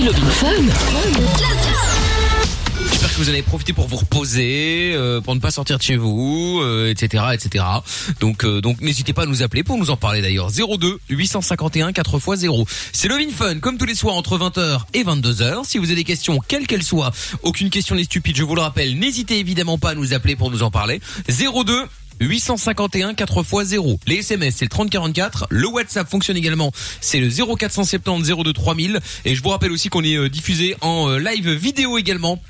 C'est Love in Fun. J'espère que vous en avez profité pour vous reposer, euh, pour ne pas sortir de chez vous, euh, etc., etc. Donc, euh, donc n'hésitez pas à nous appeler pour nous en parler d'ailleurs. 02 851 4x0. C'est le Vin Fun, comme tous les soirs entre 20h et 22h. Si vous avez des questions, quelles qu'elles soient, aucune question n'est stupide, je vous le rappelle, n'hésitez évidemment pas à nous appeler pour nous en parler. 02 851 4x0. Les SMS, c'est le 3044. Le WhatsApp fonctionne également. C'est le 0470 02 3000. Et je vous rappelle aussi qu'on est euh, diffusé en euh, live vidéo également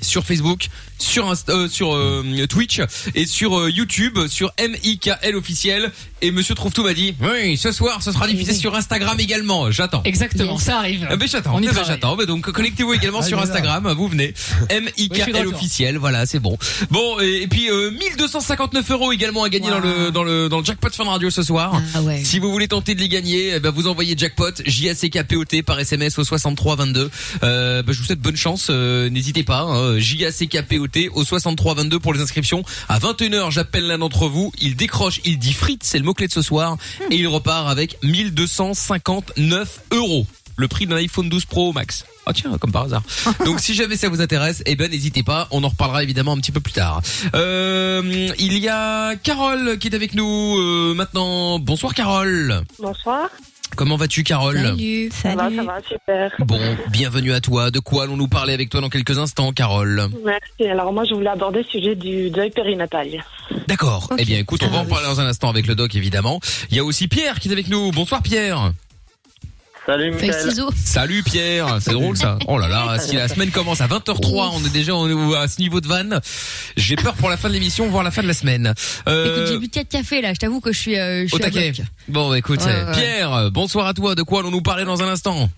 sur Facebook, sur Insta, euh, sur euh, Twitch et sur euh, YouTube, sur MIKL officiel. Et Monsieur Trouve tout m'a dit, oui, ce soir, ce sera diffusé sur Instagram également. J'attends. Exactement, ça arrive. Ah ben j'attends, On y Eh ben, j'attends. Ben donc connectez-vous également Ah, sur là. Instagram, vous venez. MIKL officiel, voilà, c'est bon. Bon et, et puis euh, 1259 euros également à gagner dans le dans le dans le jackpot Fun Radio ce soir. Ah ouais. Si vous voulez tenter de les gagner, eh ben vous envoyez jackpot J A C K P O T par SMS au 63 22. Euh, ben, je vous souhaite bonne chance. euh, N'hésitez pas. Hein, J A C K P O T au 63 22 pour les inscriptions. À 21h, j'appelle l'un d'entre vous. Il décroche, il dit frites, c'est le mot clé de ce soir, et il repart avec 1259 euros. Le prix d'un iPhone 12 Pro Max. Ah tiens, comme par hasard. Donc si jamais ça vous intéresse, eh ben n'hésitez pas, on en reparlera évidemment un petit peu plus tard. Euh, il y a Carole qui est avec nous euh, maintenant. Bonsoir Carole. Bonsoir. Comment vas-tu Carole Salut. Ça va, ça va, super. Bon, bienvenue à toi. De quoi allons-nous parler avec toi dans quelques instants Carole Merci. Alors moi, je voulais aborder le sujet du deuil périnatal. D'accord. Eh bien écoute, on va Ah en parler dans un instant avec le doc évidemment. Il y a aussi Pierre qui est avec nous. Bonsoir Pierre. Salut. Salut Pierre, c'est drôle ça. Oh là là, si la semaine commence à 20h03, on est déjà au- à ce niveau de vanne. J'ai peur pour la fin de l'émission, voire la fin de la semaine. Euh, Écoute, j'ai bu 4 cafés là, je t'avoue que je suis, euh, je au suis à taquet. Bon, bah, écoute, Ouais, ouais. Pierre, bonsoir à toi. De quoi allons-nous parler dans un instant?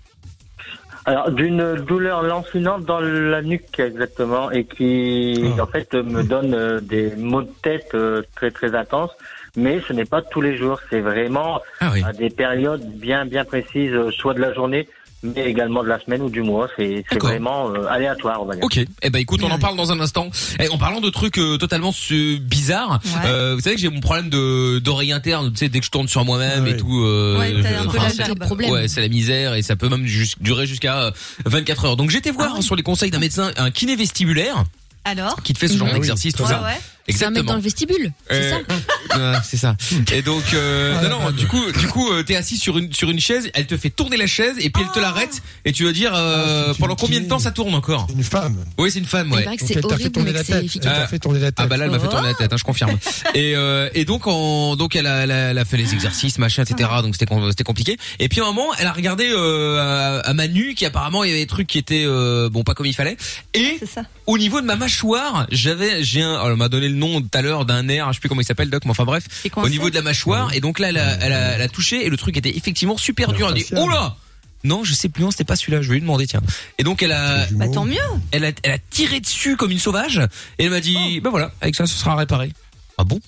Alors d'une douleur lancinante dans la nuque exactement et qui Oh. en fait me donne euh, des maux de tête euh, très très intenses. Mais ce n'est pas tous les jours, c'est vraiment Ah oui. à des périodes bien bien précises, euh, soit de la journée, mais également de la semaine ou du mois. C'est vraiment euh, aléatoire, on va dire. Ok. Eh ben écoute, on en parle dans un instant. Et en parlant de trucs euh, totalement euh, bizarres, Ouais. euh, vous savez que j'ai mon problème de d'oreille interne. Tu sais, dès que je tourne sur moi-même et tout. Euh, Ouais, t'as un je- peu enfin, la c'est-. Ouais, c'est la misère et ça peut même jus- durer jusqu'à euh, 24 heures. Donc j'étais voir Ah oui. sur les conseils d'un médecin un kiné vestibulaire Alors? qui te fait ce genre Ah oui. d'exercice, tout Ouais, ça. Ouais. C'est un mec dans le vestibule. C'est ça Euh, ouais, c'est ça. Et donc, euh, Ah, non, non, du coup, du coup, euh, t'es assis sur une sur une chaise, elle te fait tourner la chaise et puis elle te l'arrête et tu vas dire euh, Ah, pendant combien de temps ça tourne encore Une femme. Oui, c'est une femme, Il ouais. paraît que Donc c'est elle t'a fait horrible, tourner mais la que c'est tête. Elle t'a fait tourner la tête. Ah bah là elle m'a fait tourner la tête, hein, je confirme. Et euh, et donc en donc elle a, elle a, elle a fait les exercices machin etc. Donc c'était c'était compliqué. Et puis à un moment elle a regardé euh, à, à ma nuque qui apparemment il y avait des trucs qui étaient euh, bon pas comme il fallait. Et C'est ça. au niveau de ma mâchoire j'avais j'ai un alors, elle m'a donné le nom tout à l'heure d'un nerf je sais plus comment il s'appelle doc mais enfin bref au niveau de la mâchoire. Et donc là elle a, elle a, elle a touché et le truc était effectivement super dur. Elle a dit oh là non, je sais plus, non, c'était pas celui-là, je vais lui demander, tiens. Et donc, elle a, Bah tant mieux. elle a, elle a tiré dessus comme une sauvage et elle m'a dit bah voilà avec ça ce sera réparé. Ah bon?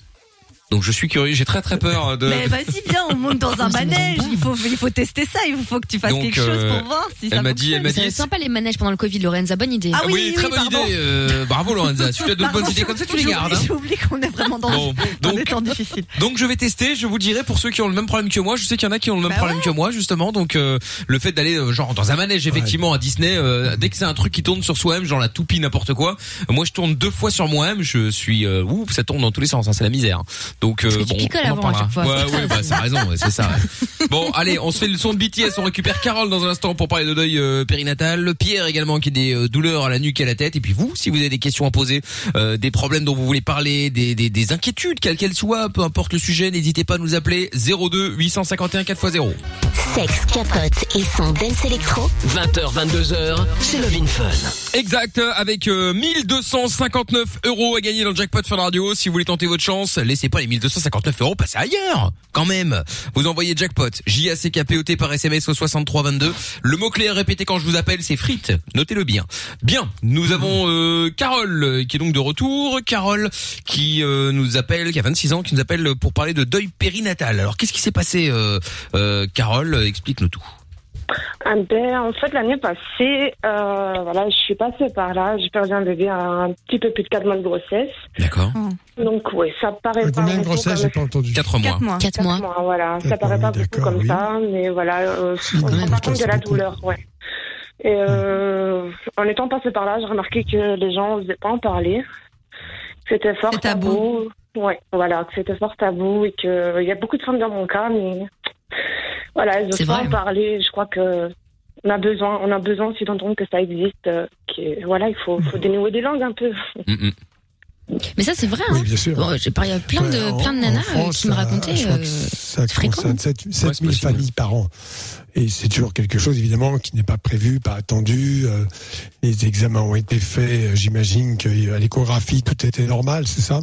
Donc je suis curieux j'ai très très peur de Mais vas-y, viens, on monte dans un manège. Il faut, il faut tester ça. Il faut que tu fasses Donc, quelque chose euh, pour voir si ça elle m'a dit elle m'a C'est dit sympa les manèges pendant le Covid, Lorenza, bonne idée. Ah oui, oui, très oui, bonne pardon. idée euh, bravo Lorenza si tu as d'autres bonnes idées comme ça tu les gardes hein. J'oublie qu'on est vraiment dans Bon, dans des donc temps difficiles. donc je vais tester je vous dirai pour ceux qui ont le même problème que moi je sais qu'il y en a qui ont le même Bah problème que moi justement donc euh, le fait d'aller euh, genre dans un manège effectivement à Disney euh, dès que c'est un truc qui tourne sur soi-même genre la toupie n'importe quoi moi je tourne deux fois sur moi-même je suis euh, ouh ça tourne dans tous les sens hein, c'est la misère donc euh, que tu bon picoles on en avant à parlera. chaque fois. ouais ouais bah c'est raison ouais, c'est ça ouais. bon allez on se fait le son de BTS on récupère Carole dans un instant pour parler de deuil euh, périnatal Pierre également qui a des euh, douleurs à la nuque et à la tête et puis vous si vous avez des questions à poser euh, des problèmes dont vous voulez parler des, des, des inquiétudes quelles qu'elles soient peu importe le sujet n'hésitez pas à nous appeler 02 851 4x0 Sexe, capote et son dance électro. 20h, 22h, c'est Love in Fun. Exact, avec euh, 1259 euros à gagner dans le jackpot Fun Radio. Si vous voulez tenter votre chance, laissez pas les 1259 euros passer ailleurs, quand même. Vous envoyez jackpot, J-A-C-K-P-O-T par SMS au 6322. Le mot-clé à répéter quand je vous appelle, c'est frites. Notez-le bien. Bien, nous avons euh, Carole euh, qui est donc de retour. Carole qui euh, nous appelle, qui a 26 ans, qui nous appelle pour parler de deuil périnatal. Alors qu'est-ce qui s'est passé, euh, euh, Carole? Explique-nous tout. Ah ben, en fait, l'année passée, euh, voilà, je suis passée par là. J'ai perdu un bébé à un petit peu plus de 4 mois de grossesse. D'accord. Donc, oui, ça paraît Euh, pas Combien de comme- J'ai pas entendu. 4 mois. 4 mois. 4 Quatre mois. mois, voilà. Ça paraît pas beaucoup comme oui. ça, mais voilà, euh, on même, rend pas compte de la beaucoup. douleur, ouais. Et euh, en étant passé par là, j'ai remarqué que les gens n'osaient pas en parler. Que C'était fort tabou. tabou. Ouais, voilà, que c'était fort tabou et qu'il y a beaucoup de femmes dans mon cas, mais voilà, pas vrai. en parler. Je crois que on a besoin, on a besoin aussi d'entendre que ça existe. euh, que, voilà, il faut, faut dénouer des langues un peu. Mm, mm. Mais ça, c'est vrai, hein. Oui, bien sûr. Bon, J'ai parlé à plein Ouais, de, en- plein de en nanas euh, France, qui me racontaient. Je crois que euh, ça concerne 7, Ouais, c'est 7000 possible. familles par an. Et c'est toujours quelque chose, évidemment, qui n'est pas prévu, pas attendu. Les examens ont été faits. J'imagine qu'à l'échographie, tout était normal, c'est ça?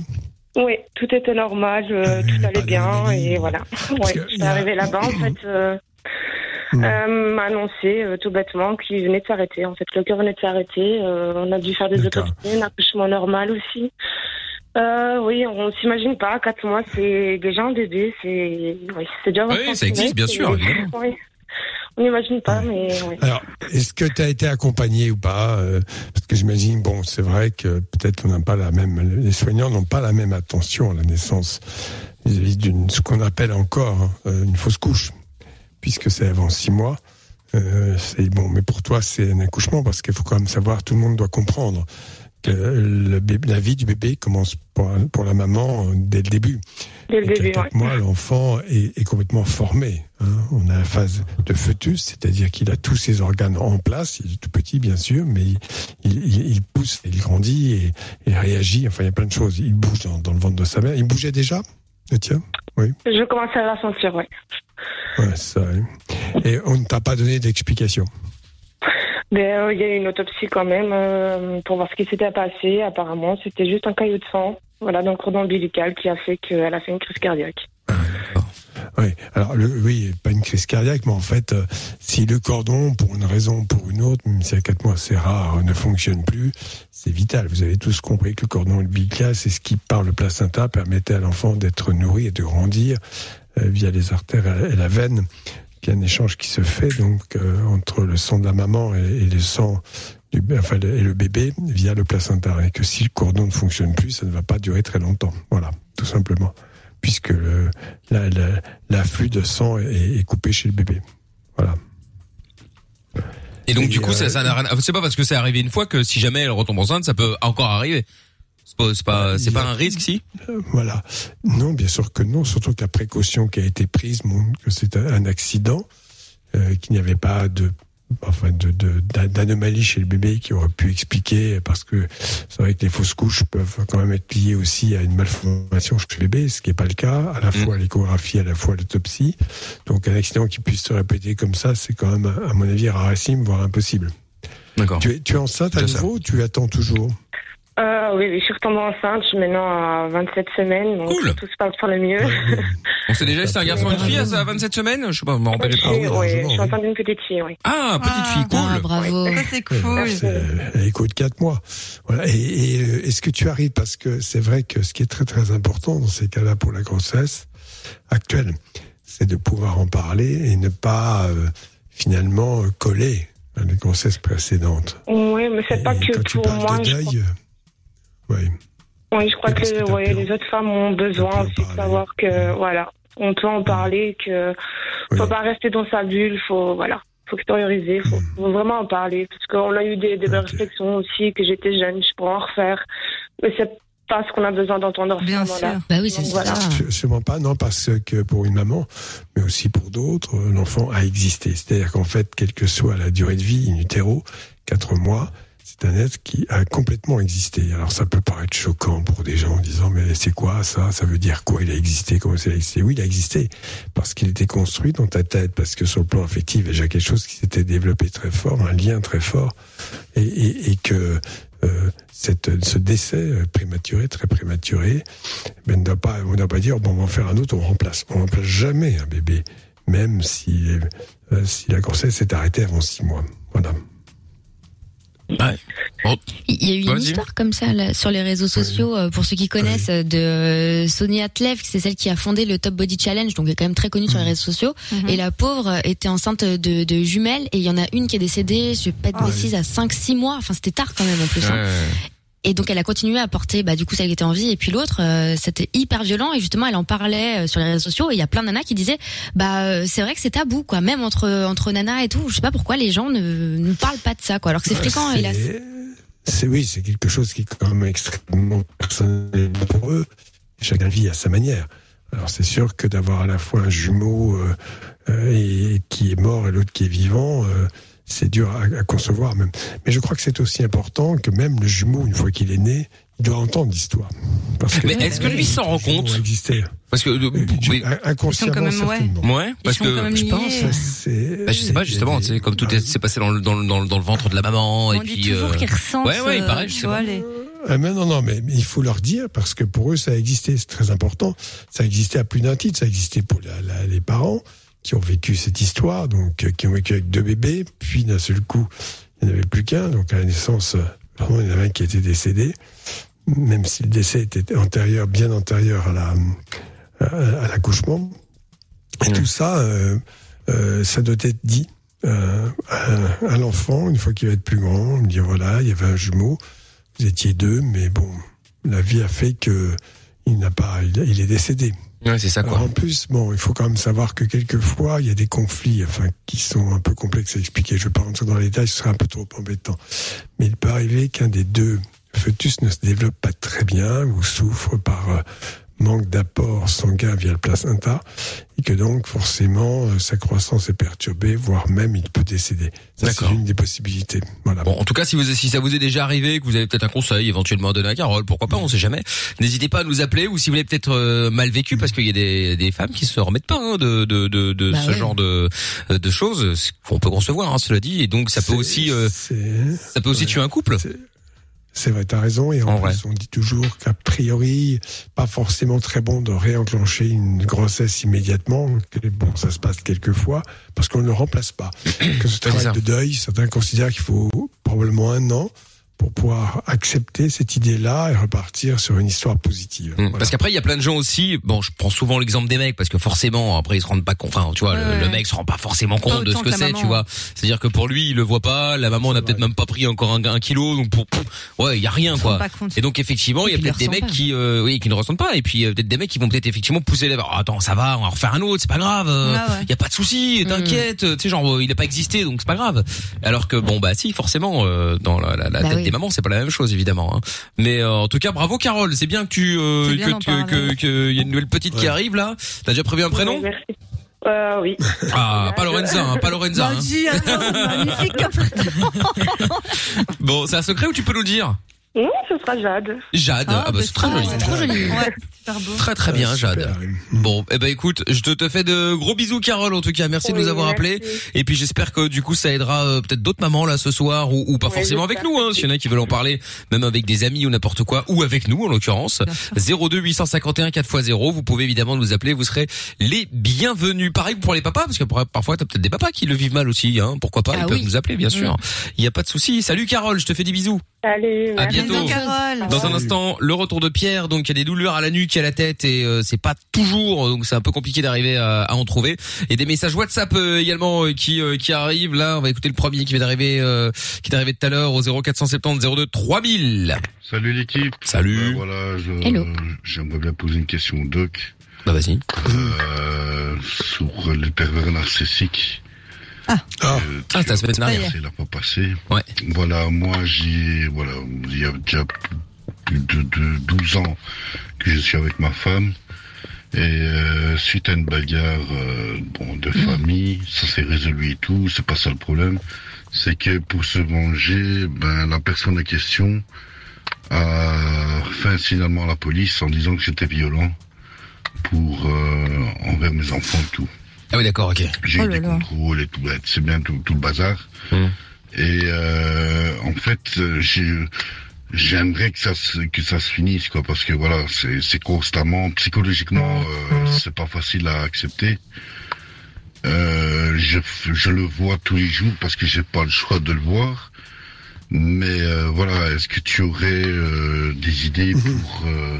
Oui, tout était normal, euh, tout allait bien et voilà. Ouais, que je suis a- arrivée là-bas en fait. Euh, euh, m'a annoncé euh, tout bêtement qu'il venait de s'arrêter. En fait, le cœur venait de s'arrêter. euh, on a dû faire des autopsies, un accouchement normal aussi. Euh, oui, on s'imagine pas. Quatre mois, c'est déjà un bébé. C'est oui, c'est déjà. Oui, ça existe, bien sûr. Oui. On n'imagine pas, mais. Alors, est-ce que tu as été accompagné ou pas euh, Parce que j'imagine, bon, c'est vrai que peut-être on n'a pas la même, les soignants n'ont pas la même attention à la naissance vis-à-vis d'une, ce qu'on appelle encore euh, une fausse couche, puisque c'est avant six mois. Euh, c'est bon, mais pour toi, c'est un accouchement parce qu'il faut quand même savoir, tout le monde doit comprendre que le bébé, la vie du bébé commence pour, pour la maman euh, dès le début. Dès le début, quatre ouais. mois, l'enfant est, est complètement formé. hein. On a la phase de fœtus, c'est-à-dire qu'il a tous ses organes en place. Il est tout petit, bien sûr, mais il, il- il- il pousse, il grandit et il réagit. Enfin, il y a plein de choses. Il bouge dans, dans le ventre de sa mère. Il bougeait déjà le tien Je commençais à la sentir, oui. Ouais, ça. oui. Et on ne t'a pas donné d'explication? Ben, euh, il y a eu une autopsie quand même euh, pour voir ce qui s'était passé. Apparemment, c'était juste un caillot de sang, voilà, dans le cordon ombilical qui a fait qu'elle a fait une crise cardiaque. Oui, alors oui, pas une crise cardiaque, mais en fait, euh, si le cordon, pour une raison ou pour une autre, même si à 4 mois c'est rare, ne fonctionne plus, c'est vital. Vous avez tous compris que le cordon ombilical, c'est ce qui, par le placenta, permettait à l'enfant d'être nourri et de grandir via les artères et la veine. Il y a un échange qui se fait donc euh, entre le sang de la maman et, et le sang du, enfin, et le bébé via le placenta. Et que si le cordon ne fonctionne plus, ça ne va pas durer très longtemps. Voilà, tout simplement puisque la- l'afflux de sang est, est coupé chez le bébé. Voilà. Et donc Et, du coup, euh, ça, ça n'a rien. C'est pas parce que c'est arrivé une fois que si jamais elle retombe enceinte, ça peut encore arriver. C'est pas, c'est pas, c'est a- pas un risque, si. Euh, Voilà. Non, bien sûr que non, surtout que la précaution qui a été prise montre que c'est un- accident, euh, qu'il n'y avait pas de enfin de de- d'a- d'anomalie chez le bébé qui aurait pu expliquer parce que c'est vrai que les fausses couches peuvent quand même être liées aussi à une malformation chez le bébé ce qui n'est pas le cas à la Mm. fois à l'échographie à la fois à l'autopsie donc un accident qui puisse se répéter comme ça c'est quand même à mon avis rarissime voire impossible D'accord. tu es, tu es enceinte à nouveau ou tu attends toujours? Euh, oui, oui, je suis retombée enceinte. Je suis maintenant à 27 semaines, donc Cool. tout se passe pour le mieux. On sait déjà si c'est un garçon ou une fille à ça, à 27 semaines Je sais pas, je m'en rappelle pas. oui, largement, je suis oui. enceinte d'une petite fille, oui. Ah, petite Ah, fille, Ah, cool. bravo. Ça, c'est cool. À l'écho de quatre mois. Voilà. Et, et, euh, est-ce que tu arrives parce que c'est vrai que ce qui est très très important dans ces cas-là pour la grossesse actuelle, c'est de pouvoir en parler et ne pas euh, finalement euh, coller à les grossesses précédentes. Oui, mais c'est pas que pour moi. de Je deuil, crois, euh, oui. oui, je crois que ouais, les autres femmes ont besoin aussi de savoir que, voilà, on peut en parler, que Oui. faut pas rester dans sa bulle, faut, voilà, faut extérioriser, faut, faut vraiment en parler. Parce qu'on a eu des, des réflexions aussi, que j'étais jeune, je pourrais en refaire. Mais c'est pas ce qu'on a besoin d'entendre Bien sûr. Bah oui, c'est voilà. Sûrement pas, non, parce que pour une maman, mais aussi pour d'autres, euh, l'enfant a existé. C'est-à-dire qu'en fait, quelle que soit la durée de vie in utero, quatre mois, c'est un être qui a complètement existé. Alors ça peut paraître choquant pour des gens en disant mais c'est quoi ça? Ça veut dire quoi? Il a existé? Comment ça a existé? Oui, il a existé parce qu'il était construit dans ta tête, parce que sur le plan affectif, il y a déjà quelque chose qui s'était développé très fort, un lien très fort, et, que euh, cette, ce décès euh, prématuré, très prématuré, ben, on ne doit pas dire bon, on va en faire un autre, on remplace. On remplace jamais un bébé, même si, euh, si la grossesse s'est arrêtée avant six mois. Voilà. Ouais. Bon, Il y a eu une histoire comme ça là, sur les réseaux sociaux, euh, pour ceux qui connaissent, de euh, Sonia Tlev, c'est celle qui a fondé le Top Body Challenge, donc elle est quand même très connue sur les réseaux sociaux. Mhm. Et la pauvre était enceinte de, de jumelles, et il y en a une qui est décédée, je vais pas de Ah, bêtises, à 5-6 mois, enfin c'était tard quand même en plus. hein. Et donc elle a continué à porter bah du coup celle qui était en vie et puis l'autre euh, c'était hyper violent et justement elle en parlait euh, sur les réseaux sociaux et il y a plein de nanas qui disaient bah euh, c'est vrai que c'est tabou quoi même entre entre nanas et tout je sais pas pourquoi les gens ne, ne parlent pas de ça quoi alors que c'est fréquent C'est- hélas. C'est oui, c'est quelque chose qui est quand même extrêmement personnel pour eux. Chacun vit à sa manière. Alors c'est sûr que d'avoir à la fois un jumeau euh, euh, et, qui est mort et l'autre qui est vivant, euh, c'est dur à, à concevoir même. Mais je crois que c'est aussi important que même le jumeau, une fois qu'il est né, il doit entendre l'histoire. Parce Mais est-ce que lui s'en rend compte Parce que euh, oui. inconsciemment quand même, ouais. Ouais, parce sont quand que même je pense. C'est- Bah, je sais pas justement, tu sais, comme tout est- s'est passé dans le, dans, le, dans, le, dans le ventre de la maman et On dit puis. toujours euh, qu'ils ressentent. ouais, ouais, il euh, paraît, je tu sais vois, pas. les- Ah, mais non, non, mais mais il faut leur dire parce que pour eux, ça a existé, c'est très important. Ça a existé à plus d'un titre. Ça a existé pour la- la- les parents qui ont vécu cette histoire, donc euh, qui ont vécu avec deux bébés, puis d'un seul coup, il n'y en avait plus qu'un. Donc à la naissance, euh, vraiment, il y en avait un qui était décédé, même si le décès était antérieur, bien antérieur à la à, à l'accouchement. Et Mm. tout ça, euh, euh, ça doit être dit euh, à, à l'enfant une fois qu'il va être plus grand. Dire voilà, il y avait un jumeau, vous étiez deux, mais bon, la vie a fait que il n'a pas, il, il est décédé. Ouais, c'est ça quoi. en plus, bon, il faut quand même savoir que quelquefois, il y a des conflits, enfin, qui sont un peu complexes à expliquer. Je vais pas rentrer dans les détails, ce serait un peu trop embêtant. Mais il peut arriver qu'un des deux fœtus ne se développe pas très bien ou souffre par euh, manque d'apport sanguin via le placenta et que donc forcément euh, sa croissance est perturbée, voire même il peut décéder. Ça, c'est une des possibilités. Voilà. Bon, en tout cas, si, vous, si ça vous est déjà arrivé, que vous avez peut-être un conseil éventuellement à donner à Carole, pourquoi pas, on sait jamais. N'hésitez pas à nous appeler ou si vous l'avez peut-être euh, mal vécu, parce qu'il y a des, des femmes qui se remettent pas hein, de, de, de, de Bah ce ouais. genre de, de choses ce qu'on peut concevoir, hein, cela dit, et donc ça peut aussi, euh, ça peut aussi ouais. tuer un couple. C'est- vrai, t'as raison. Et en, En plus, vrai. on dit toujours qu'a priori, pas forcément très bon de réenclencher une grossesse immédiatement. Que, Bon, ça se passe quelquefois parce qu'on ne le remplace pas. que ce travail de deuil, certains considèrent qu'il faut probablement un an pour pouvoir accepter cette idée-là et repartir sur une histoire positive. Mm. Voilà. Parce qu'après il y a plein de gens aussi. Bon, je prends souvent l'exemple des mecs parce que forcément après ils se rendent pas compte. Enfin, tu vois, Ouais, le, mec se rend pas forcément Pas compte de ce que c'est, tu vois. C'est-à-dire que pour lui il le voit pas. La maman n'a peut-être même pas pris encore un, un kilo, donc pour pff, ouais il y a rien quoi. Et donc effectivement il y a peut-être des mecs qui euh, oui qui ne ressentent pas et puis euh, peut-être des mecs qui vont peut-être effectivement pousser les. Oh, attends ça va, on va en refaire un autre, c'est pas grave. euh, Ouais, ouais. Il y a pas de souci, Mm. t'inquiète. Tu sais genre euh, il a pas existé donc c'est pas grave. Alors que bon bah si forcément euh, dans la, la, la Bah tête oui. Des mamans c'est pas la même chose évidemment. Hein. Mais euh, en tout cas bravo Carole, c'est bien que tu euh, C'est bien d'en que que que parler. que y a une nouvelle petite qui arrive là. T'as déjà prévu un prénom Merci. Euh, oui. Ah pas Lorenza, hein, pas Lorenza. hein. Vas-y, attends, magnifique Bon c'est un secret ou tu peux nous le dire? Non, ce sera Jade. Jade, ah, bah, c'est très joli. c'est trop joli. Ouais, super beau. Très très bien Ah, Jade. Bon, eh ben écoute, je te, te fais de gros bisous Carole en tout cas. Merci de nous avoir appelés. Et puis j'espère que du coup ça aidera euh, peut-être d'autres mamans là ce soir ou, ou pas Oui, forcément avec nous. Hein. S'il y en a qui veulent en parler, même avec des amis ou n'importe quoi, ou avec nous en l'occurrence. 02 851 4x0. Vous pouvez évidemment nous appeler. Vous serez les bienvenus. Pareil pour les papas parce que parfois t'as peut-être des papas qui le vivent mal aussi. Hein, pourquoi pas Ah Ils peuvent nous appeler bien sûr. Il y a pas de souci. Salut Carole, je te fais des bisous. Allez, À bientôt. Carole. Dans un Salut. instant, le retour de Pierre. Donc, il y a des douleurs à la nuque, et à la tête, et euh, c'est pas toujours. Donc, c'est un peu compliqué d'arriver à, à en trouver. Et des messages WhatsApp euh, également euh, qui euh, qui arrivent. Là, on va écouter le premier qui vient d'arriver, euh, qui est arrivé tout à l'heure au 0470 02 3000. Salut l'équipe. Salut. Euh, voilà, je, Hello. j'aimerais bien poser une question au doc Bah vas-y. euh, sur les pervers narcissiques. Ah. Euh, Ah, semaine dernière. C'est la pas passé. Ouais. Voilà, moi j'ai voilà, il y a déjà plus de, de 12 ans que je suis avec ma femme. Et euh, suite à une bagarre euh, bon, de famille, ça s'est résolu et tout, c'est pas ça le problème. C'est que pour se venger, ben la personne en question a fait un signalement à la police en disant que j'étais violent pour euh, envers mes enfants et tout. Ah oui, d'accord, ok. J'ai Oh eu des là. contrôles et tout, c'est bien tout, tout le bazar. Mhm. Et euh, en fait, euh, j'ai- j'aimerais que ça se, que ça se finisse, quoi, parce que voilà, c'est constamment, psychologiquement, euh, c'est pas facile à accepter. Euh, je, je le vois tous les jours parce que j'ai pas le choix de le voir. Mais euh, voilà, est-ce que tu aurais euh, des idées pour euh,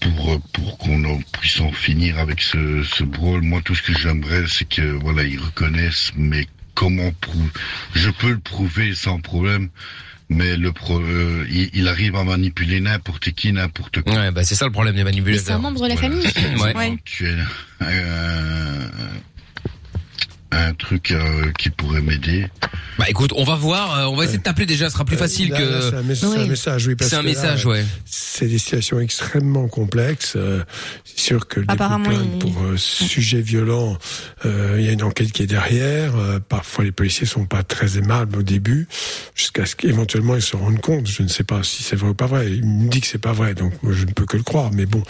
pour euh, pour qu'on en puisse en finir avec ce ce brawl Moi, tout ce que j'aimerais, c'est que voilà, ils reconnaissent. Mais comment prouver Je peux le prouver sans problème, Mais le pro, euh, il, il arrive à manipuler n'importe qui, n'importe quoi. Ouais, bah c'est ça le problème des Mais c'est un manipulateurs. membre de la Voilà. famille. Ouais. Ouais. Tu es euh, un truc euh, qui pourrait m'aider. Bah écoute, on va voir, euh, on va essayer de t'appeler déjà, ce sera plus facile Là, là, que c'est un, mes- c'est un Oui. message, oui. parce c'est un que là, message, ouais. C'est des situations extrêmement complexes. euh, c'est sûr que le dépôt de Apparemment, plainte il- pour euh, sujet violent, euh, il y a une enquête qui est derrière. euh, parfois, les policiers sont pas très aimables au début, jusqu'à ce qu'éventuellement ils se rendent compte. Je ne sais pas si c'est vrai ou pas vrai. Il me dit que c'est pas vrai, donc moi, je ne peux que le croire. Mais bon,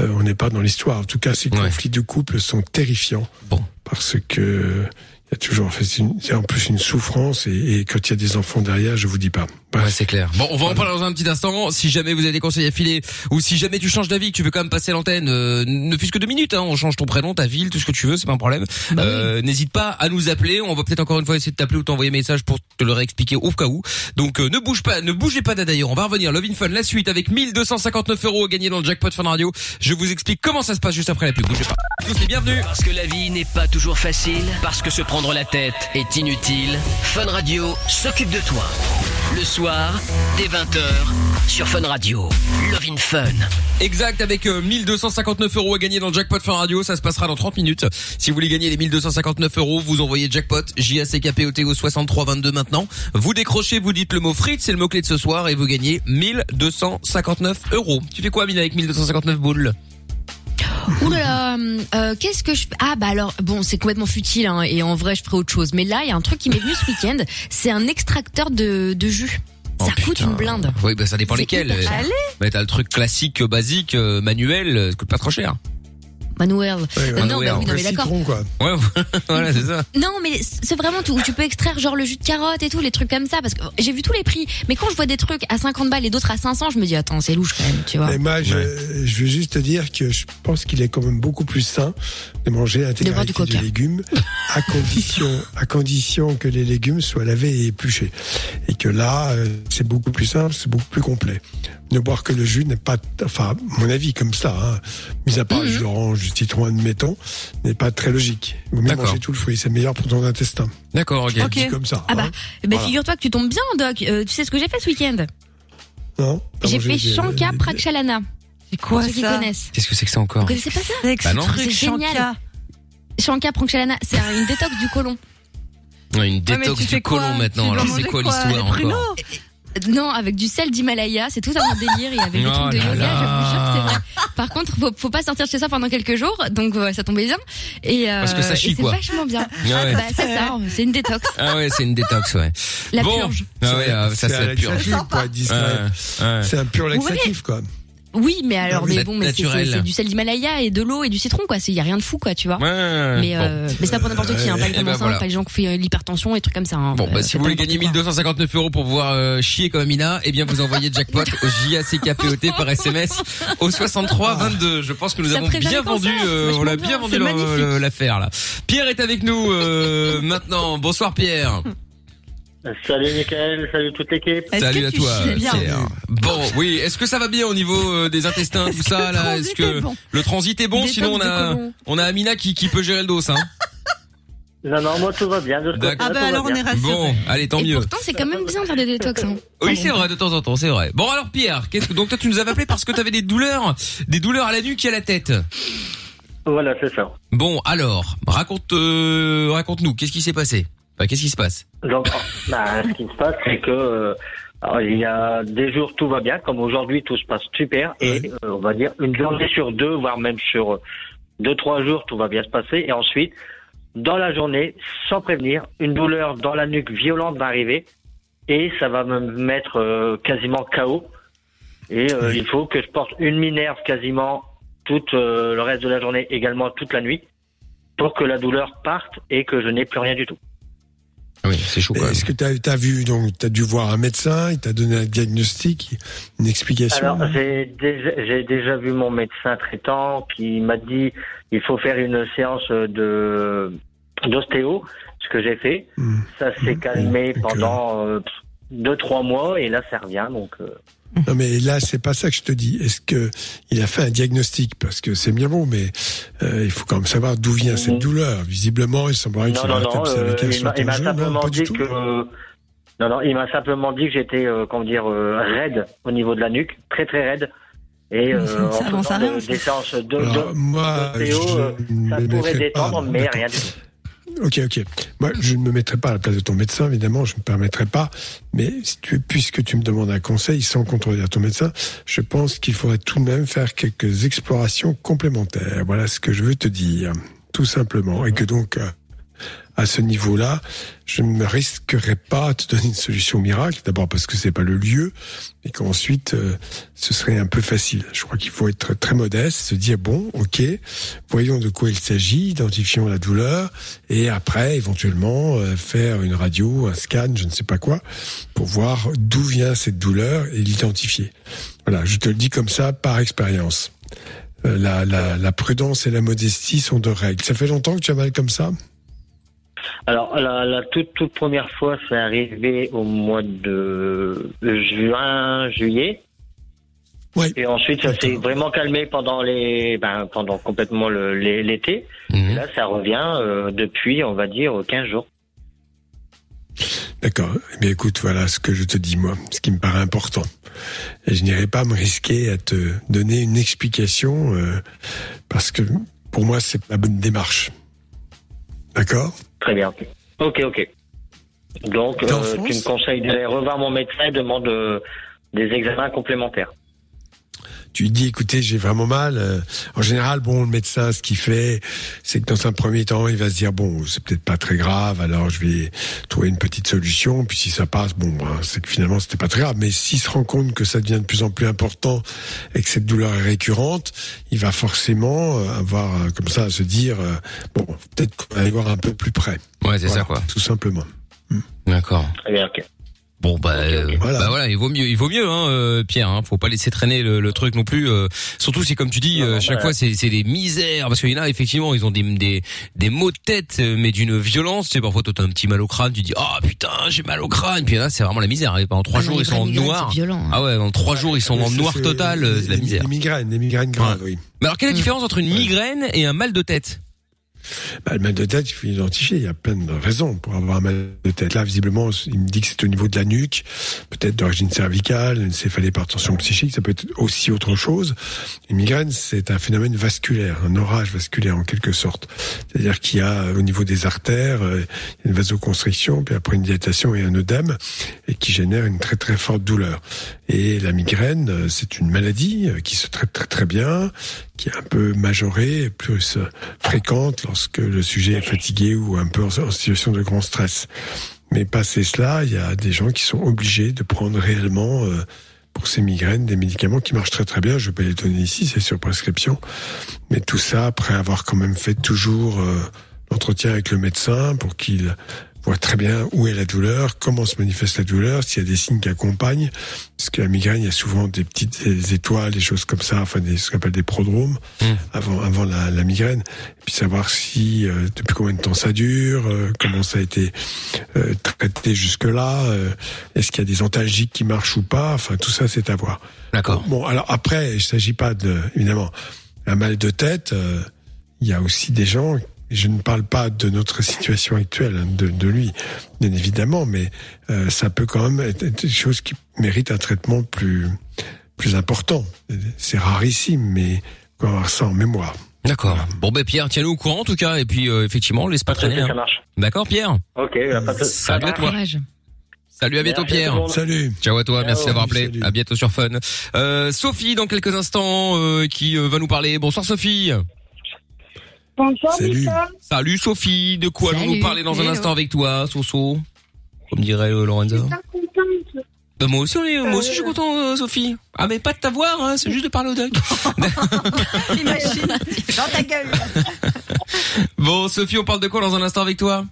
euh, on n'est pas dans l'histoire. En tout cas, ces Ouais. conflits de couple sont terrifiants. Bon. Parce que il y a toujours, en fait, en plus une souffrance et, et quand il y a des enfants derrière, je vous dis pas. Ouais, c'est clair. Bon, on va en parler dans un petit instant. Si jamais vous avez des conseils à filer, ou si jamais tu changes d'avis, que tu veux quand même passer l'antenne, euh, ne fût-ce que deux minutes, hein, on change ton prénom, ta ville, tout ce que tu veux, c'est pas un problème. Bah Euh, N'hésite pas à nous appeler. On va peut-être encore une fois essayer de t'appeler ou t'envoyer un message pour te le réexpliquer au cas où. Donc, euh, ne bouge pas, ne bougez pas d'ailleurs. On va revenir. Love in Fun, la suite avec 1259 euros à gagner dans le jackpot Fun Radio. Je vous explique comment ça se passe juste après la pub. Bougez pas. Tous les bienvenus. Parce que la vie n'est pas toujours facile, parce que se prendre la tête est inutile, Fun Radio s'occupe de toi. Le soir, dès 20h, sur Fun Radio. Love in Fun. Exact, avec euh, 1259 euros à gagner dans le jackpot Fin Radio, ça se passera dans 30 minutes. Si vous voulez gagner les 1259 euros, vous envoyez jackpot J-A-C-K-P-O-T au 6322 maintenant. Vous décrochez, vous dites le mot frites, c'est le mot-clé de ce soir, et vous gagnez 1259 euros. Tu fais quoi, Amina, avec 1259 boules? Ouh là là, euh, qu'est-ce que je fais? Ah bah alors bon, c'est complètement futile hein, et en vrai je ferai autre chose. Mais là, il y a un truc qui m'est venu ce week-end, c'est un extracteur de, de jus. Ça Oh, coûte putain. une blinde. Oui, bah ça dépend lesquels. Allez. Bah, t'as le truc classique, euh, basique, euh, manuel, euh, ça coûte pas trop cher. Manuel. Ouais, ouais. non, Manuel. bah oui, non, Le mais d'accord. citron, quoi. Ouais, voilà, c'est ça. Non, mais c'est vraiment tout. Tu peux extraire genre le jus de carotte et tout, les trucs comme ça. Parce que j'ai vu tous les prix. Mais quand je vois des trucs à 50 balles et d'autres à 500, je me dis attends, c'est louche quand même, tu vois. Mais moi, je, je veux juste te dire que je pense qu'il est quand même beaucoup plus sain de manger l'intégralité coca. des légumes, à condition, à condition que les légumes soient lavés et épluchés. Et que là, euh, c'est beaucoup plus simple, c'est beaucoup plus complet. Ne boire que le jus n'est pas, enfin, à mon avis, comme ça, hein, mis à part le jus d'orange, du citron, admettons, n'est pas très logique. Vaut mieux manger tout le fruit, c'est meilleur pour ton intestin. D'accord, ok. Comme ça. Ah bah, hein. Voilà. figure-toi que tu tombes bien, Doc. Euh, tu sais ce que j'ai fait ce week-end? Non J'ai fait des- Shanka des- Prakshalana. C'est quoi ceux qui ça connaissent. Qu'est-ce que c'est que ça encore Vous connaissez pas ça C'est Bah non. C'est génial. Shanka. Shanka Prakshalana, c'est un- une détox du côlon. Ouais, Une mais détox tu du fais quoi côlon Tu maintenant. Alors c'est quoi quoi l'histoire Les pruneaux encore Non, avec du sel d'Himalaya, c'est tout un délire. Il y avait des Oh trucs de là yoga, je vous jure que c'est vrai. Par contre, faut, faut pas sortir de chez soi pendant quelques jours, donc ouais, ça tombait bien. Et, euh, Parce que ça et chie, c'est quoi. vachement bien. Ah ouais. Bah, c'est ça, c'est une détox. Ah ouais, c'est une détox, ouais. La bon. purge. Ah ouais, euh, ça c'est c'est la un purge. laxatif, pour être discret. Ouais, ouais. C'est un pur laxatif, quoi. Oui, mais alors, mais bon, mais c'est- du sel d'Himalaya et de l'eau et du citron, quoi. Il y a rien de fou, quoi, tu vois. Ouais, Mais, bon. euh, mais c'est pas pour n'importe qui, hein, pas les Eh ben commensants, voilà. pas les gens qui font euh, l'hypertension et trucs comme ça. hein. Bon, Euh, bah, si faites vous voulez gagner n'importe quoi. 1259 euros pour pouvoir euh, chier comme Amina, eh bien vous envoyez jackpot au JACKPOT par SMS au 63 22. Je pense que nous Ça avons ferait bien vendu, euh, on l'a bien vendu l'affaire là. Pierre est avec nous euh, maintenant. Bonsoir Pierre. Salut Mickaël, salut toute l'équipe. Est-ce Salut que à tu toi Pierre. Bon, oui, est-ce que ça va bien au niveau euh, des intestins tout ça là? Est-ce transit que bon le transit est bon? Sinon on a on a Amina qui qui peut gérer le dos hein. Non, non, moi tout va bien. De ce D'accord. côté-là, Ah bah alors on est rassurés. Bon, allez tant Et mieux. pourtant, c'est quand même bien de faire des détox. Hein. Oui, c'est vrai, de temps en temps, c'est vrai. Bon, alors Pierre, qu'est-ce que donc toi tu nous avais appelé parce que tu avais des douleurs, des douleurs à la nuque et à la tête? Voilà, c'est ça. Bon, alors, raconte, euh, raconte-nous, qu'est-ce qui s'est passé? Qu'est-ce qui se passe? Donc, bah, ce qui se passe, c'est que euh, alors, il y a des jours tout va bien, comme aujourd'hui tout se passe super, et euh, on va dire une journée sur deux, voire même sur deux trois jours, tout va bien se passer, et ensuite, dans la journée, sans prévenir, une douleur dans la nuque violente va arriver, et ça va me mettre euh, quasiment KO, et euh, il faut que je porte une minerve quasiment tout euh, le reste de la journée, également toute la nuit, pour que la douleur parte et que je n'ai plus rien du tout. Oui, c'est chaud. Est-ce que tu as, vu, donc, tu as dû voir un médecin, il t'a donné un diagnostic, une explication Alors, j'ai déjà, j'ai déjà vu mon médecin traitant qui m'a dit il faut faire une séance de d'ostéo, ce que j'ai fait. Hmm. Ça s'est calmé d'accord. pendant euh, deux trois mois et là ça revient. Donc euh, Non, mais là, c'est pas ça que je te dis. Est-ce que il a fait un diagnostic? Parce que c'est bien bon, mais euh, il faut quand même savoir d'où vient cette Mhm. douleur. Visiblement, il semblerait qu'il non, observé euh, quelque il chose m'a simplement dit que Non, non, il m'a simplement dit que j'étais, euh, comment dire, euh, raide au niveau de la nuque, très très raide. Et euh, Ça en faisant rien, de- ça. des séances de, de, Alors, moi, de ostéo, je ça pourrait détendre, mais rien du tout. Ok, ok. Moi, je ne me mettrai pas à la place de ton médecin, évidemment, je ne me permettrai pas. Mais si tu, puisque tu me demandes un conseil sans contredire ton médecin, je pense qu'il faudrait tout de même faire quelques explorations complémentaires. Voilà ce que je veux te dire, tout simplement. Et que donc, euh, à ce niveau-là, je ne me risquerai pas à te donner une solution miracle. D'abord parce que c'est pas le lieu, et qu'ensuite, euh, ce serait un peu facile. Je crois qu'il faut être très modeste, se dire bon, ok, voyons de quoi il s'agit, identifions la douleur, et après, éventuellement, euh, faire une radio, un scan, je ne sais pas quoi, pour voir d'où vient cette douleur et l'identifier. Voilà, je te le dis comme ça, par expérience. Euh, La, la, la prudence et la modestie sont de règles. Ça fait longtemps que tu as mal comme ça? Alors, la, la toute, toute première fois, c'est arrivé au mois de juin, juillet. Oui. Et ensuite, ça s'est D'accord. vraiment calmé pendant les, ben, pendant complètement le- l'été. Et Mhm. là, ça revient euh, depuis, on va dire, 15 jours. D'accord. Eh bien, écoute, voilà ce que je te dis, moi, ce qui me paraît important. Et je n'irai pas me risquer à te donner une explication, euh, parce que pour moi, c'est la bonne démarche. D'accord? Très bien. Ok, ok. Donc, euh, tu me conseilles d'aller revoir mon médecin et demande euh, des examens complémentaires. Tu lui dis écoutez j'ai vraiment mal euh, en général bon le médecin ce qu'il fait c'est que dans un premier temps il va se dire bon c'est peut-être pas très grave alors je vais trouver une petite solution puis si ça passe bon ben, c'est que finalement c'était pas très grave mais s'il se rend compte que ça devient de plus en plus important et que cette douleur est récurrente il va forcément euh, avoir euh, comme ça à se dire euh, bon peut-être qu'on va aller voir un peu plus près Ouais, c'est Voilà, ça quoi. tout simplement D'accord. Très bien, ok. Bon bah, euh, Voilà. bah voilà, il vaut mieux, il vaut mieux, hein, euh, Pierre. Hein, faut pas laisser traîner le, le truc non plus. euh, surtout si, comme tu dis, euh, chaque bah, fois c'est des misères, parce qu'il y en a effectivement, ils ont des des des maux de tête, euh, mais d'une violence. Tu sais, parfois toi t'as un petit mal au crâne, tu dis ah putain j'ai mal au crâne, puis là c'est vraiment la misère. Et pendant trois Ah non, jours ils sont en noir. violent, hein. Ah ouais, dans trois jours ils sont en noir total, euh, c'est la misère. les migraines les migraines graves oui Mais alors quelle est la Mm. différence entre une migraine et un mal de tête? Bah, le mal de tête, il faut l'identifier. Il y a plein de raisons pour avoir un mal de tête. Là, visiblement, il me dit que c'est au niveau de la nuque, peut-être d'origine cervicale, une céphalée par tension psychique. Ça peut être aussi autre chose. Une migraine, c'est un phénomène vasculaire, un orage vasculaire en quelque sorte. C'est-à-dire qu'il y a au niveau des artères euh, une vasoconstriction, puis après une dilatation et un œdème, et qui génère une très très forte douleur. Et la migraine, euh, c'est une maladie euh, qui se traite très très bien, qui est un peu majorée, plus euh, fréquente lorsque le sujet est fatigué ou un peu en situation de grand stress. Mais passé cela, il y a des gens qui sont obligés de prendre réellement euh, pour ces migraines des médicaments qui marchent très très bien. Je vais pas les donner ici, c'est sur prescription. Mais tout ça après avoir quand même fait toujours euh, l'entretien avec le médecin pour qu'il voit très bien où est la douleur, comment se manifeste la douleur, s'il y a des signes qui accompagnent. Parce que la migraine, il y a souvent des petites des étoiles, des choses comme ça, enfin des, ce qu'on appelle des prodromes Mm. avant, avant la, la migraine. Et puis savoir si, euh, depuis combien de temps ça dure, euh, comment ça a été euh, traité jusque-là, euh, est-ce qu'il y a des antalgiques qui marchent ou pas, enfin tout ça c'est à voir. D'accord. Bon, alors après, il s'agit pas de, évidemment, un mal de tête. euh, Il y a aussi des gens. Et Je ne parle pas de notre situation actuelle, hein, de, de lui, bien évidemment, mais euh, ça peut quand même être des choses qui méritent un traitement plus plus important. C'est rarissime, mais faut avoir ça en mémoire. D'accord. Bon ben Pierre, tiens-nous au courant en tout cas, et puis euh, effectivement laisse pas traîner. ça hein. marche. D'accord Pierre. Ok, pas de Salut à toi. Salut à bientôt Pierre. Salut. Ciao à toi, merci d'avoir appelé. Salut. À bientôt sur Fun. Euh, Sophie dans quelques instants euh, qui euh, va nous parler. Bonsoir Sophie. Bonsoir, Salut. Salut Sophie, de quoi Salut. allons-nous parler dans un Hello. instant avec toi, Soso? Comme dirait euh, Lorenza. Je suis pas contente. Bah, moi aussi, on est, moi aussi Euh. je suis content euh, Sophie. Ah mais pas de t'avoir, hein, c'est juste de parler au doc. Imagine. Dans ta gueule. bon Sophie, on parle de quoi dans un instant avec toi?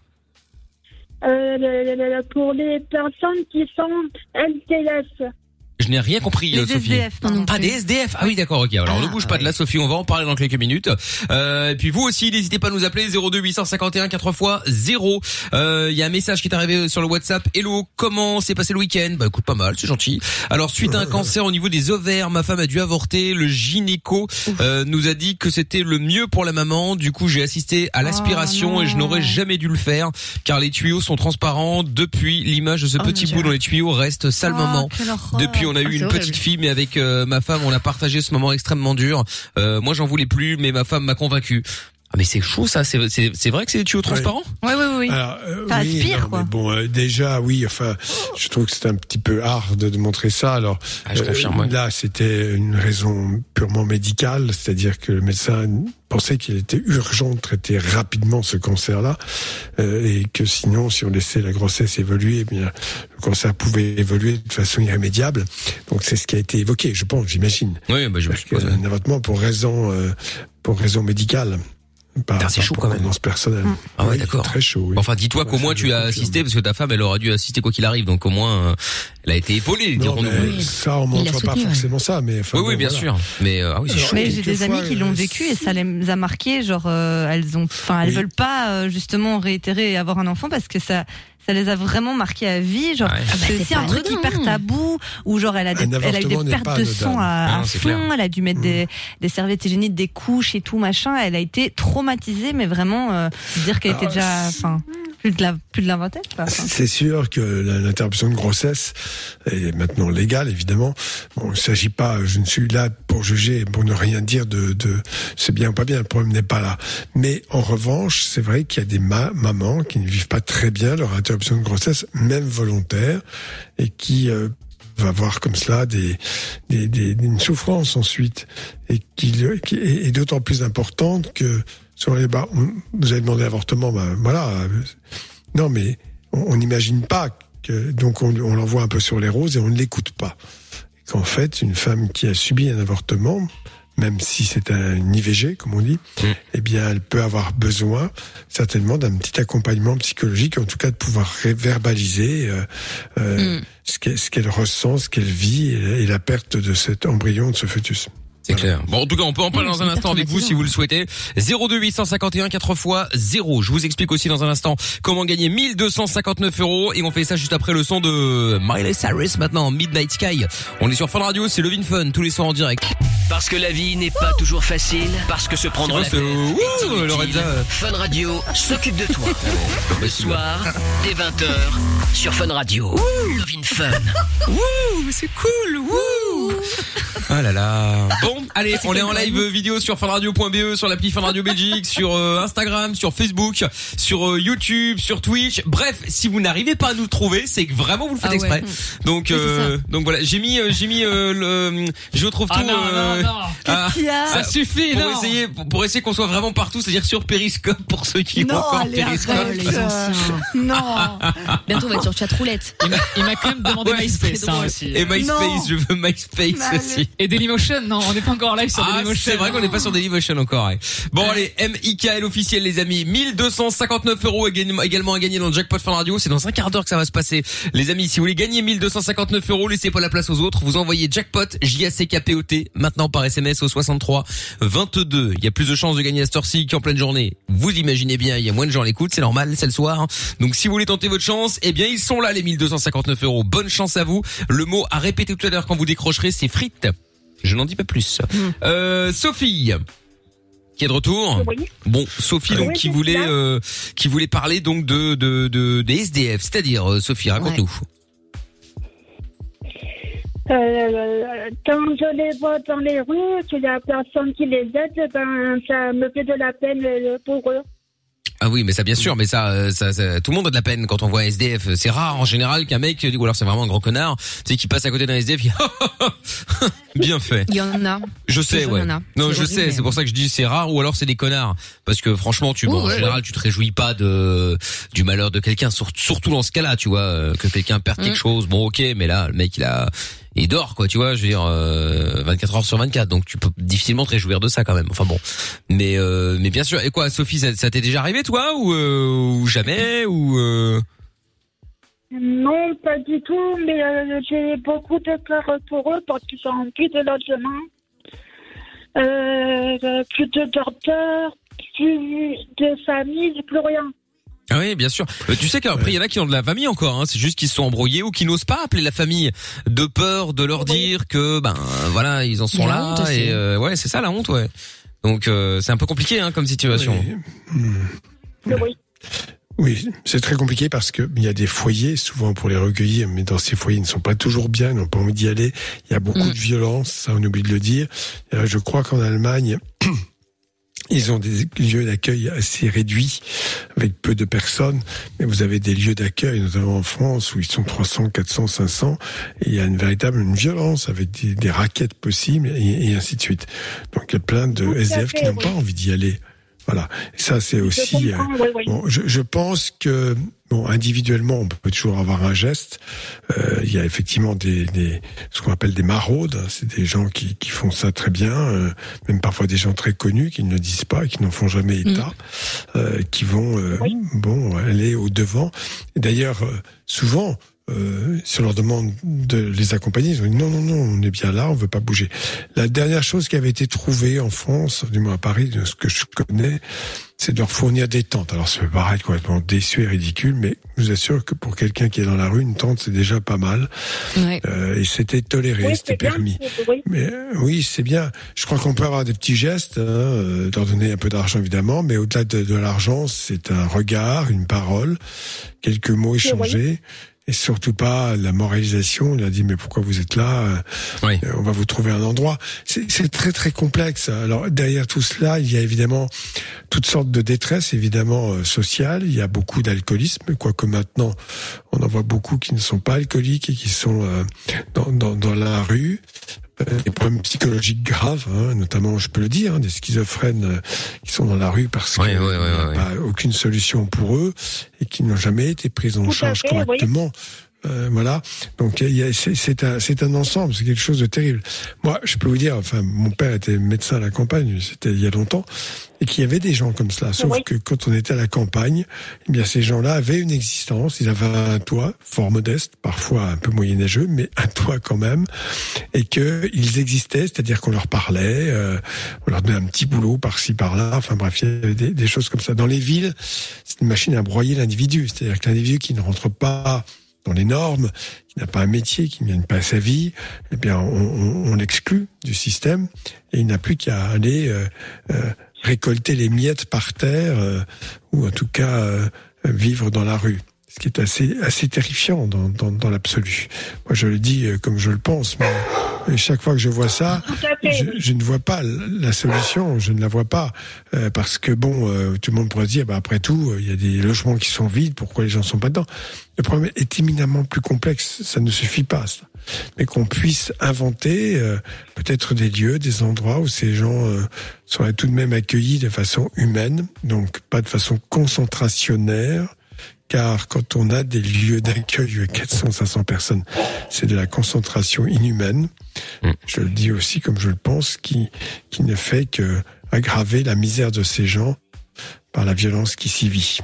Euh, le- le- le- pour les personnes qui sont LTS. Je n'ai rien compris, Les Sophie. SDF, pardon. Ah, des SDF. Ah oui, d'accord, ok. Alors, ne bouge pas de là, Sophie. On va en parler dans quelques minutes. Euh, et puis, vous aussi, n'hésitez pas à nous appeler 02 851 4 fois 0. Euh, Il y a un message qui est arrivé sur le WhatsApp. Hello, comment s'est passé le week-end? Bah, écoute, pas mal, c'est gentil. Alors, suite à un cancer au niveau des ovaires, ma femme a dû avorter. Le gynéco, euh, nous a dit que c'était le mieux pour la maman. Du coup, j'ai assisté à l'aspiration et je n'aurais jamais dû le faire car les tuyaux sont transparents. Depuis, l'image de ce Oh, petit bout dans les tuyaux reste sale Oh. Depuis, on a Ah, eu c'est une horrible. petite fille, mais avec euh, ma femme, on a partagé ce moment extrêmement dur. Euh, moi, j'en voulais plus, mais ma femme m'a convaincu. Ah, mais c'est chaud, ça. C'est c'est- c'est vrai que c'est des tuyaux transparents Oui, oui, oui. Alors, euh, Ça oui, aspire, non, quoi. mais bon, euh, déjà, oui. Enfin, je trouve que c'est un petit peu hard de, de montrer ça. Alors, Ah, je confirme, ouais. là, c'était une raison purement médicale, c'est-à-dire que le médecin pensait qu'il était urgent de traiter rapidement ce cancer-là, euh, et que sinon, si on laissait la grossesse évoluer, eh bien, le cancer pouvait évoluer de façon irrémédiable. Donc, c'est ce qui a été évoqué, je pense, j'imagine. Oui, bah, je me Parce qu'un avortement pour raison, euh, pour raison médicale. C'est chaud quand même. personnel. Ah ouais, Oui, d'accord. Très chaud. oui. Enfin, dis-toi qu'au moins tu as assisté, parce que ta femme, elle aurait dû assister quoi qu'il arrive. Donc au moins, euh, elle a été épaulée, Non, dirons-nous. mais Ça, on montre pas ouais. forcément ça, mais. enfin, Oui, oui, bien voilà. sûr. Mais euh, ah oui, c'est chaud. Mais j'ai des amis qui l'ont euh, vécu et ça les a marqués. Genre, elles ont, enfin, elles veulent pas euh, justement réitérer et avoir un enfant parce que ça, ça les a vraiment marqués à vie. Genre, Ouais. Ah bah, c'est un truc hyper tabou où genre elle a, des, elle a eu des pertes de sang à, Ah à fond. clair. Elle a dû mettre des, des serviettes hygiéniques, des couches et tout machin. Elle a été traumatisée, mais vraiment euh, dire qu'elle était déjà, enfin, plus de la, plus de C'est sûr que l'interruption de grossesse est maintenant légale, évidemment. Bon, il ne s'agit pas, je ne suis là pour juger, pour ne rien dire de, de c'est bien ou pas bien, le problème n'est pas là. Mais en revanche, c'est vrai qu'il y a des ma- mamans qui ne vivent pas très bien leur interruption de grossesse, même volontaire, et qui euh, va avoir comme cela des, des, des- une souffrance ensuite, et qui, qui est d'autant plus importante que sur les bah, on- vous avez demandé avortement, bah, voilà. Non, mais on n'imagine pas que donc on, on l'envoie un peu sur les roses et on ne l'écoute pas. Et Qu'en fait, une femme qui a subi un avortement, même si c'est un IVG, comme on dit, Mm. eh bien, elle peut avoir besoin certainement d'un petit accompagnement psychologique, en tout cas de pouvoir verbaliser euh, euh, Mm. ce qu'elle ce qu'elle ressent, ce qu'elle vit et, et la perte de cet embryon, de ce fœtus. C'est clair. Bon, en tout cas, on peut en parler Oui, dans un instant avec vous si vous le souhaitez. 02 851 4 fois 0. Je vous explique aussi dans un instant comment gagner 1259 euros et on fait ça juste après le son de Miley Cyrus maintenant, Midnight Sky. On est sur Fun Radio, c'est Levin Fun tous les soirs en direct. Parce que la vie n'est pas toujours facile, parce que se prendre la tête Lorenza. Fun Radio s'occupe de toi. Le soir, dès 20h, sur Fun Radio. Levin Fun. Wouh, c'est cool. Wouh. Ah là là. Bon, allez, on est en live vidéo sur funradio.be, sur l'appli Fun Radio Belgique, sur euh, Instagram, sur Facebook, sur euh, YouTube, sur Twitch. Bref, si vous n'arrivez pas à nous trouver, c'est que vraiment vous le faites Ah ouais. exprès. Donc Oui, c'est euh, donc voilà, j'ai mis euh, j'ai mis euh, le je retrouve Ah tout non, euh, non, non. ah, qu'il y a ça suffit, pour non. essayer pour, pour essayer qu'on soit vraiment partout, c'est-à-dire sur Periscope pour ceux qui ont Non, encore allez, Periscope. arrête. les anciens. non. Bientôt, on va être sur chatroulette. Il m'a- quand même demandé Ouais, MySpace hein, aussi. Et MySpace, Non. je veux MySpace aussi. Et Dailymotion, non, on n'est pas encore en live sur Ah, Dailymotion. c'est vrai qu'on n'est pas sur Dailymotion encore. ouais. Bon allez, MIKL officiel les amis, 1259 euros également à gagner dans le jackpot Fun Radio. C'est dans un quart d'heure que ça va se passer. Les amis, si vous voulez gagner 1259 euros, laissez pas la place aux autres. Vous envoyez jackpot J A C K P O T maintenant par SMS au 63 22. Il y a plus de chances de gagner à cette heure-ci qu'en pleine journée. Vous imaginez bien, il y a moins de gens à l'écoute, c'est normal, c'est le soir. Donc si vous voulez tenter votre chance, eh bien ils sont là les 1259 euros. Bonne chance à vous. Le mot à répéter tout à l'heure quand vous décrocherez, c'est frites. Je n'en dis pas plus. Euh, Sophie, qui est de retour. Oui. Bon, Sophie donc Oui, qui voulait euh, qui voulait parler donc de de de des SDF, c'est-à-dire euh, Sophie, raconte-nous. Euh, quand je les vois dans les rues, qu'il y a personne qui les aide, ben, ça me fait de la peine pour eux. Ah oui, mais ça bien sûr, mais ça, euh, ça, ça- tout le monde a de la peine quand on voit un SDF. C'est rare en général qu'un mec, ou alors c'est vraiment un gros connard, tu sais, qui passe à côté d'un SDF, qui bien fait. Il y en a. Je sais, ouais. Non, je horrible, sais, mais- c'est pour ça que je dis c'est rare ou alors c'est des connards. Parce que franchement, tu, bon, Ouais, en ouais, général, tu te réjouis pas de du malheur de quelqu'un, sur- surtout dans ce cas-là, tu vois, euh, que quelqu'un perd quelque Mm. chose. Bon, ok, mais là, le mec, il a, il dort, quoi, tu vois, je veux dire, euh, 24 heures sur 24, donc tu peux difficilement te réjouir de ça quand même. Enfin bon, mais euh, mais bien sûr. Et quoi, Sophie, ça, t'est déjà arrivé, toi, ou euh, ou jamais, ou euh... Non, pas du tout, mais euh, j'ai beaucoup de cœur pour eux parce qu'ils sont plus de logement, euh, plus de docteurs, plus de famille, plus rien. Ah oui, bien sûr. Euh, tu sais qu'après il y en a qui ont de la famille encore. Hein. C'est juste qu'ils se sont embrouillés ou qui n'osent pas appeler la famille de peur de leur dire que ben voilà ils en sont là honte aussi. et euh, ouais c'est ça la honte ouais. Donc euh, c'est un peu compliqué hein, comme situation. Oui. Oui, c'est très compliqué parce que il y a des foyers, souvent pour les recueillir, mais dans ces foyers, ils ne sont pas toujours bien, ils n'ont pas envie d'y aller. Il y a beaucoup Mm. de violence, ça on oublie de le dire. Euh, je crois qu'en Allemagne, ils ont des lieux d'accueil assez réduits, avec peu de personnes, mais vous avez des lieux d'accueil, notamment en France, où ils sont 300, 400, 500, et il y a une véritable une violence avec des, des raquettes possibles, et, et ainsi de suite. Donc il y a plein de Tout à SDF qui fait, n'ont oui. pas envie d'y aller. Voilà. Et ça, c'est Je aussi... euh, comprends, oui, oui. Bon, je, je pense que bon, individuellement, on peut toujours avoir un geste. Euh, Il y a effectivement des, des ce qu'on appelle des maraudes. hein. C'est des gens qui, qui font ça très bien, euh, même parfois des gens très connus qui ne le disent pas, qui n'en font jamais état, euh, qui vont euh, Oui. bon aller au devant. D'ailleurs, euh, souvent. Euh, sur leur demande de les accompagner, ils ont dit non, non, non, on est bien là, on veut pas bouger. La dernière chose qui avait été trouvée en France, du moins à Paris, de ce que je connais, c'est de leur fournir des tentes. Alors ça peut paraître complètement déçu et ridicule, mais je vous assure que pour quelqu'un qui est dans la rue, une tente c'est déjà pas mal. Ouais. Euh, et c'était toléré, Oui, c'était permis. Oui. Mais euh, oui, c'est bien. Je crois qu'on peut avoir des petits gestes, hein, euh, leur donner un peu d'argent évidemment, mais au-delà de, de l'argent, c'est un regard, une parole, quelques mots échangés. Et surtout pas la moralisation. Il a dit mais pourquoi vous êtes là Euh, Oui. On va vous trouver un endroit. C'est très très complexe. Alors derrière tout cela, il y a évidemment toutes sortes de détresse, évidemment euh, sociale. Il y a beaucoup d'alcoolisme, quoique maintenant on en voit beaucoup qui ne sont pas alcooliques et qui sont euh, dans, dans, dans la rue. Euh, Des problèmes psychologiques graves, hein, notamment, je peux le dire, hein, des schizophrènes euh, qui sont dans la rue parce qu'il n'y a ouais, aucune solution pour eux et qui n'ont jamais été pris en Tout charge fait, oui. Euh, voilà. Donc c'est c'est un, c'est un ensemble, c'est quelque chose de terrible. Moi, je peux vous dire, enfin, mon père était médecin à la campagne, c'était il y a longtemps, et qu'il y avait des gens comme cela. Sauf Oui. que quand on était à la campagne, eh bien ces gens-là avaient une existence, ils avaient un toit fort modeste, parfois un peu moyenâgeux, mais un toit quand même, et que ils existaient, c'est-à-dire qu'on leur parlait, euh, on leur donnait un petit boulot par-ci par-là. Enfin bref, il y avait des, des choses comme ça. Dans les villes, c'est une machine à broyer l'individu, c'est-à-dire que l'individu qui ne rentre pas dans les normes, qui n'a pas un métier, qui ne gagne pas sa vie, eh bien, on, l'exclut du système et il n'a plus qu'à aller euh, euh, récolter les miettes par terre euh, ou en tout cas euh, vivre dans la rue. Ce qui est assez assez terrifiant dans, dans, dans l'absolu. Moi, je le dis euh, comme je le pense, mais euh, chaque fois que je vois ça, je, je ne vois pas la solution, je ne la vois pas, euh, parce que bon, euh, tout le monde pourrait se dire, bah, après tout, euh, il y a des logements qui sont vides, pourquoi les gens sont pas dedans? Le problème est éminemment plus complexe, ça ne suffit pas, ça. mais qu'on puisse inventer euh, peut-être des lieux, des endroits où ces gens euh, seraient tout de même accueillis de façon humaine, donc pas de façon concentrationnaire. Car quand on a des lieux d'accueil de 400, 500 personnes, c'est de la concentration inhumaine. Mm. Je le dis aussi comme je le pense, qui, qui ne fait que aggraver la misère de ces gens par la violence qui s'y vit.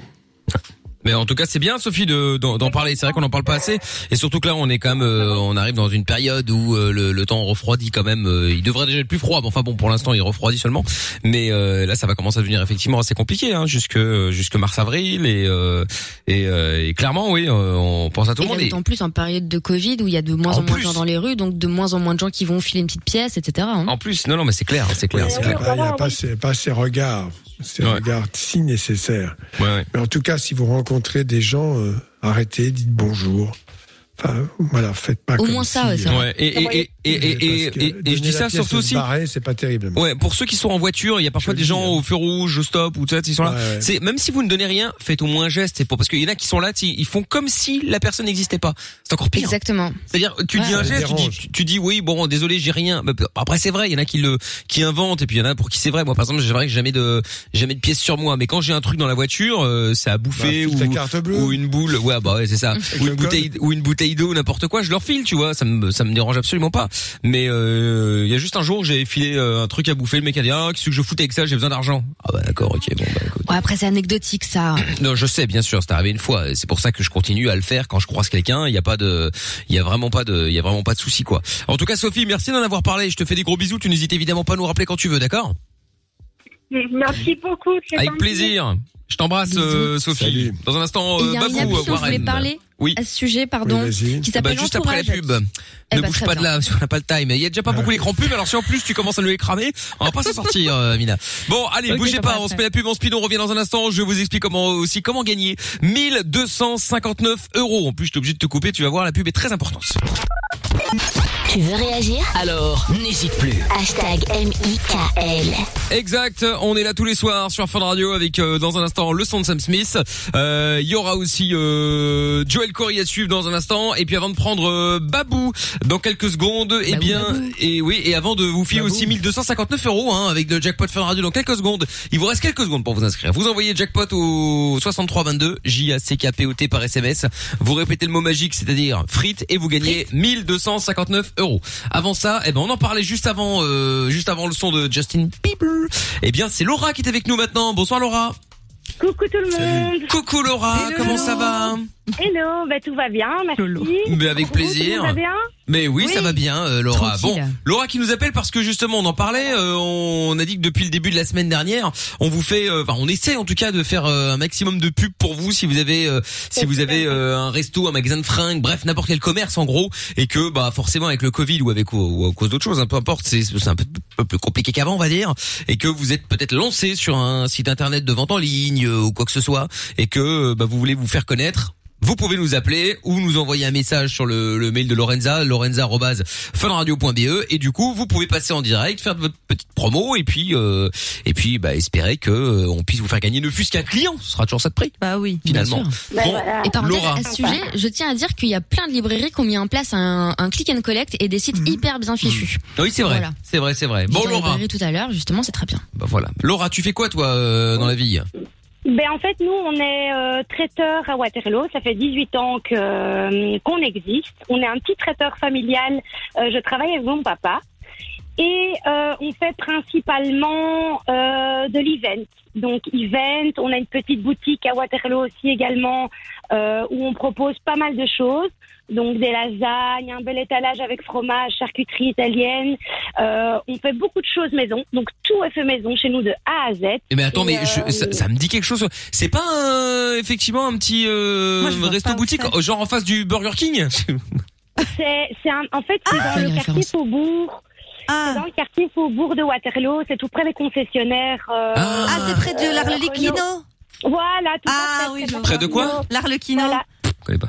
Mais en tout cas, c'est bien, Sophie, de- d'en parler. C'est vrai qu'on en parle pas assez, et surtout que là, on est quand même, euh, on arrive dans une période où euh, le, le temps refroidit quand même. euh, il devrait déjà être plus froid. mais enfin bon, pour l'instant, il refroidit seulement. Mais euh, là, ça va commencer à devenir effectivement assez compliqué, hein, jusque jusque mars avril, et euh, et, euh, et clairement, oui, euh, on pense à tout le monde. Et- d'autant plus en période de Covid où il y a de moins En en, moins de gens dans les rues, donc de moins en moins de gens qui vont filer une petite pièce, etc. hein. En plus, non, non, mais c'est clair, c'est clair, c'est Il n'y a, clair. pas, il y a pas ces, pas ces regards, ces Ouais. regards si nécessaires. Ouais, ouais. Mais en tout cas, si vous rencontrez des gens, euh, arrêtez, dites bonjour. Enfin, voilà, faites pas Au comme moins ça, si, ouais, c'est vrai. Ouais, et, et, et, et, et, et, parce que et- et je dis ça surtout aussi. c'est pas terrible. Ouais, pour ceux qui sont en voiture, il y a parfois Je des gens hein. au feu rouge, au stop ou tout ça, ils sont là. Ouais, ouais. C'est même si vous ne donnez rien, faites au moins un geste. C'est pour parce qu'il y en a qui sont là, tu sais, ils font comme si la personne n'existait pas. C'est encore pire. Exactement. C'est-à-dire, tu Ouais. dis un Ça geste, tu dis, tu, tu dis oui, bon, désolé, j'ai rien. Après, c'est vrai, il y en a qui le, qui inventent, et puis il y en a pour qui c'est vrai. Moi, par exemple, j'ai vrai que j'ai jamais de, jamais de pièces sur moi. Mais quand j'ai un truc dans la voiture, euh, c'est à bouffer ou, une boule. Ouais, bah ouais, c'est ça. ou le une bouteille, ou une bouteille bouteille d'eau, n'importe quoi, je leur file, tu vois, ça me ça me dérange absolument pas. Mais euh, il y a juste un jour, j'ai filé euh, un truc à bouffer, le mec a dit ah qu'est-ce que je foutais avec ça, j'ai besoin d'argent. Ah bah d'accord, ok, bon bah écoute. Ouais, après c'est anecdotique ça. Non, je sais, bien sûr, c'est arrivé une fois. et C'est pour ça que je continue à le faire quand je croise quelqu'un. Il y a pas de, il y a vraiment pas de, il y a vraiment pas de souci quoi. En tout cas, Sophie, merci d'en avoir parlé. Je te fais des gros bisous. Tu n'hésites évidemment pas à nous rappeler quand tu veux, d'accord? Merci beaucoup. Avec plaisir. Je t'embrasse, euh, Sophie. Dans un instant, euh, Babou, dont je voulais Warren. parler Oui. à ce sujet, pardon, qui Ah bah, s'appelle juste après la pub. Eh ne bah, bouge pas de là, parce qu'on n'a pas le time. Il y a déjà pas beaucoup l'écran pub, alors si en plus tu commences à nous les cramer, on va pas s'en sortir, euh, Mina. Bon, allez, Ok, bougez pas, on se met la pub, on speed, on revient dans un instant. Je vous explique comment aussi comment gagner 1259 euros. En plus, je suis obligé de te couper, tu vas voir, la pub est très importante. Tu veux réagir? Alors, n'hésite plus. Hashtag M-I-K-L. Exact, on est là tous les soirs sur Fun Radio avec euh, dans un instant le son de Sam Smith. Euh, Il y aura aussi euh, Joel Corey à suivre dans un instant et puis avant de prendre euh, Babou dans quelques secondes, eh bien et oui et avant de vous filer aussi 1259 euros hein, avec le jackpot Fun Radio dans quelques secondes. Il vous reste quelques secondes pour vous inscrire. Vous envoyez jackpot au 6322 J A C K P O T par SMS. Vous répétez le mot magique, c'est-à-dire frites et vous gagnez 1259 euros. Avant ça, eh ben on en parlait juste avant euh, juste avant le son de Justin Bieber. Eh bien, c'est Laura qui est avec nous maintenant. Bonsoir Laura. Coucou tout le monde. Coucou Laura, comment ça va? Hello, bah tout va bien, merci. Mais avec Vous, plaisir. Tout va bien Mais oui, Oui. ça va bien, euh, Laura. Tranquille. Bon, Laura qui nous appelle parce que justement, on en parlait. euh, on a dit que depuis le début de la semaine dernière, on vous fait, euh, enfin, on essaie en tout cas de faire euh, un maximum de pub pour vous si vous avez, euh, si vous avez euh, un resto, un magasin de fringues, bref, n'importe quel commerce en gros, et que bah forcément avec le Covid ou avec ou à cause d'autre chose, hein, peu importe, c'est c'est un peu, peu plus compliqué qu'avant, on va dire, et que vous êtes peut-être lancé sur un site internet de vente en ligne euh, ou quoi que ce soit, et que euh, bah, vous voulez vous faire connaître. Vous pouvez nous appeler ou nous envoyer un message sur le, le mail de Lorenza, lorenza@funradio.be et du coup vous pouvez passer en direct, faire votre petite promo et puis euh, et puis bah espérer que euh, on puisse vous faire gagner ne fût-ce qu'un client, ce sera toujours ça de prix. Bah oui, finalement. Bah, Bon, Et parenthèse, Laura. à ce sujet, je tiens à dire qu'il y a plein de librairies qui ont mis en place un, un click and collect et des sites hyper bien fichus. Oui, c'est vrai. Voilà. C'est vrai, c'est vrai. Bon Laura, tout à l'heure, justement, c'est très bien. bah voilà. Laura, tu fais quoi toi euh, dans la vie? Ben en fait, nous, on est euh, traiteur à Waterloo. Ça fait 18 ans que euh, qu'on existe. On est un petit traiteur familial. Euh, je travaille avec mon papa. Et euh, on fait principalement euh, de l'event. Donc event, on a une petite boutique à Waterloo aussi également euh, où on propose pas mal de choses. Donc des lasagnes, un bel étalage avec fromage, charcuterie italienne. Euh, on fait beaucoup de choses maison. Donc tout est fait maison chez nous de A à Z. Eh mais attends, Et, mais je- euh, ça, ça me dit quelque chose. C'est pas euh, effectivement un petit euh, Moi, resto boutique, genre en face du Burger King? C'est, c'est un- en fait, c'est dans le quartier Faubourg. C'est dans le quartier Faubourg de Waterloo. C'est tout près des concessionnaires. euh, Ah, c'est près de euh, l'Arlequino Voilà, tout Ah à fait. oui, Près de quoi? L'Arlequino. Voilà. Je connais pas.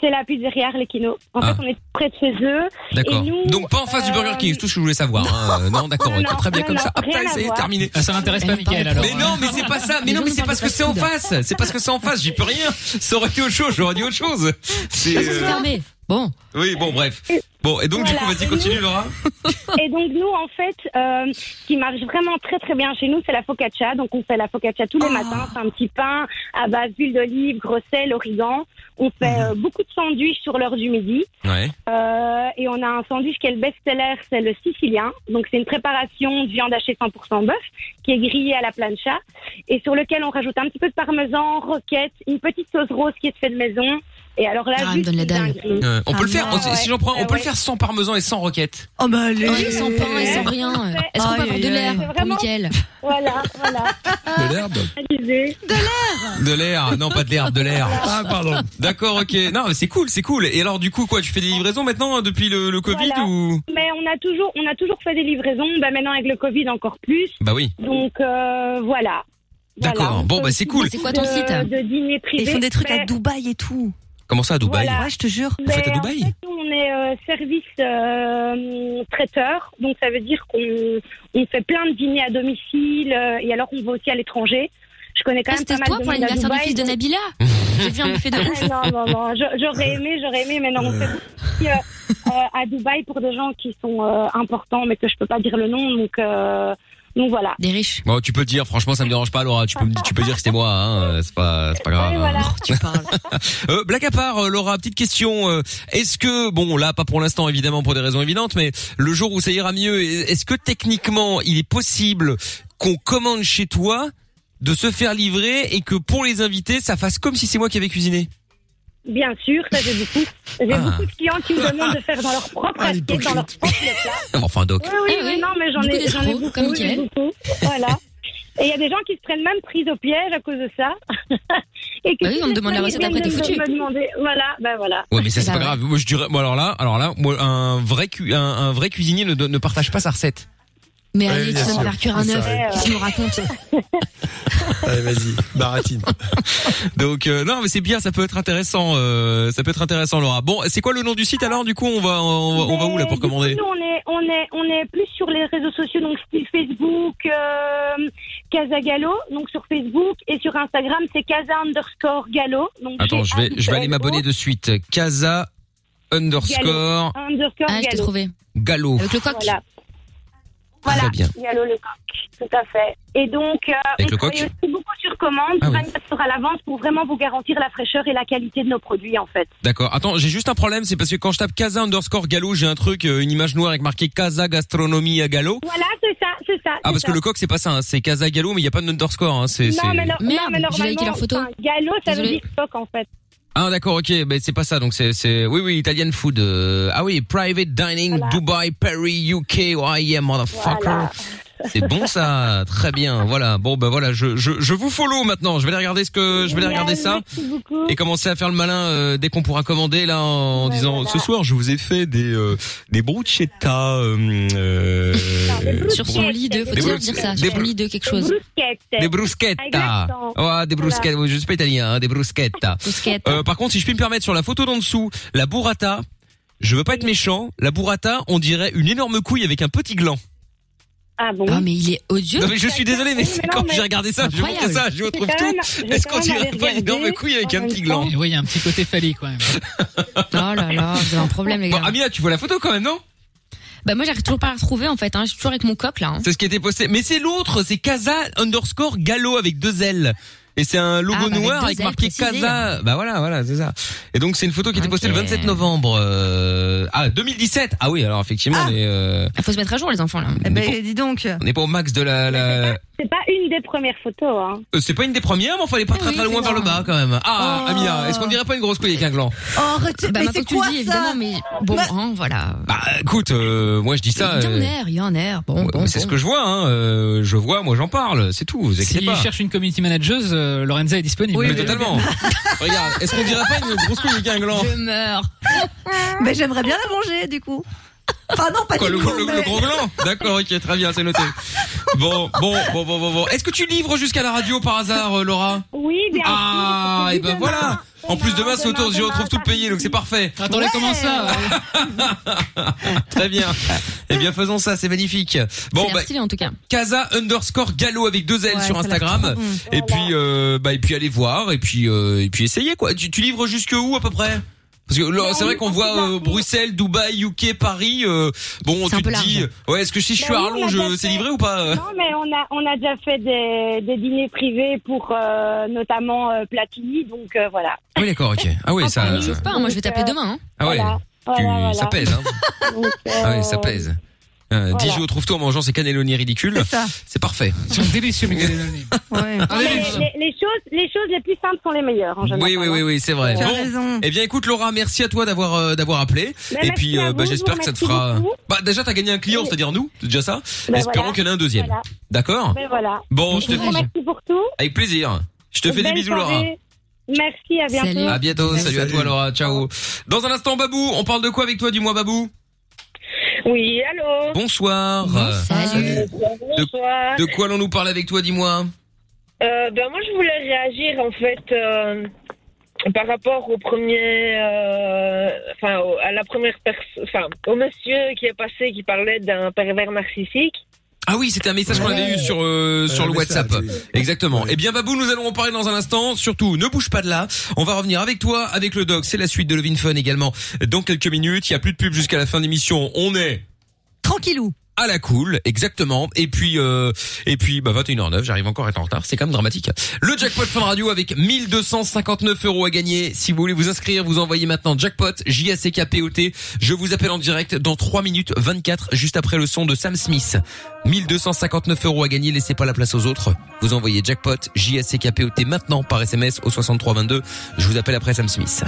C'est la pizzeria Arlecchino. En Ah. fait, on est près de chez eux. D'accord. Et nous, Donc pas en face du Burger King, c'est tout ce que je voulais savoir. hein. Euh, non, d'accord, Non, ok, très bien non, comme non, ça. Hop, rien à c'est voir. terminé. Ah, ça m'intéresse pas, Mickaël, alors. Mais non, mais c'est pas ça. Mais non, mais c'est parce que c'est en face. C'est parce que c'est en face. J'y peux rien. Ça aurait été autre chose. J'aurais dit autre chose. C'est. Euh, fermé. Bon. Oui, bon, bref. Bon, et donc du coup, Voilà. vas-y, continue, Laura. Et donc nous, en fait, euh, ce qui marche vraiment très très bien chez nous, c'est la focaccia. Donc on fait la focaccia tous les Oh. matins. C'est un petit pain à base d'huile d'olive, gros sel, origan. On fait Mhm. euh, beaucoup de sandwichs sur l'heure du midi. Ouais. Euh, et on a un sandwich qui est le best-seller, c'est le sicilien. Donc c'est une préparation de viande hachée 100% bœuf qui est grillée à la plancha et sur lequel on rajoute un petit peu de parmesan, roquette, une petite sauce rose qui est faite de maison. Et alors là, Ah, me donne la dalle. Euh, on peut le faire. Ah, on- Si j'en prends, on Ah, peut le faire sans parmesan et sans roquette. Oh bah allez. Oh, sans pain et sans rien. Est-ce qu'on peut avoir de l'air pour Vraiment Voilà, voilà. De l'herbe Alizé. De l'air. Non, pas de l'herbe, de l'air. Ah, pardon. D'accord, ok. Non, mais c'est cool, c'est cool. Et alors, du coup, quoi, tu fais des livraisons maintenant euh, depuis le, le Covid Voilà. ou? Mais on a toujours, on a toujours fait des livraisons. Bah maintenant avec le Covid encore plus. Bah oui. Donc euh, voilà. D'accord. Voilà. Bon, bah c'est cool. C'est quoi ton de, site De dîner privé. Ils font des trucs à Dubaï et tout. Comment ça à Dubaï Voilà. Ouais, je te jure. Vous faites à en Dubaï fait, nous, on est euh, service euh, traiteur, donc ça veut dire qu'on on fait plein de dîners à domicile euh, et alors on va aussi à l'étranger. Je connais quand Ah, même pas mal toi de pour l'anniversaire du Dubaï, fils de Nabila J'ai vu un buffet de ouf. Non, non, non, j'aurais aimé, j'aurais aimé, mais non, on fait aussi, à Dubaï pour des gens qui sont euh, importants, mais que je peux pas dire le nom, donc euh, Donc voilà. Des riches. Bon, tu peux dire, franchement, ça me dérange pas, Laura. Tu peux me, tu peux dire que c'était moi, hein. euh, C'est pas, c'est pas grave. Et hein. voilà. Tu parles. Euh, blague à part, euh, Laura, petite question. euh, est-ce que, bon, là, pas pour l'instant, évidemment, pour des raisons évidentes, mais le jour où ça ira mieux, est-ce que techniquement, il est possible qu'on commande chez toi, de se faire livrer et que pour les invités, ça fasse comme si c'est moi qui avais cuisiné? Bien sûr, ça j'ai beaucoup. J'ai Ah. beaucoup de clients qui me demandent de faire dans leur propre Ah, assiette, dans leur propre plat. Enfin, Doc. Oui, oui, Ah oui, non, mais j'en Beaucoup ai, j'en ai beaucoup, comme Mickaël. beaucoup. Voilà. Et il y a des gens qui se prennent même prise au piège à cause de ça. Et que Bah oui, on me demande la recette après, t'es foutu. me demander- Voilà, ben voilà. Ouais, mais ça, c'est Bah pas ouais. grave. Moi, je dirais, moi, alors là, alors là, moi, un vrai, cu- un, un vrai cuisinier ne partage pas sa recette. Mais Ouais, allez, tu vas me faire cuire un œuf. arrive. Qu'est-ce que tu me racontes Allez, vas-y, baratine. Donc, euh, non, mais c'est bien, ça peut être intéressant, euh, ça peut être intéressant, Laura. Bon, c'est quoi le nom du site alors, du coup, on va, on va, on va où là pour du coup, commander Nous, on est, on est, on est plus sur les réseaux sociaux, donc style Facebook, euh, Casa Gallo, donc sur Facebook et sur Instagram, c'est Casa underscore Gallo. Donc Attends, je vais, je vais aller m'abonner de suite. Casa underscore Underscore Ah, je Gallo. trouvé. Gallo. Avec le coq. Voilà. Voilà, Très bien. Gallo le coq, tout à fait. Et donc, euh, Avec on le coq travaille aussi beaucoup sur commande, Ah oui. 24 heures à l'avance pour vraiment vous garantir la fraîcheur et la qualité de nos produits, en fait. D'accord. Attends, j'ai juste un problème, c'est parce que quand je tape Casa underscore Gallo, j'ai un truc, euh, une image noire avec marqué Casa Gastronomie à Gallo. Voilà, c'est ça, c'est ça. Ah, parce ça. que le coq, c'est pas ça, hein, c'est Casa Gallo, mais il y a pas de underscore, hein, c'est, c'est... Non, mais, non, Merde, non, mais j'ai liké normalement, leur photo. Gallo, ça veut dire coq, en fait. Ah, d'accord, ok, mais c'est pas ça, donc c'est, c'est, oui, oui, Italian food, euh, ah oui, private dining. Dubai, Paris, UK, oh yeah, motherfucker. Voilà. C'est bon ça, très bien. Voilà. Bon ben voilà, je, je je vous follow maintenant. Je vais aller regarder ce que je vais aller regarder ça Merci beaucoup. et commencer à faire le malin euh, dès qu'on pourra commander là en Ouais, disant voilà. ce soir je vous ai fait des euh, des bruschetta euh, euh, Sur son lit de, faut dire, dire ça, des sur son lit de quelque chose. des bruschetta. Des bruschetta. Je suis pas italien, hein, des bruschetta. Bruschetta. Euh, par contre, si je puis me permettre sur la photo d'en dessous, la burrata, je veux pas être méchant, la burrata, on dirait une énorme couille avec un petit gland. Ah bon Ah, mais il est odieux. Non mais je suis désolé, mais c'est quand mais- j'ai regardé ça, je montré ça, je retrouve tout. Est-ce qu'on dirait pas une énorme couille avec un même petit gland oui, il y a un petit côté phallique quand même. Oh là là, vous avez un problème, les Bon, gars. Amina, tu vois la photo quand même, non? Bah, moi, j'arrive toujours pas à la retrouver, en fait, hein. Je suis toujours avec mon coq, là. hein. C'est ce qui a été posté. Mais c'est l'autre, c'est Casa underscore Gallo avec deux L. Et c'est un logo Ah, bah, avec noir avec marqué précisé. Casa. Bah voilà, voilà, c'est ça. Et donc c'est une photo qui a été postée le Ok. 27 novembre. Euh... Ah, 2017. Ah oui, alors effectivement, Ah. on est, euh, Il faut se mettre à jour, les enfants, là. Eh ben, dis donc. on n'est pas au max de la. la... C'est pas une des premières photos, hein. Euh, c'est pas une des premières, mais fallait pas Ah très oui, très loin vers le bas quand même. Ah, Oh. Amina, est-ce qu'on dirait pas une grosse couille avec un gland? Oh, arrête, Bah, mais maintenant c'est que tu le quoi dis, ça? évidemment, mais bon, Bah- hein, voilà. Bah écoute, euh, moi je dis ça. Il y en euh, a, il y a. Bon, ouais, bon, c'est ce bon. que je vois, hein. euh, je vois, moi j'en parle, c'est tout. Vous inquiétez S'il pas. cherche une community manager, euh, Lorenza est disponible. mais totalement. Regarde, est-ce qu'on dirait pas une grosse couille avec un gland? Je meurs. Mais j'aimerais bien la manger, du coup. Enfin, non, pas Quoi, du le, coup. le- le gros gland D'accord, ok, très bien, c'est noté. Bon, bon, bon, bon, bon, bon. Est-ce que tu livres jusqu'à la radio par hasard, euh, Laura? Oui, bien Ah, sûr. et ben Demain, voilà. En plus demain, c'est autour, j'y retrouve tout payé, donc c'est parfait. Attendez, comment ça Très bien. Eh bien, faisons ça, c'est magnifique. Bon, C'est bah, stylé, en tout cas. Casa underscore Gallo avec deux L Ouais, sur Instagram. Et puis, euh, bah, et puis allez voir, et puis, euh, et puis essayez quoi. Tu, tu livres jusque où à peu près? Parce que là, c'est vrai on qu'on voit euh, Bruxelles, Dubaï, UK, Paris. euh, bon, tu te dis, ouais, est-ce que si je suis Bah à on a Arlon, déjà je c'est fait. livré ou pas? Euh Non, mais on a, on a déjà fait des, des dîners privés pour euh, notamment euh, Platini, donc euh, voilà. Oui, d'accord, ok. Ah oui, ça, Je sais pas, moi, je vais t'appeler demain, hein. ah ouais, Voilà, tu- voilà, voilà. ça pèse, hein. Donc, euh, Ah oui, ça pèse. Euh, voilà. Dijon trouve-toi en mangeant ces cannelloni ridicules. C'est ça. C'est parfait. Ils sont délicieux, mes cannelloni. Ouais. Allez, les- les, les choses, les choses les plus simples sont les meilleures en général. Oui, oui, oui, oui, c'est vrai. Bon. raison. Eh bien, écoute, Laura, merci à toi d'avoir euh, d'avoir appelé. Ben, Et merci puis, à euh, vous, bah, je j'espère que ça te fera. beaucoup. Bah, déjà, t'as gagné un client, c'est-à-dire nous, c'est déjà ça. Ben, Espérons voilà. qu'il y en ait un deuxième. Voilà. D'accord. Mais voilà. Bon, je te fais remercie pour tout. avec plaisir. Je te fais des bisous, Laura. Merci, à bientôt. Salut. À bientôt. Salut, à Salut. toi, Laura. Ciao. Dans un instant, Babou, on parle de quoi avec toi, dis-moi, Babou Oui, allô Bonsoir. Salut. Bonsoir. De quoi allons-nous parler avec toi, dis-moi Euh, ben, moi, je voulais réagir, en fait, euh, par rapport au premier... euh, Enfin, au- à la première personne... Enfin, au monsieur qui est passé, qui parlait d'un pervers narcissique. Ah oui, c'était un message qu'on avait eu sur euh, sur le WhatsApp. Exactement. Ouais. Eh bien Babou, nous allons en parler dans un instant. Surtout, ne bouge pas de là. On va revenir avec toi, avec le doc. C'est la suite de Levin Fun également. Dans quelques minutes, il y a plus de pub jusqu'à la fin d'émission. On est Tranquillou. À la cool, exactement. Et puis euh, et puis bah 21h09, j'arrive encore à être en retard, c'est quand même dramatique. Le jackpot Fun Radio avec 1259 euros à gagner. Si vous voulez vous inscrire, vous envoyez maintenant jackpot J A C K P O T. Je vous appelle en direct dans 3 minutes 24 juste après le son de Sam Smith. 1259 euros à gagner, laissez pas la place aux autres. Vous envoyez jackpot J A C K P O T maintenant par SMS au 6322. Je vous appelle après Sam Smith.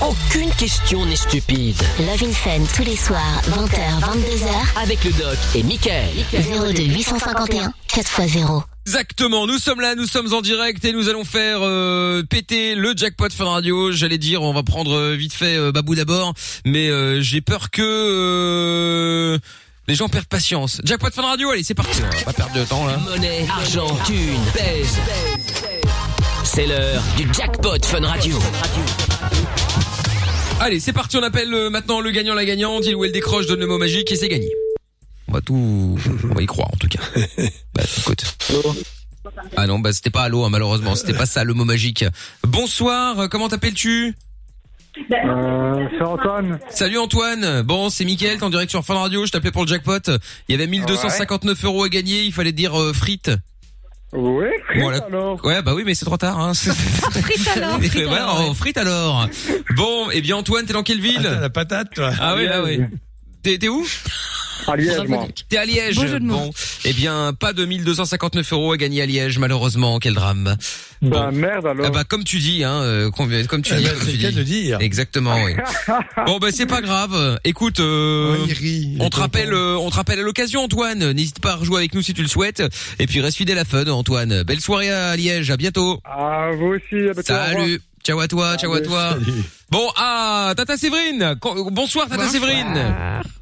Aucune question n'est stupide. Love in Fun tous les soirs, 20h, 22h. Avec le doc et Michael. 02 851 4x0. Exactement, nous sommes là, nous sommes en direct et nous allons faire euh, péter le jackpot Fun Radio. J'allais dire, on va prendre euh, vite fait euh, Babou d'abord, mais euh, j'ai peur que euh, les gens perdent patience. Jackpot Fun Radio, allez, c'est parti. On va pas perdre de temps là. Monnaie, argent, thune, pèse. C'est l'heure du jackpot Fun Radio. Allez, c'est parti, on appelle euh, maintenant le gagnant, la gagnante. Il ou elle décroche, donne le mot magique et c'est gagné. On va tout, on va y croire en tout cas. bah écoute. Ah non, bah c'était pas allô, hein, malheureusement, c'était pas ça le mot magique. Bonsoir, euh, comment t'appelles-tu Euh, c'est Antoine. Salut Antoine. Bon, c'est Mickaël, t'es en direct sur Fun Radio. Je t'appelais pour le jackpot. Il y avait 1259 euros à gagner. Il fallait dire euh, frites. Oui, frites Voilà. alors. Ouais, bah oui, mais c'est trop tard. Hein. frites alors, frites ouais, alors, oh, frites alors. Bon, eh bien Antoine, t'es dans quelle ville? La patate, toi. Ah oui, là oui. T'es t'es où À Liège, moi. T'es à Liège. Jeu de mots. Bon, eh bien, pas de 1259 euros à gagner à Liège, malheureusement. Quel drame. Bah merde alors. Ah bah comme tu dis, hein, euh, comme comme tu Eh dis, ben, comme c'est tu le cas dis. de dire. Exactement, oui. Bon bah c'est pas grave. Écoute, euh, Ouais, il rit, il est on te rappelle, euh, on te rappelle à l'occasion, Antoine. N'hésite pas à rejouer avec nous si tu le souhaites. Et puis reste fidèle à Fun, Antoine. Belle soirée à Liège. À bientôt. Ah, vous aussi. à bientôt, au revoir. Salut. Ciao à toi, ciao à Allez, toi. salut. Bon, ah, Tata Séverine. Bonsoir, Tata Séverine.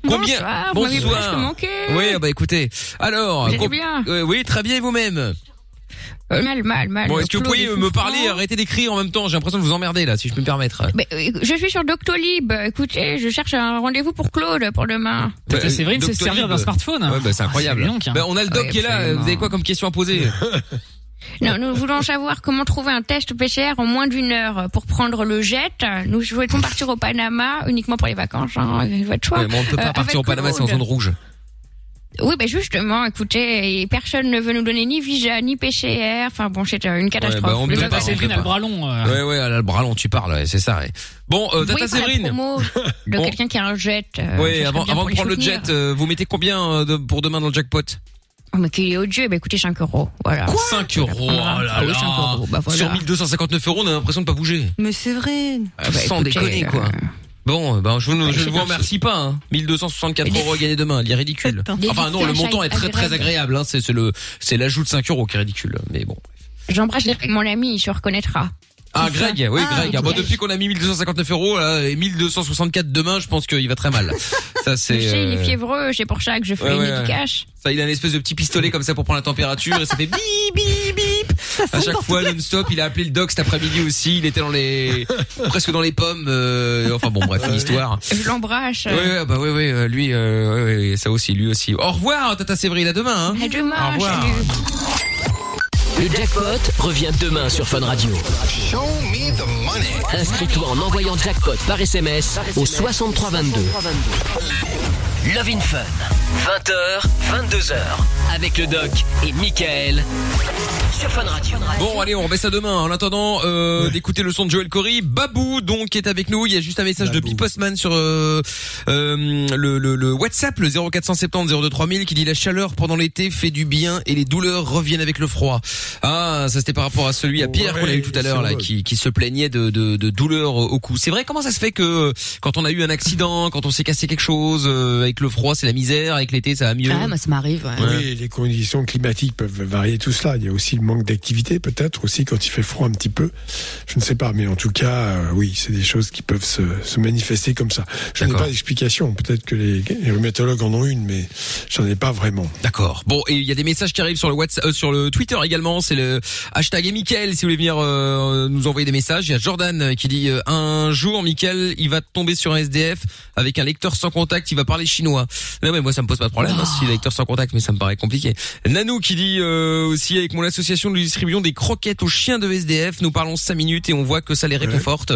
Combien Bonsoir, vous m'avez presque manqué. Oui, ah bah écoutez. Alors, Vous com- bien Euh, oui, très bien et vous-même. Euh, Mal, mal, mal. Bon, est-ce que vous pourriez me parler, arrêter d'écrire en même temps J'ai l'impression de vous emmerder là, si je peux me permettre. Mais, euh, je suis sur Doctolib. Écoutez, je cherche un rendez-vous pour Claude pour demain. Tata Ouais, Séverine Doctolib. servir d'un smartphone. Ouais, bah c'est incroyable. Ah, c'est hein. Bah, on a le doc Oui, qui est là. Vous avez quoi comme question à poser Non, nous voulons savoir comment trouver un test PCR en moins d'une heure pour prendre le jet. Nous souhaitons partir au Panama uniquement pour les vacances. Hein, votre choix. Ouais, mais on ne peut pas Euh, partir au Panama, c'est en zone rouge. Oui, ben justement, écoutez, personne ne veut nous donner ni visa, ni PCR. Enfin bon, c'est euh, une catastrophe. bah, on Le peut pas, Séverine le bras long. euh. Ouais, ouais, elle a le bras long, tu parles, ouais, c'est ça. ouais. Bon, euh, Tata la Séverine. promo de Bon. quelqu'un qui a un jet. euh, Oui, avant, avant de prendre le jet, euh, vous mettez combien euh, de- pour demain dans le jackpot? Oh, mais qu'il est odieux, ben écoutez, 5 euros. Voilà. 5 euros, oh là Ah oui, là. 5 euros, bah voilà. Sur 1259 euros, on a l'impression de pas bouger. Mais c'est vrai. Ah, bah, Sans écoutez, déconner, quoi. euh, Bon, ben, je, ne- je c'est ne vous remercie pas, hein. 1264 euros à gagner demain, il est ridicule. Attends. Enfin, non, le Des montant est très, très agréable, hein. C'est, c'est le, c'est l'ajout de 5 euros qui est ridicule. Mais bon. J'embrasse mon ami, il se reconnaîtra. Ah, ça. Greg, oui, Ah, Greg. Ah, bon, Greg. depuis qu'on a mis 1259 euros, là, et 1264 demain, je pense qu'il va très mal. Ça, c'est, sais, il est euh, fiévreux, c'est pour ça que je fais ouais, une ouais. Ça, il a une espèce de petit pistolet comme ça pour prendre la température et ça fait bip bip bip. À chaque fois non-stop, il a appelé le doc cet après-midi aussi. Il était dans les presque dans les pommes. euh, enfin bon, bref, une histoire. Je l'embrasse. Oui, ouais, bah oui, oui, euh, lui, euh, ouais, ça aussi, lui aussi. Au revoir, Tata Séverine, à demain. Hein. À demain, Au revoir. salut. Le jackpot revient demain sur Fun Radio. Inscris-toi en envoyant jackpot par SMS au 6322. Love in Fun. 20h, 22h. Avec le doc et Michael. Sur Fun Radio. Bon, allez, on remet ça demain. En attendant euh, d'écouter le son de Joel Corey, Babou donc est avec nous. Il y a juste un message de Babou. Postman sur euh, euh, le, le, le WhatsApp, le 0470 02 3000, qui dit la chaleur pendant l'été fait du bien et les douleurs reviennent avec le froid. Ah, ça c'était par rapport à celui à Pierre qu'on a eu tout à l'heure là, qui, qui se plaignait de, de, de douleurs au cou. C'est vrai. Comment ça se fait que euh, quand on a eu un accident, quand on s'est cassé quelque chose, euh, avec le froid c'est la misère, avec l'été ça va mieux. Ah, moi, ça m'arrive. ouais. Oui, les conditions climatiques peuvent varier tout cela. Il y a aussi le manque d'activité, peut-être aussi quand il fait froid un petit peu. Je ne sais pas, mais en tout cas, euh, oui, c'est des choses qui peuvent se, se manifester comme ça. Je n'ai D'accord. pas d'explication. Peut-être que les, les rhumatologues en ont une, mais j'en ai pas vraiment. D'accord. Bon, et il y a des messages qui arrivent sur le WhatsApp, euh, sur le Twitter également. C'est le hashtag et Mickaël, si vous voulez venir euh, nous envoyer des messages. Il y a Jordan qui dit euh, un jour, Mickaël, il va tomber sur un SDF avec un lecteur sans contact, il va parler chinois. Non mais moi ça me pose pas de problème hein, si lecteur sans contact, mais ça me paraît compliqué. Nanou qui dit euh, aussi avec mon association nous distribuons des croquettes aux chiens de SDF. Nous parlons 5 minutes et on voit que ça les réconforte.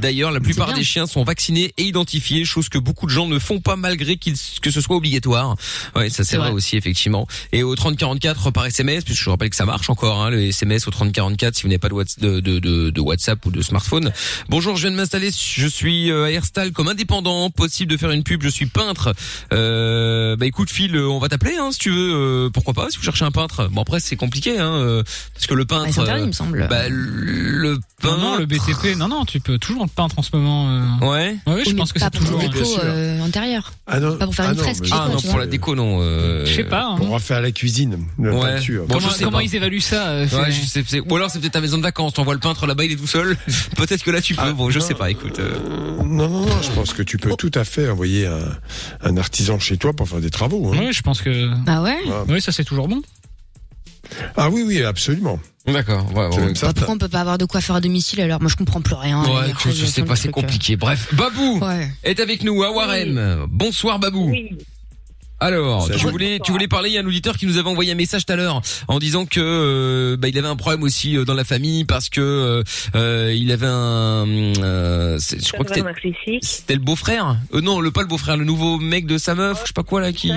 D'ailleurs, la plupart des chiens sont vaccinés et identifiés, chose que beaucoup de gens ne font pas malgré qu'il que ce soit obligatoire. Ouais, ça c'est vrai, aussi effectivement. Et au 3044 par SMS, puisque je rappelle que ça marche encore, hein, le SMS au 3044 si vous n'avez pas de, Whats- de, de, de- de WhatsApp ou de smartphone. Bonjour, je viens de m'installer, je suis euh, à Airstal comme indépendant, possible de faire une pub, je suis peintre. Euh, bah écoute Phil, euh, on va t'appeler hein, si tu veux, euh, pourquoi pas, si vous cherchez un peintre. Bon après c'est compliqué hein, euh, parce que le peintre... Bah, c'est interdit, euh, il me semble. Bah, le Non, peintre... non, le BTP, non, non, tu peux toujours le peindre en ce moment. euh. Ouais. Ouais, je Oui, pense mais que c'est pour toujours. la bien déco euh, intérieure. Ah non, Pas pour faire ah une non, fresque, je Ah pas, non, pour la déco non. euh, Je sais pas. hein. Pour refaire la cuisine, la Ouais. peinture. Bon, comment je sais comment pas. ils évaluent ça euh, Ouais, je sais, c'est- ou alors c'est peut-être ta maison de vacances, t'envoies le peintre là-bas, il est tout seul. peut-être que là tu peux, Ah, bon, je sais pas, écoute. euh. Non, non, non, je pense que tu peux tout à fait envoyer un, un artisan chez toi pour faire des travaux. hein. Ouais, je pense que. Ah ouais Oui, ça c'est toujours bon. Ah oui, oui, absolument. D'accord, ouais, ouais. même certain. pourquoi on peut pas avoir de quoi faire à domicile alors? Moi je comprends plus rien. Ouais, je, je sais pas, c'est euh. compliqué. Bref, Babou Ouais. est avec nous à Warem. Bonsoir Babou. Oui. Alors, tu voulais, tu voulais parler, il y a un auditeur qui nous avait envoyé un message tout à l'heure en disant que euh, bah, il avait un problème aussi euh, dans la famille parce que euh, euh, il avait un, euh, je crois que c'était le beau-frère. Euh, non, le pas le beau-frère, le nouveau mec de sa meuf, je sais pas quoi là qui.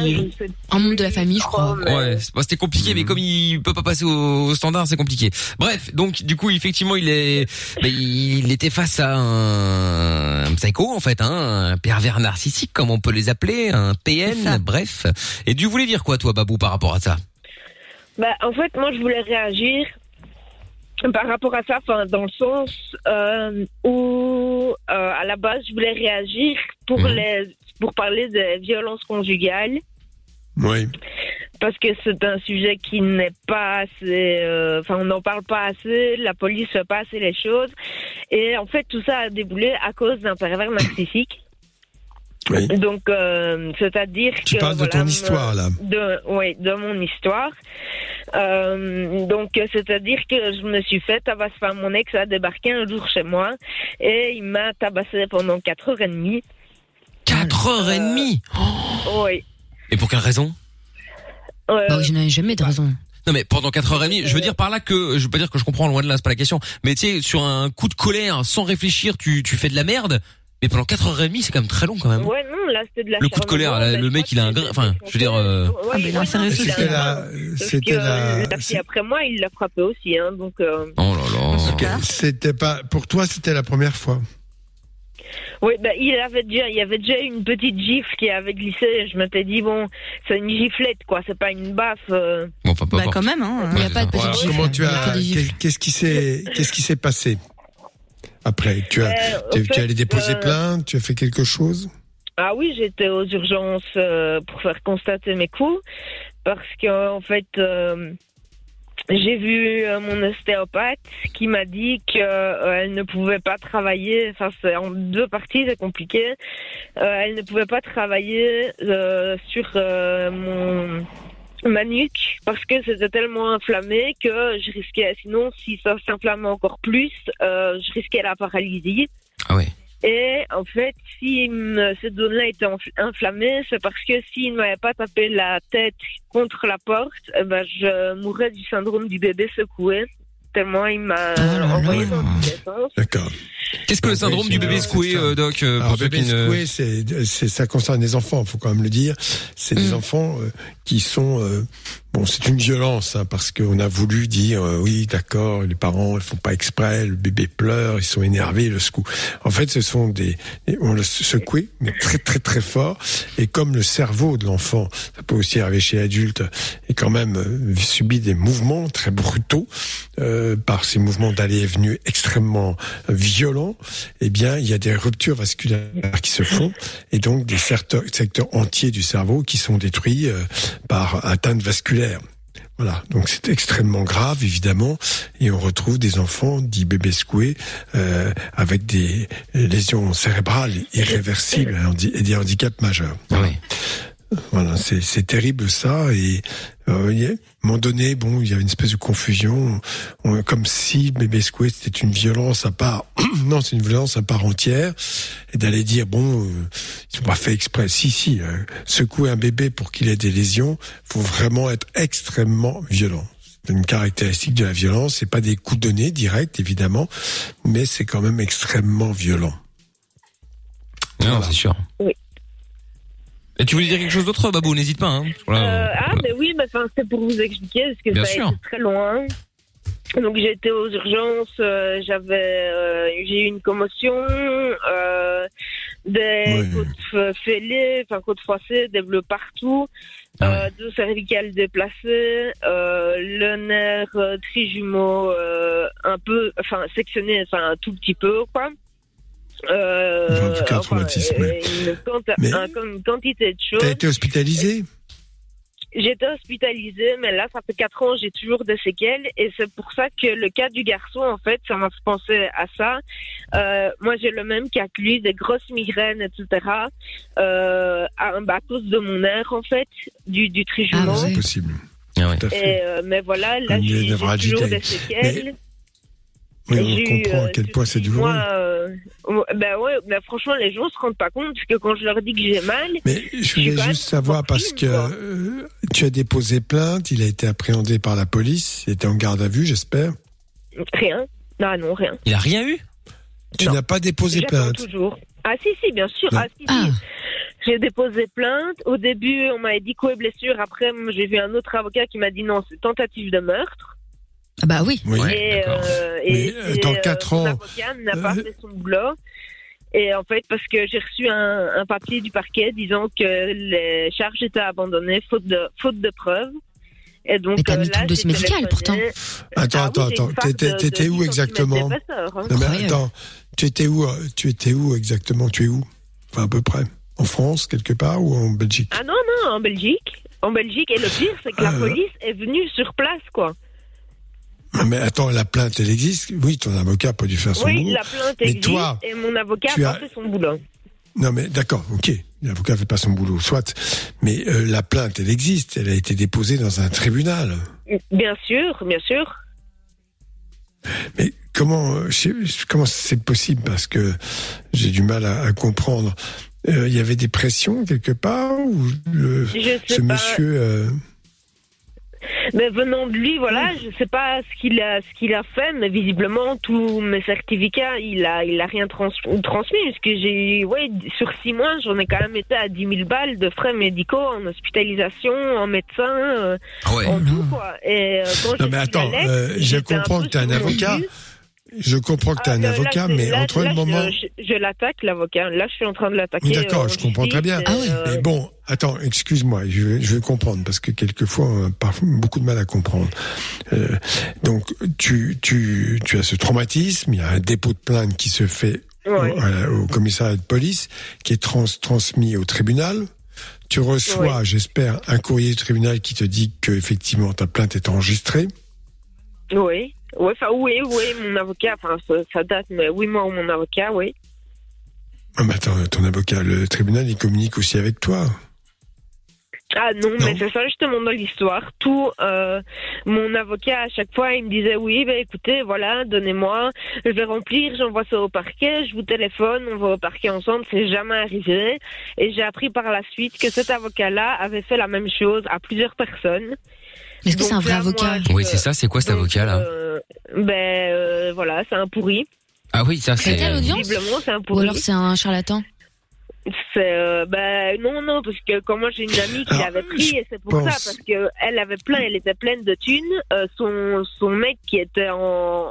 Un membre de la famille, je crois. Ouais, c'est- c'était compliqué, mais comme il peut pas passer au, au standard, c'est compliqué. Bref, donc du coup, effectivement, il est, bah, il était face à un, un psycho en fait, hein, un pervers narcissique, comme on peut les appeler, un. PN, bref. Et tu voulais dire quoi, toi, Babou, par rapport à ça? Bah, en fait, moi, je voulais réagir par rapport à ça, enfin, dans le sens euh, où, euh, à la base, je voulais réagir pour Mhm. les, pour parler des violences conjugales, Oui. parce que c'est un sujet qui n'est pas assez, euh, enfin, on n'en parle pas assez, la police fait pas assez les choses, et en fait, tout ça a déboulé à cause d'un pervers narcissique. Oui. Donc, euh, c'est-à-dire Tu que parles de ton me- histoire, là. de, oui, de mon histoire. Euh, donc, euh, c'est-à-dire que je me suis fait tabasser. Enfin, mon ex a débarqué un jour chez moi et il m'a tabassé pendant 4 heures et demie. Quatre heures et demie. Oui. Et pour quelle raison? Euh, Bah, je n'avais jamais de raison. Non mais pendant 4 heures et demie, je veux dire par là que je veux pas dire que je comprends loin de là, c'est pas la question. Mais tu sais, sur un coup de colère, sans réfléchir, tu tu fais de la merde. Mais pendant 4 heures et demie, c'est quand même très long quand même. Ouais, non, là, c'était de la Le coup de colère, là, le mec, il a un grain. Enfin, je veux dire. euh, Ah, mais non, a C'était un la, c'était la, euh, après moi, il l'a frappé aussi, hein, donc. euh, Oh là là. Ok, C'était pas, pour toi, c'était la première fois. Oui, bah, il avait déjà, il y avait déjà une petite gifle qui avait glissé. Je m'étais dit bon, c'est une giflette, quoi. C'est pas une baffe. euh. Bon, enfin, peu Bah, quand même, hein. Il n'y a pas de petite gifle. Comment tu as, qu'est-ce qui s'est, qu'est-ce qui s'est passé? Après Tu as, Euh, tu, es allé fait, déposer euh, plainte, tu as fait quelque chose? Ah oui, j'étais aux urgences euh, pour faire constater mes coups parce que en fait, euh, j'ai vu mon ostéopathe qui m'a dit qu'elle ne pouvait pas travailler. Enfin, c'est en deux parties, c'est compliqué. Elle ne pouvait pas travailler sur mon ma nuque parce que c'était tellement inflammé que je risquais, sinon si ça s'inflammait encore plus, euh, je risquais la paralysie. Ah ouais. Et en fait, si cette zone-là était inflammée, c'est parce que s'il ne m'avait pas tapé la tête contre la porte, eh ben, je mourrais du syndrome du bébé secoué. Tellement il m'a envoyé dans tous les sens. D'accord. Qu'est-ce que le Ah, syndrome du bébé secoué, euh, Doc euh, Alors, bébé secoué, c'est, c'est, ça concerne les enfants, faut quand même le dire. C'est des Mm. enfants euh, qui sont, euh, bon, c'est une violence hein, parce qu'on a voulu dire, euh, oui, d'accord, les parents, ils font pas exprès, le bébé pleure, ils sont énervés, le secoue. En fait, ce sont des, on le secoué, mais très très très fort. Et comme le cerveau de l'enfant, ça peut aussi arriver chez l'adulte, est quand même euh, subit des mouvements très brutaux euh, par ces mouvements d'aller et venue extrêmement violents, eh bien, il y a des ruptures vasculaires qui se font et donc des secteurs, secteurs entiers du cerveau qui sont détruits euh, par atteinte vasculaire. Voilà, donc c'est extrêmement grave évidemment, et on retrouve des enfants dits bébés secoués euh, avec des lésions cérébrales irréversibles et des handicaps majeurs. Voilà. oui. Voilà, c'est c'est terrible ça. Et euh, à un moment donné, bon, il y avait une espèce de confusion, On- comme si bébé secoué c'était une violence à part. non, c'est une violence à part entière. Et d'aller dire bon, euh, ils sont pas fait exprès. Si, si, euh, secouer un bébé pour qu'il ait des lésions, faut vraiment être extrêmement violent. C'est une caractéristique de la violence. C'est pas des coups donnés directs, évidemment, mais c'est quand même extrêmement violent. Non, c'est sûr. Oui. Et tu voulais dire quelque chose d'autre, Babou? N'hésite pas. Hein. Voilà. Euh, ah, mais oui, mais enfin, c'était pour vous expliquer, parce que Bien ça a sûr. été très loin. Donc, j'ai été aux urgences, euh, j'avais, euh, j'ai eu une commotion, euh, des côtes fêlées, enfin, côtes froissées, des bleus partout, Ah euh, deux cervicales déplacées, euh, le nerf euh, trijumeau, euh, un peu, enfin, sectionné, enfin, un tout petit peu, quoi. Euh, enfin, euh, ouais. une, quanta- Mais- un- une quantité de choses. T'as été hospitalisé? J'étais hospitalisée, mais là, ça fait quatre ans, j'ai toujours des séquelles. Et c'est pour ça que le cas du garçon, en fait, ça m'a fait penser à ça. Euh, moi, j'ai le même cas que lui, des grosses migraines, etc. Euh, à, bah, à cause de mon nerf, en fait, du, du trijumeau. C'est possible. Ah. Tout à fait. Et, euh, mais voilà, là, j'ai toujours des séquelles. Oui, on comprend à euh, quel point c'est douloureux. Moi, euh, ben ouais, ben franchement, les gens se rendent pas compte que quand je leur dis que j'ai mal, Mais je voulais juste savoir parce que euh, tu as déposé plainte, il a été appréhendé par la police, il était en garde à vue, j'espère. rien. Non, non, rien. Il a rien eu? Tu n'as pas déposé plainte. toujours. Ah si, si, bien sûr. Non. Ah, si, si. J'ai déposé plainte. Au début, on m'avait dit quoi blessure. Après, j'ai vu un autre avocat qui m'a dit non, c'est tentative de meurtre. Ah bah oui. Oui. et euh, et Mais, euh, dans et, quatre mon ans, avocat n'a pas fait son boulot. Et en fait, parce que j'ai reçu un, un papier du parquet disant que les charges étaient abandonnées faute de faute de preuves. Et donc Mais t'as euh, mis le dossier médical, téléphoné. Attends, Ah attends, attends. T'étais de- t'étais de où 10 exactement hein. Non, mais attends, tu étais où euh, Tu étais où exactement? Tu es où? Enfin, à peu près. En France, quelque part, ou en Belgique? Ah non, non, en Belgique. En Belgique. Et le pire, c'est que la Euh. police est venue sur place, quoi. Mais attends, la plainte, elle existe Oui, ton avocat a pas dû faire son Oui, boulot. la plainte Mais existe toi, et mon avocat a as- pas fait son boulot. Non, mais d'accord, ok. L'avocat fait pas son boulot, soit. Mais euh, la plainte, elle existe. Elle a été déposée dans un tribunal. Bien sûr, bien sûr. Mais comment, euh, comment c'est possible? Parce que j'ai du mal à, à comprendre. Euh, Il y avait des pressions quelque part ou le, Je sais ce pas. monsieur euh, Mais venant de lui, voilà, je sais pas ce qu'il a, ce qu'il a fait, mais visiblement tous mes certificats, il a, il a rien trans- transmis, parce que j'ai, ouais, sur six mois, j'en ai quand même été à 10 000 balles de frais médicaux en hospitalisation, en médecin, euh, en tout quoi. Et euh, quand Non mais attends, lettre, euh, je comprends que tu es un avocat. Je comprends que tu es un Ah, là, avocat, là, mais là, entre là, le moment... Je, l'attaque, l'avocat. Là, je suis en train de l'attaquer. D'accord, euh, je comprends très bien. justice, euh, Mais bon, attends, excuse-moi, je, vais- je vais comprendre parce que quelquefois on a parfois beaucoup de mal à comprendre. Euh, donc tu, tu, tu as ce traumatisme, il y a un dépôt de plainte qui se fait au, Ouais. commissariat de police, qui est trans, transmis au tribunal. Tu reçois, j'espère, un courrier du tribunal qui te dit que effectivement ta plainte est enregistrée. Oui. Oui, enfin, oui, oui, mon avocat, enfin, ça, ça date, mais oui, moi, mon avocat, oui. Ah, mais attends, ton avocat, le tribunal, il communique aussi avec toi. Ah non, mais c'est ça justement dans l'histoire. Tout, euh, mon avocat à chaque fois, il me disait oui, ben écoutez, voilà, donnez-moi, je vais remplir, j'envoie ça au parquet, je vous téléphone, on va au parquet ensemble, c'est jamais arrivé. Et j'ai appris par la suite que cet avocat-là avait fait la même chose à plusieurs personnes. Est-ce que c'est un vrai moi, avocat Oui, c'est ça. C'est quoi cet avocat là euh, Ben euh, voilà, c'est un pourri. Ah oui, ça c'est. Visiblement, c'est un Ou pourri. alors c'est un charlatan C'est euh, ben non non parce que quand moi j'ai une amie qui l'avait pris et c'est pour pense- ça parce que elle avait plein elle était pleine de thunes Euh, son son mec qui était en,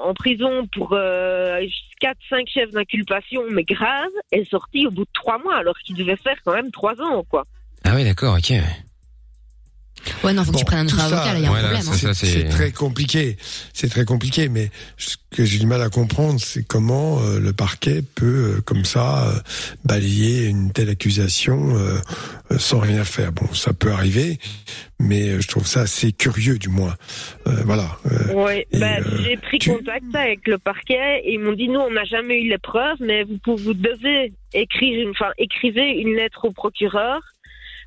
en prison pour euh, 4 5 chefs d'inculpation mais grave est sorti au bout de trois mois alors qu'il devait faire quand même trois ans quoi. Ah oui, d'accord, ok. Ouais, non, faut que tu prennes un autre avocat, là, il y a un ouais, là, problème. hein. C'est très compliqué. C'est très compliqué, mais ce que j'ai du mal à comprendre, c'est comment euh, le parquet peut, euh, comme ça, euh, balayer une telle accusation euh, euh, sans rien faire. Bon, ça peut arriver, mais je trouve ça assez curieux, du moins. Euh, voilà. Euh, ben, euh, j'ai pris tu- contact avec le parquet et ils m'ont dit nous on n'a jamais eu les preuves mais vous, pouvez- vous devez écrire une enfin écrivez une lettre au procureur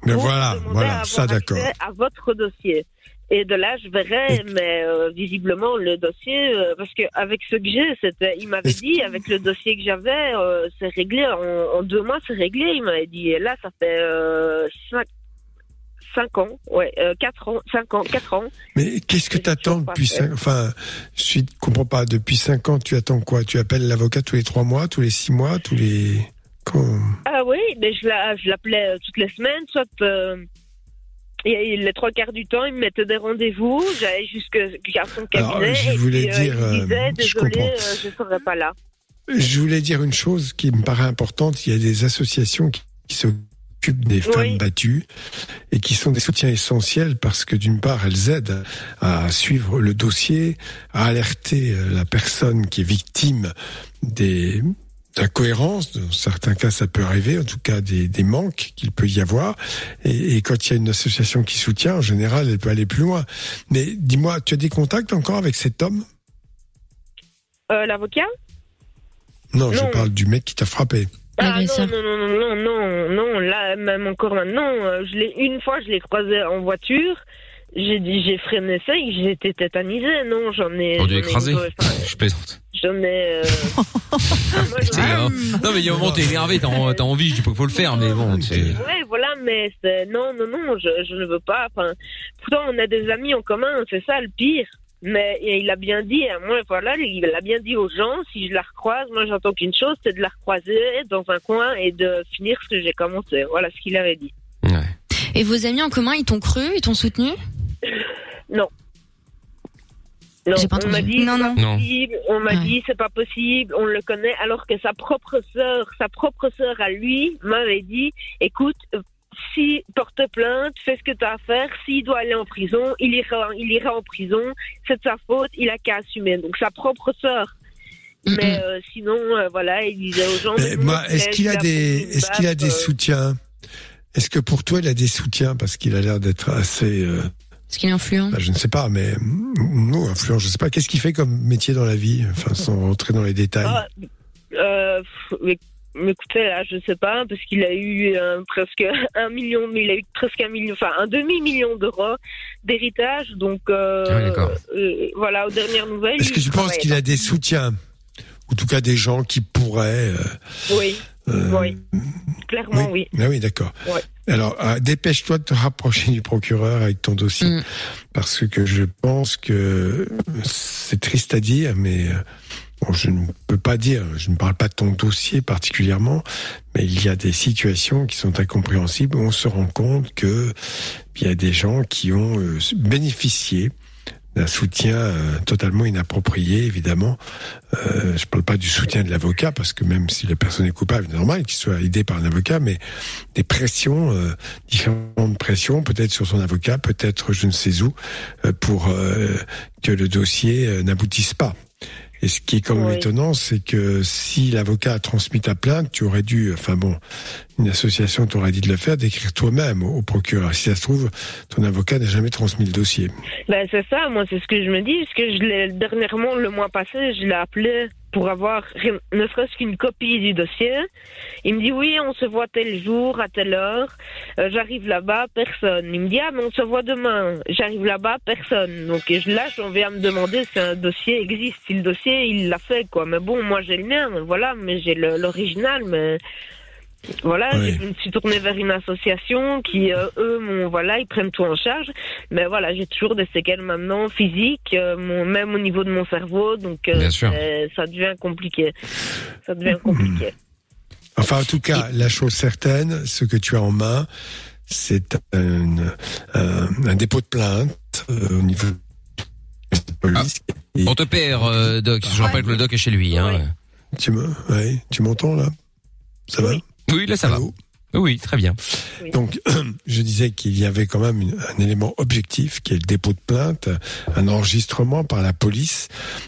Mais voilà, voilà, ça, d'accord. À votre dossier. Et de là, je verrai, mais euh, visiblement le dossier, euh, parce que avec ce que j'ai, c'était, il m'avait dit, avec le dossier que j'avais, euh, c'est réglé en, en deux mois, c'est réglé. Il m'avait dit, et là, ça fait euh, cinq, cinq ans, ouais, quatre ans, cinq ans, quatre ans. Mais qu'est-ce que tu attends depuis cinq, enfin, je suis, comprends pas, depuis cinq ans, tu attends quoi? Tu appelles l'avocat tous les trois mois, tous les six mois, tous les, Ah oui, mais je la- je l'appelais euh, toutes les semaines, soit euh, et, les trois quarts du temps, il me mettait des rendez-vous, j'allais jusqu'à son Alors, cabinet je et voulais euh, dire, il disait, euh, je euh, je serai pas là. Je voulais dire une chose qui me paraît importante. Il y a des associations qui, qui s'occupent des femmes battues et qui sont des soutiens essentiels parce que d'une part, elles aident à suivre le dossier, à alerter la personne qui est victime des d'incohérences, dans certains cas ça peut arriver, en tout cas des, des manques qu'il peut y avoir, et, et quand il y a une association qui soutient, en général, elle peut aller plus loin. Mais dis-moi, tu as des contacts encore avec cet homme? Euh, L'avocat? Non, je parle du mec qui t'a frappé. Ah non, non, non, non, non, non, non, là, même encore maintenant, euh, je l'ai, une fois, je l'ai croisé en voiture, j'ai dit, j'ai freiné ça et j'étais tétanisé, non, j'en ai... On dû j'en ai- écraser. enfin, Je plaisante. Ai... euh, moi, euh, non mais il y a un moment t'es énervé, t'as en- t'as envie, je dis pas qu'il faut le faire, mais bon, c'est. Ouais, voilà, mais c'est non, non, non, je, je ne veux pas. Enfin, pourtant, on a des amis en commun, c'est ça le pire. Mais il a bien dit, hein, moi, voilà, il a bien dit aux gens, si je la recroise, moi, j'entends qu'une chose, c'est de la recroiser dans un coin et de finir ce que j'ai commencé. Voilà ce qu'il avait dit. Et vos amis en commun, ils t'ont cru, ils t'ont soutenu? Non. Non, J'ai pas on m'a entendu. dit Non, c'est non. pas Non. possible, on m'a dit c'est pas possible, on le connaît, alors que sa propre sœur, sa propre sœur à lui m'avait dit, écoute, si porte plainte, fais ce que tu as à faire, s'il doit aller en prison, il ira, il ira en prison, c'est de sa faute, il a qu'à assumer. Donc sa propre sœur. Mais euh, sinon, euh, voilà, il disait aux gens. Mais moi, est-ce qu'il a des, est-ce qu'il a des soutiens? Est-ce que pour toi, il a des soutiens? Parce qu'il a l'air d'être assez. euh, Est-ce qu'il est influent bah, Je ne sais pas, mais non, influent. Je ne sais pas. Qu'est-ce qu'il fait comme métier dans la vie Enfin, sans rentrer dans les détails. Ah, euh, mais- mais écoutez, là, je sais pas, parce qu'il a eu euh, presque un million, il a eu presque un million, enfin un demi-million d'euros d'héritage, donc euh, Ah oui, euh, voilà, aux dernières nouvelles. Est-ce que tu penses qu'il a des soutiens? Ou en tout cas des gens qui pourraient. euh. Oui, euh, oui, clairement, oui. Ah oui, d'accord. Ouais. Alors, ah, dépêche-toi de te rapprocher du procureur avec ton dossier, Mm. parce que je pense que c'est triste à dire, mais euh, bon, je ne peux pas dire, je ne parle pas de ton dossier particulièrement, mais il y a des situations qui sont incompréhensibles. où On se rend compte que il y a des gens qui ont euh, bénéficié d'un soutien euh, totalement inapproprié, évidemment. Euh, je parle pas du soutien de l'avocat, parce que même si la personne est coupable, c'est normal qu'il soit aidé par un avocat, mais des pressions, euh, différentes pressions, peut-être sur son avocat, peut-être je ne sais où, euh, pour euh, que le dossier euh, n'aboutisse pas. Et ce qui est quand même Oui. étonnant, c'est que si l'avocat a transmis ta plainte, tu aurais dû, enfin bon, une association t'aurait dit de le faire, d'écrire toi-même au, procureur. Si ça se trouve, ton avocat n'a jamais transmis le dossier. Ben, c'est ça, moi, c'est ce que je me dis, parce que je dernièrement, le mois passé, je l'ai appelé pour avoir ne serait-ce qu'une copie du dossier. Il me dit, oui, on se voit tel jour, à telle heure. Euh, j'arrive là-bas, personne. Il me dit, ah, mais on se voit demain. J'arrive là-bas, personne. Donc, là, j'en viens à me demander si un dossier existe. Si le dossier, il l'a fait, quoi. Mais bon, moi, j'ai le mien, voilà, mais j'ai l'original, mais... Voilà, je me suis tournée vers une association qui, euh, eux, m'ont, voilà, ils prennent tout en charge. Mais voilà, j'ai toujours des séquelles maintenant physiques, euh, mon, même au niveau de mon cerveau, donc euh, Bien sûr. c'est- ça devient compliqué. Ça devient compliqué. Enfin, en tout cas, la chose certaine, ce que tu as en main, c'est un, un, un dépôt de plainte euh, au niveau de la police. On te perd, euh, Doc. Je rappelle que le Doc est chez lui. Hein. Tu me, ouais, tu m'entends là? Ça va? Oui, là ça va. Oui, très bien. Donc, je disais qu'il y avait quand même une- un élément objectif qui est le dépôt de plainte, un enregistrement par la police.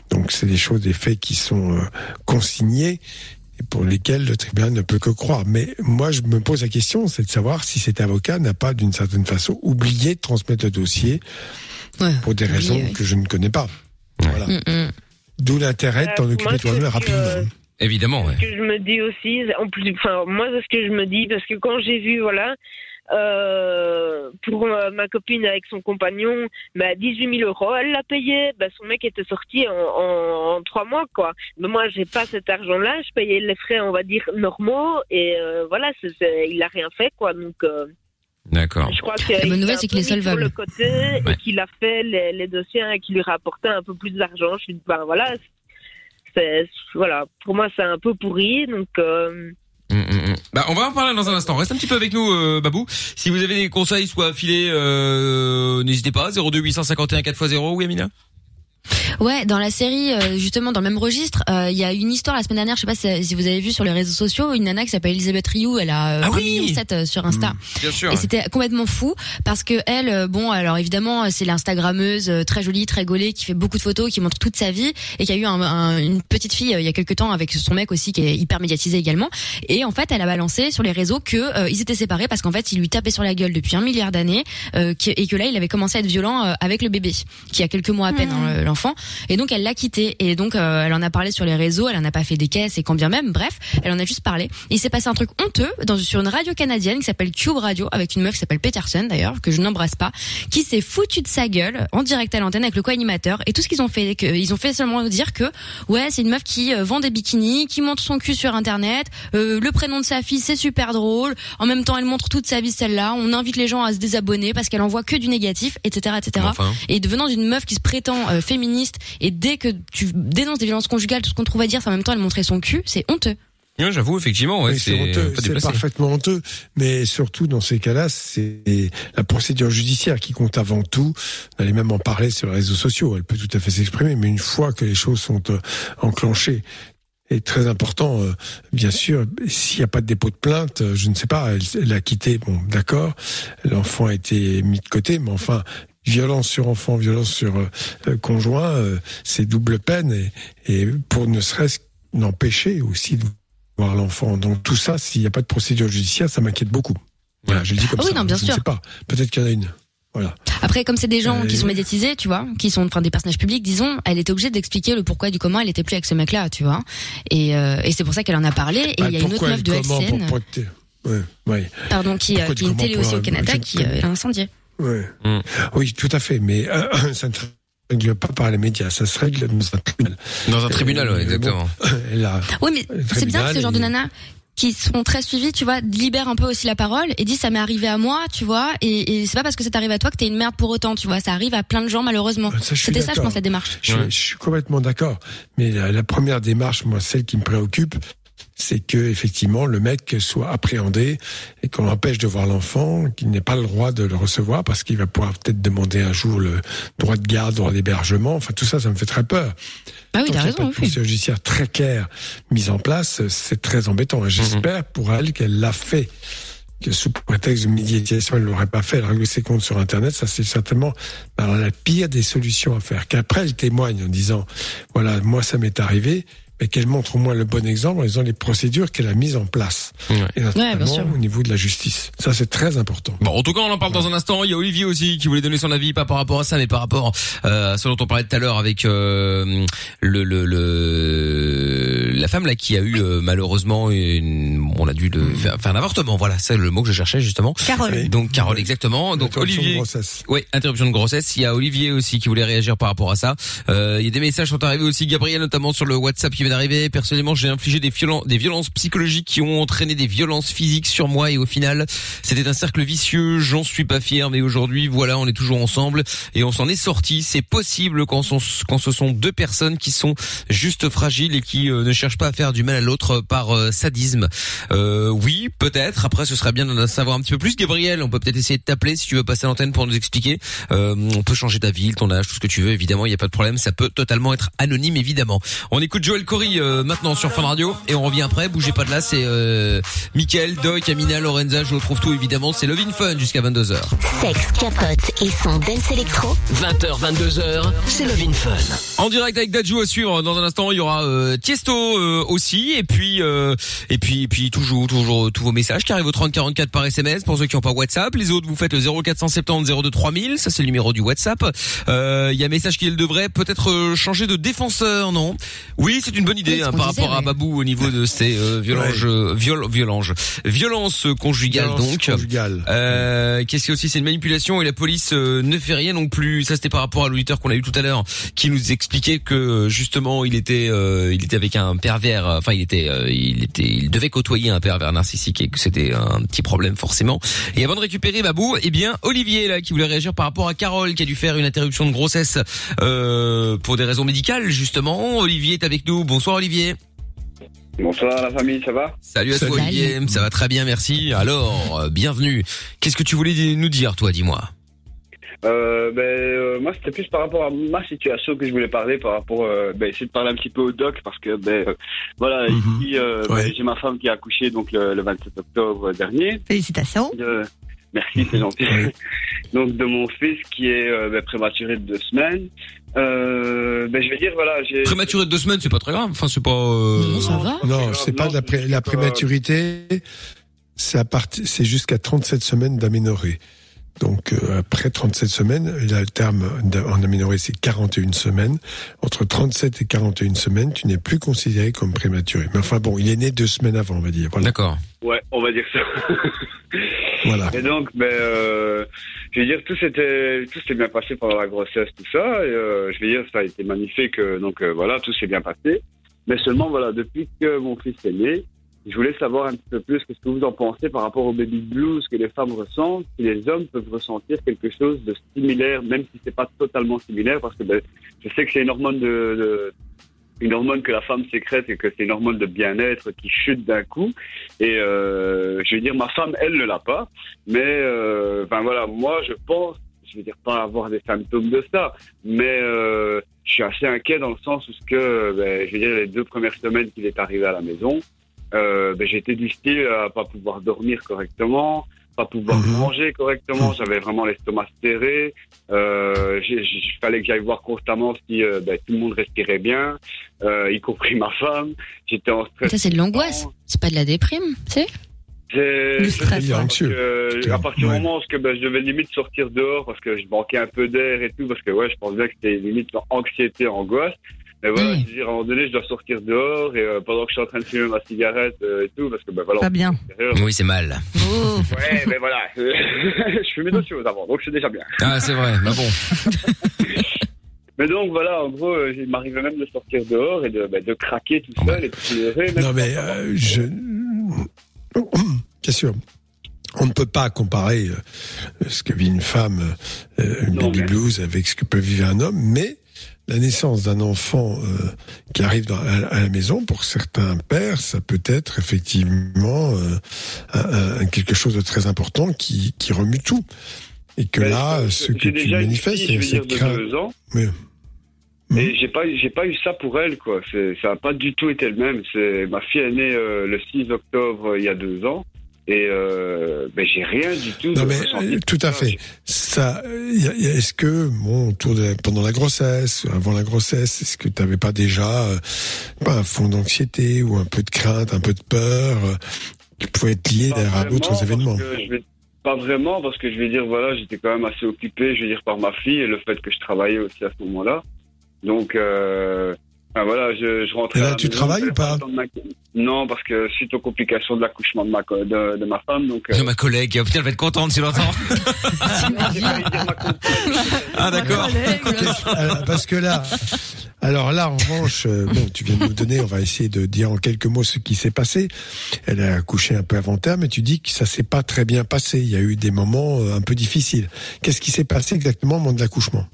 Donc, c'est des choses, des faits qui sont euh, consignés et pour lesquels le tribunal ne peut que croire. Mais moi, je me pose la question, c'est de savoir si cet avocat n'a pas, d'une certaine façon, oublié de transmettre le dossier pour des raisons que je ne connais pas. Voilà. Mm, D'où l'intérêt de t'en Euh, occuper toi-même rapidement. Évidemment, ouais. Ce que je me dis aussi, en plus, enfin, moi, c'est ce que je me dis, parce que quand j'ai vu, voilà, euh, pour euh, ma copine avec son compagnon, bah, 18 000 euros, elle l'a payé. Bah, son mec était sorti en, en, en trois mois, quoi. Mais moi, j'ai pas cet argent-là. Je payais les frais, on va dire, normaux. Et euh, voilà, il a rien fait, quoi. Donc, euh, D'accord. je crois que La bonne nouvelle, c'est mis solvables. sur le côté et qu'il a fait les, les dossiers et qu'il lui rapportait un peu plus d'argent. Je suis dit, ben voilà, voilà. Pour moi, c'est un peu pourri. Donc, euh, Hum, hum, hum. Bah, on va en parler dans un instant. Reste un petit peu avec nous, euh, Babou. Si vous avez des conseils, soit affilés, euh, n'hésitez pas. 02 851 4x0. Oui, Amina? Ouais, dans la série, euh, justement, dans le même registre, euh, il y a une histoire la semaine dernière, je sais pas si, si vous avez vu sur les réseaux sociaux, une nana qui s'appelle Elisabeth Rioux, elle a euh, Ah 1 oui million euh, sur Insta. Bien sûr. Et c'était complètement fou parce que elle, bon, alors évidemment, c'est l'instagrammeuse euh, très jolie, très gaulée, qui fait beaucoup de photos, qui montre toute sa vie et qui a eu un- un- une petite fille euh, il y a quelques temps avec son mec aussi qui est hyper médiatisé également. Et en fait, elle a balancé sur les réseaux que euh, ils étaient séparés parce qu'en fait, il lui tapait sur la gueule depuis un milliard d'années euh, et que là, il avait commencé à être violent euh, avec le bébé qui a quelques mois à peine, hein, Et donc, elle l'a quitté et donc euh, elle en a parlé sur les réseaux. Elle en a pas fait des caisses et quand bien même. Bref, elle en a juste parlé. Il s'est passé un truc honteux dans sur une radio canadienne qui s'appelle Cube Radio avec une meuf qui s'appelle Peterson d'ailleurs que je n'embrasse pas, qui s'est foutu de sa gueule en direct à l'antenne avec le co-animateur et tout ce qu'ils ont fait, ils ont fait seulement dire que ouais c'est une meuf qui euh, vend des bikinis, qui montre son cul sur internet, euh, le prénom de sa fille c'est super drôle, en même temps elle montre toute sa vie celle-là, on invite les gens à se désabonner parce qu'elle envoie que du négatif, etc. etc. Enfin. Et devenant d'une meuf qui se prétend euh, féministe et dès que tu dénonces des violences conjugales, tout ce qu'on trouve à dire, c'est en même temps elle montrait son cul, c'est honteux. Ouais, J'avoue, effectivement, ouais, Oui, c'est parfaitement honteux. Mais surtout, dans ces cas-là, c'est la procédure judiciaire qui compte avant tout. On allait même en parler sur les réseaux sociaux. Elle peut tout à fait s'exprimer, mais une fois que les choses sont euh, enclenchées, et très important, euh, bien sûr, s'il n'y a pas de dépôt de plainte, euh, je ne sais pas, elle, elle a quitté, bon, d'accord, l'enfant a été mis de côté, mais enfin, violence sur enfant, violence sur euh, euh, conjoint, euh, c'est double peine, et, et pour ne serait-ce n'empêcher aussi de voir l'enfant. Donc tout ça, s'il n'y a pas de procédure judiciaire, ça m'inquiète beaucoup. Voilà, je le dis comme Ah oui, ça. non, bien je sûr. ne sais pas. Peut-être qu'il y en a une. Voilà. Après, comme c'est des gens Euh, qui sont oui. médiatisés, tu vois, qui sont enfin des personnages publics, disons, elle était obligée d'expliquer le pourquoi du comment elle était plus avec ce mec-là, tu vois. Et, euh, et c'est pour ça qu'elle en a parlé. Et il Bah, y a une autre meuf de comment, LCN, pour protéger- Ouais, ouais. pardon, qui, euh, qui est une télé aussi au Canada, qui euh, a incendié. Ouais. Mm. Oui, tout à fait. Mais euh, ça ne se règle pas par les médias. Ça se règle dans un tribunal. Dans un tribunal, ouais, Euh, exactement. bon, Oui, mais c'est bien que ce genre de nanas qui sont très suivies, tu vois, libèrent un peu aussi la parole et disent ça m'est arrivé à moi, tu vois, et, et c'est pas parce que ça t'arrive à toi que t'es une merde pour autant, tu vois, ça arrive à plein de gens malheureusement. C'était ça, je pense, la démarche. Je, je suis complètement d'accord. Mais la, la première démarche, moi, celle qui me préoccupe, c'est que effectivement le mec soit appréhendé et qu'on l'empêche de voir l'enfant, qu'il n'ait pas le droit de le recevoir parce qu'il va pouvoir peut-être demander un jour le droit de garde, droit d'hébergement. Enfin, tout ça, ça me fait très peur. Ah oui, t'as qu'il y a raison, procédure judiciaire très claire mise en place, c'est très embêtant. Et j'espère pour elle qu'elle l'a fait. Que sous prétexte de médiatisation, elle l'aurait pas fait. Elle règle ses comptes sur Internet, ça c'est certainement alors, la pire des solutions à faire. Qu'après elle témoigne en disant, voilà, moi ça m'est arrivé, mais qu'elle montre au moins le bon exemple en disant les procédures qu'elle a mises en place. Et notamment sûr. au niveau de la justice. Ça c'est très important. Bon, en tout cas, on en parle dans un instant. Il y a Olivier aussi qui voulait donner son avis, pas par rapport à ça, mais par rapport euh, à ce dont on parlait tout à l'heure avec euh, le, le, le la femme là qui a eu euh, malheureusement une, on a dû le faire, faire un avortement. Voilà, c'est le mot que je cherchais justement. Carole. Oui. Donc Carole, exactement. Donc Interruption de Olivier. grossesse. Oui, interruption de grossesse. Il y a Olivier aussi qui voulait réagir par rapport à ça. Euh, il y a des messages qui sont arrivés aussi. Gabriel notamment sur le WhatsApp qui vient d'arriver. Personnellement, j'ai infligé des, violen- des violences psychologiques qui ont entraîné des violences physiques sur moi et au final, c'était un cercle vicieux. J'en suis pas fier, mais aujourd'hui, voilà, on est toujours ensemble et on s'en est sorti. C'est possible quand, son- quand ce sont deux personnes qui sont juste fragiles et qui euh, ne cherchent pas à faire du mal à l'autre par euh, sadisme. Euh, oui, peut-être. Après, ce serait bien d'en savoir un petit peu plus. Gabriel, on peut peut-être essayer de t'appeler si tu veux passer à l'antenne pour nous expliquer. Euh, on peut changer ta ville, ton âge, tout ce que tu veux. Évidemment, il n'y a pas de problème. Ça peut totalement être anonyme, évidemment. On écoute Joël Cory euh, maintenant sur Fun Radio et on revient après. Bougez pas de là. C'est euh, Mickaël, Doc, Amina, Lorenza. Je retrouve tout évidemment. C'est Love in Fun jusqu'à 22h. Sexe, capote et son dance électro. 20h, 22h, c'est Love in Fun. En direct avec Dadju à suivre. Dans un instant, il y aura euh, Tiesto euh, aussi, et puis euh, et puis et puis toujours toujours tous vos messages qui arrivent au 30 44 par SMS pour ceux qui n'ont pas WhatsApp. Les autres, vous faites le 0470 02 3000. Ça c'est le numéro du WhatsApp. Euh, Il y a un message qui devrait peut-être euh, changer de défenseur, non? Oui, c'est une bonne idée hein, par disait, rapport à ouais. Babou au niveau de ces euh, violences, euh, viol, violences, violences conjugales Violence donc. conjugale. Euh, Qu'est-ce a aussi? C'est une manipulation et la police euh, ne fait rien non plus. Ça c'était par rapport à l'auditeur qu'on a eu tout à l'heure, qui nous expliquait que euh, justement il était, euh, il était avec un pervers. Enfin, il était, euh, il était, il devait côtoyer un pervers narcissique et que c'était un petit problème forcément. Et avant de récupérer Babou, eh bien Olivier là qui voulait réagir par rapport à Carole qui a dû faire une interruption de grossesse euh, pour des raisons médicales justement. Olivier est avec nous. Bonsoir Olivier. Bonsoir la famille, ça va Salut à toi Olivier, ça va très bien, merci. Alors, euh, bienvenue. Qu'est-ce que tu voulais nous dire, toi, dis-moi euh, ben, euh, Moi, c'était plus par rapport à ma situation que je voulais parler, par rapport, euh, ben, essayer de parler un petit peu au doc, parce que, ben, euh, voilà, ici, euh, ben, j'ai ma femme qui a accouché donc le, le 27 octobre dernier. Félicitations. De- Merci, c'est gentil. donc de mon fils qui est euh, ben, prématuré de deux semaines. Euh, ben, je vais dire, voilà, j'ai... Prématuré de deux semaines, c'est pas très grave. Enfin, c'est pas. euh, Non, c'est pas de la, pré- la prématurité. C'est à partir, c'est jusqu'à 37 semaines d'aménorrhée. Donc euh, après 37 semaines, là, le terme en aménorrhée c'est 41 semaines. Entre 37 et 41 semaines, tu n'es plus considéré comme prématuré. Mais enfin bon, il est né deux semaines avant, on va dire. Voilà. D'accord. Ouais, on va dire ça. Voilà. Et donc, ben, euh, je veux dire, tout s'était, tout s'est bien passé pendant la grossesse, tout ça. Euh, je veux dire, ça a été magnifique. euh, Donc euh, voilà, tout s'est bien passé. Mais seulement, voilà, depuis que mon fils est né, je voulais savoir un petit peu plus qu'est-ce que vous en pensez par rapport au baby blues que les femmes ressentent, si les hommes peuvent ressentir quelque chose de similaire, même si c'est pas totalement similaire, parce que ben, je sais que c'est une hormone de- une hormone que la femme sécrète et que c'est une hormone de bien-être qui chute d'un coup. Et euh, je veux dire, ma femme, elle ne l'a pas. Mais, euh, ben voilà, moi, je pense, je veux dire, pas avoir des symptômes de ça, mais euh, je suis assez inquiet dans le sens où ce que, ben, je veux dire, les deux premières semaines qu'il est arrivé à la maison, euh, ben, j'étais du style à pas pouvoir dormir correctement, pas pouvoir manger correctement, j'avais vraiment l'estomac serré, euh, il fallait que j'aille voir constamment si euh, ben, tout le monde respirait bien, euh, y compris ma femme, j'étais en stress. Ça, c'est de l'angoisse. C'est pas de la déprime, tu sais C'est Le stress, que, à partir du moment où que, ben, je devais limite sortir dehors parce que je manquais un peu d'air et tout, parce que ouais, je pense bien que c'était limite anxiété, angoisse. Mais voilà, je veux dire, à un moment donné, je dois sortir dehors et euh, pendant que je suis en train de fumer ma cigarette euh, et tout, parce que ben voilà. Pas bien. Oui, c'est mal. Ouais, mais voilà, je fumais d'autres choses avant, donc c'est déjà bien. Ah, c'est vrai. Bah bon. Mais donc voilà, en gros, euh, il m'arrivait même de sortir dehors et de, ben, de craquer tout seul et de Non mais euh, je, bien sûr, on ne peut pas comparer euh, ce que vit une femme, euh, une baby blues, avec ce que peut vivre un homme, mais la naissance d'un enfant euh, qui arrive dans, à, à la maison, pour certains pères, ça peut être effectivement euh, un- un- quelque chose de très important qui, qui remue tout. Et que Mais là, ce que tu manifestes, c'est de crainte. deux ans. Oui. Et j'ai pas, eu- j'ai pas eu ça pour elle, quoi. Ça a pas du tout été le même. C'est, ma fille est née euh, le 6 octobre euh, il y a deux ans. Et euh, ben j'ai rien du tout. Non de mais euh, tout à fait. Ça, euh, est-ce que bon, autour de pendant la grossesse, avant la grossesse, est-ce que tu n'avais pas déjà euh, un fond d'anxiété ou un peu de crainte, un peu de peur euh, qui pouvait être lié à d'autres événements vais- Pas vraiment, parce que je vais dire, voilà, j'étais quand même assez occupé, je vais dire, par ma fille et le fait que je travaillais aussi à ce moment-là. Donc, euh, enfin, voilà, je, je rentrais. Et là, à la tu maison, travailles ou pas Non, parce que suite aux complications de l'accouchement de ma, co- de, de ma femme, donc. euh, De ma collègue. Putain, elle va être contente si l'entend. ah, d'accord. Alors, Parce que là, alors là, en revanche, euh, bon, tu viens de nous donner, on va essayer de dire en quelques mots ce qui s'est passé. Elle a accouché un peu avant terme, mais tu dis que ça s'est pas très bien passé. Il y a eu des moments euh, un peu difficiles. Qu'est-ce qui s'est passé exactement au moment de l'accouchement?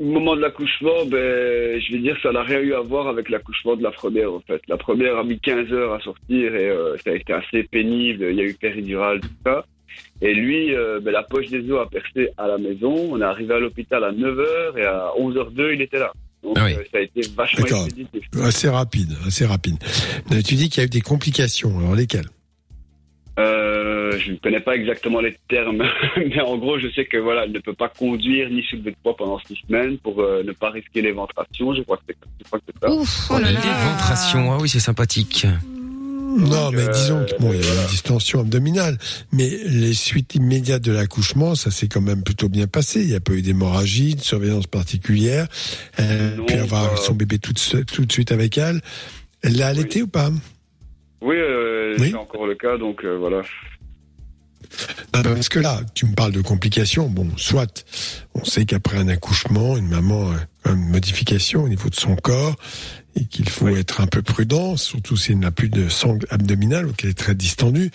Au moment de l'accouchement, ben, je vais dire, ça n'a rien eu à voir avec l'accouchement de la première, en fait. La première a mis 15 heures à sortir et euh, ça a été assez pénible. Il y a eu péridurale, tout ça. Et lui, euh, ben, la poche des os a percé à la maison. On est arrivé à l'hôpital à 9h et à 11h02, il était là. Donc, Ah oui. euh, ça a été vachement expéditif. Assez rapide, assez rapide. Tu dis qu'il y a eu des complications. Alors lesquelles? Euh, je ne connais pas exactement les termes, mais en gros, je sais que voilà, elle ne peut pas conduire ni soulever de poids pendant six semaines pour euh, ne pas risquer l'éventration. Je crois que c'est je crois que c'est ça. Oh, L'éventration, ah oui, c'est sympathique. Non, mais euh, disons que bon, il y a une distension abdominale, mais les suites immédiates de l'accouchement, ça s'est quand même plutôt bien passé. Il n'y a pas eu d'hémorragie, de surveillance particulière. Elle a pu avoir son bébé tout de, suite- tout de suite avec elle. Elle l'a allaité ou pas? Oui, euh, Oui. c'est encore le cas, donc euh, voilà. Ah, Parce que là, tu me parles de complications. Bon, soit on sait qu'après un accouchement, une maman a une modification au niveau de son corps et qu'il faut être un peu prudent, surtout si elle n'a plus de sangle abdominale ou qu'elle est très distendue.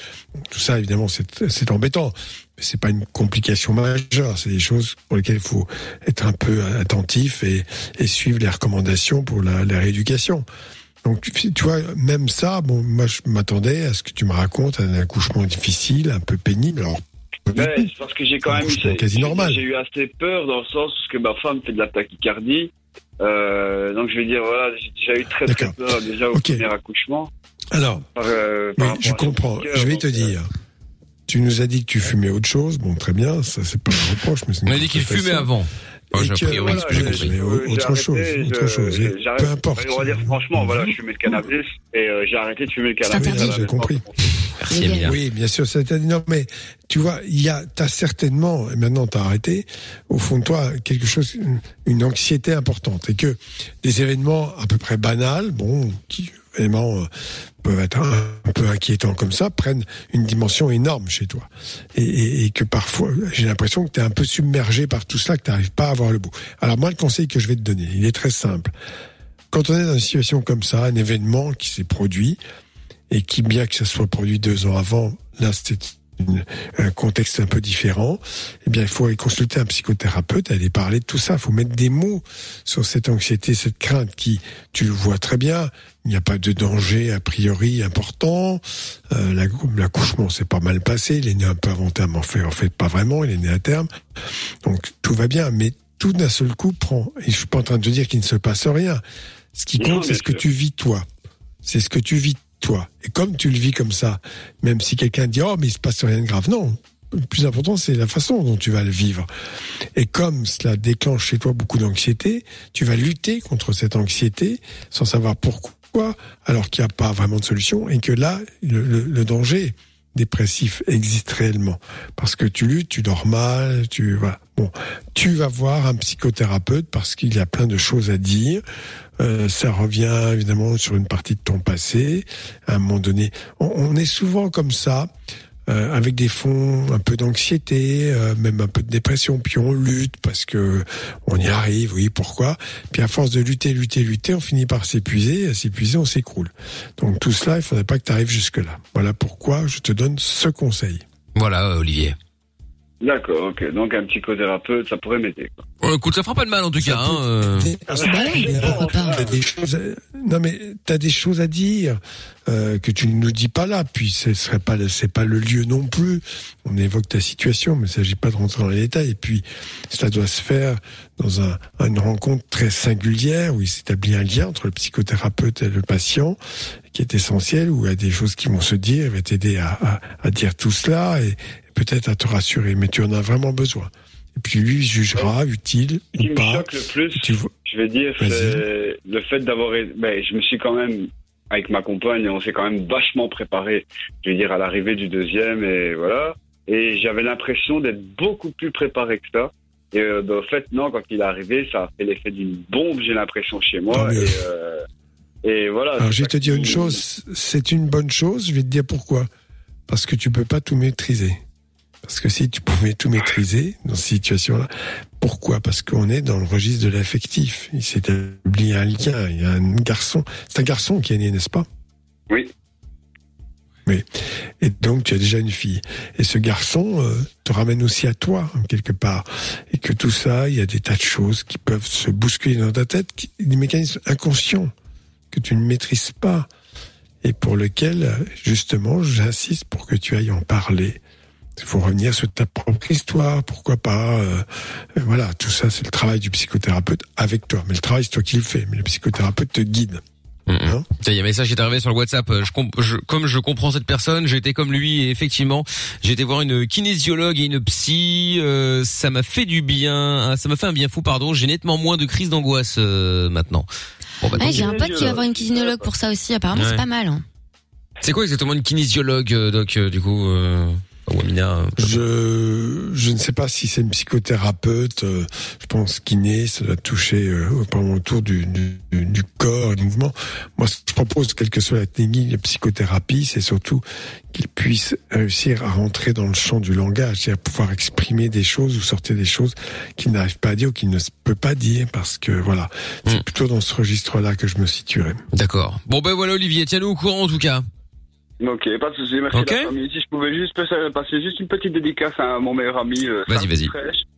Tout ça, évidemment, c'est c'est embêtant. Mais c'est pas une complication majeure. C'est des choses pour lesquelles il faut être un peu attentif et, et suivre les recommandations pour la, la rééducation. Donc, tu vois, même ça, bon, moi, je m'attendais à ce que tu me racontes un accouchement difficile, un peu pénible. Alors, Ouais, c'est parce que j'ai quand même eu, quasi normal. j'ai eu assez peur dans le sens où que ma femme fait de la tachycardie. Euh, donc je vais dire voilà, j'ai déjà eu très très peur déjà au premier accouchement. Alors, Par, euh, par je comprends. cœur, Je vais te dire. Tu nous as dit que tu fumais autre chose. Bon, très bien, ça c'est pas un reproche, mais c'est une On a dit qu'il fumait avant. Et j'ai ce que j'ai compris. autre chose, autre chose. Peu importe. On va dire franchement, voilà, je fumais le cannabis et euh, j'ai arrêté de fumer le cannabis. Oui, j'ai compris. Merci, Emilia. Oui, bien sûr, c'est non, mais tu vois, il y a, t'as certainement, et maintenant t'as arrêté, au fond de toi, quelque chose, une, une anxiété importante, et que des événements à peu près banals, bon, qui évidemment euh, peuvent être un, peu inquiétants comme ça, prennent une dimension énorme chez toi, et, que parfois, j'ai l'impression que t'es un peu submergé par tout ça, que t'arrives pas à voir le bout. Alors moi, le conseil que je vais te donner, il est très simple. Quand on est dans une situation comme ça, un événement qui s'est produit, et qui, bien que ça soit produit deux ans avant, là un contexte un peu différent, eh bien il faut aller consulter un psychothérapeute, aller parler de tout ça, il faut mettre des mots sur cette anxiété, cette crainte qui, tu le vois très bien, il n'y a pas de danger a priori important, euh, la- l'accouchement s'est pas mal passé, il est né un peu avant terme, en fait, en fait pas vraiment, il est né à terme, donc tout va bien, mais tout d'un seul coup prend, et je suis pas en train de te dire qu'il ne se passe rien, ce qui compte c'est ce que tu vis toi, c'est ce que tu vis Et comme tu le vis comme ça, même si quelqu'un dit oh mais il se passe rien de grave, non. Le plus important c'est la façon dont tu vas le vivre. Et comme cela déclenche chez toi beaucoup d'anxiété, tu vas lutter contre cette anxiété sans savoir pourquoi, alors qu'il n'y a pas vraiment de solution et que là le danger dépressif existe réellement parce que tu luttes, tu dors mal, tu voilà. Bon, tu vas voir un psychothérapeute parce qu'il y a plein de choses à dire. Euh, ça revient évidemment sur une partie de ton passé. À un moment donné, on, on est souvent comme ça. euh, avec des fonds un peu d'anxiété, euh, même un peu de dépression, puis on lutte parce que on y arrive, oui, pourquoi? Puis à force de lutter, lutter, lutter, on finit par s'épuiser, à s'épuiser, on s'écroule. Donc tout cela, il faudrait pas que tu arrives jusque-là. Voilà pourquoi je te donne ce conseil. Voilà, Olivier. D'accord, ok. Donc un psychothérapeute, ça pourrait m'aider. Oh, écoute, ça fera pas de mal en tout cas. Hein, euh. T'as des choses, à- non mais t'as des choses à dire euh, que tu ne nous dis pas là. Puis ce serait pas, le- c'est pas le lieu non plus. On évoque ta situation, mais il s'agit pas de rentrer dans les détails. Et puis cela doit se faire dans un, une rencontre très singulière où il s'établit un lien entre le psychothérapeute et le patient qui est essentiel. Où il y a des choses qui vont se dire, il va t'aider à, à, à dire tout cela et peut-être à te rassurer. Mais tu en as vraiment besoin. Et puis lui il jugera utile Ce qui ou me pas. choque le plus, Tu je vais dire, c'est le fait d'avoir. Ben, je me suis quand même, avec ma compagne, on s'est quand même vachement préparé. Je vais dire, à l'arrivée du deuxième, et voilà. Et j'avais l'impression d'être beaucoup plus préparé que ça. Et euh, ben, en fait, non, quand il est arrivé, ça a fait l'effet d'une bombe, j'ai l'impression, chez moi. Mieux. Et, euh, et voilà. Alors, je vais te dire une chose, c'est une bonne chose, je vais te dire pourquoi. Parce que tu peux pas tout maîtriser. Parce que si tu pouvais tout maîtriser dans cette situation-là, pourquoi? Parce qu'on est dans le registre de l'affectif. Il s'est établi un lien, il y a un garçon. C'est un garçon qui est né, n'est-ce pas? Oui. Oui. Et donc, tu as déjà une fille. Et ce garçon euh, te ramène aussi à toi, quelque part. Et que tout ça, il y a des tas de choses qui peuvent se bousculer dans ta tête, qui- des mécanismes inconscients que tu ne maîtrises pas. Et pour lesquels, euh, justement, j'insiste pour que tu ailles en parler. Il faut revenir sur ta propre histoire, pourquoi pas. euh, euh, voilà, tout ça, c'est le travail du psychothérapeute avec toi. Mais le travail, c'est toi qui le fais. Mais le psychothérapeute te guide. Hein Tiens, Il y a un message qui est arrivé sur le WhatsApp. Euh, Je, je- comme je comprends cette personne, j'ai été comme lui et effectivement, j'ai été voir une kinésiologue et une psy. euh, ça m'a fait du bien. ah, Ça m'a fait un bien fou, pardon. J'ai nettement moins de crises d'angoisse euh, maintenant. Bon, bah, Ouais, j'ai un pote qui va voir une kinésiologue pour ça aussi. Apparemment, Ouais. c'est pas mal. hein. C'est quoi exactement une kinésiologue, euh, Doc, euh, du coup, euh, euh, Je je ne sais pas si c'est une psychothérapeute. euh, je pense kiné, ça doit toucher euh, du, du, du corps et du mouvement. Moi, ce que je propose, quelle que soit la technique de psychothérapie, c'est surtout qu'il puisse réussir à rentrer dans le champ du langage, c'est-à-dire pouvoir exprimer des choses ou sortir des choses qu'il n'arrive pas à dire ou qu'il ne peut pas dire, parce que voilà, c'est Hmm. plutôt dans ce registre-là que je me situerais. D'accord. Bon ben voilà Olivier, tiens-nous au courant en tout cas. Ok, pas de souci, merci Ok. la famille. Si je pouvais juste passer, passer juste une petite dédicace à mon meilleur ami. euh, Vas-y, vas-y.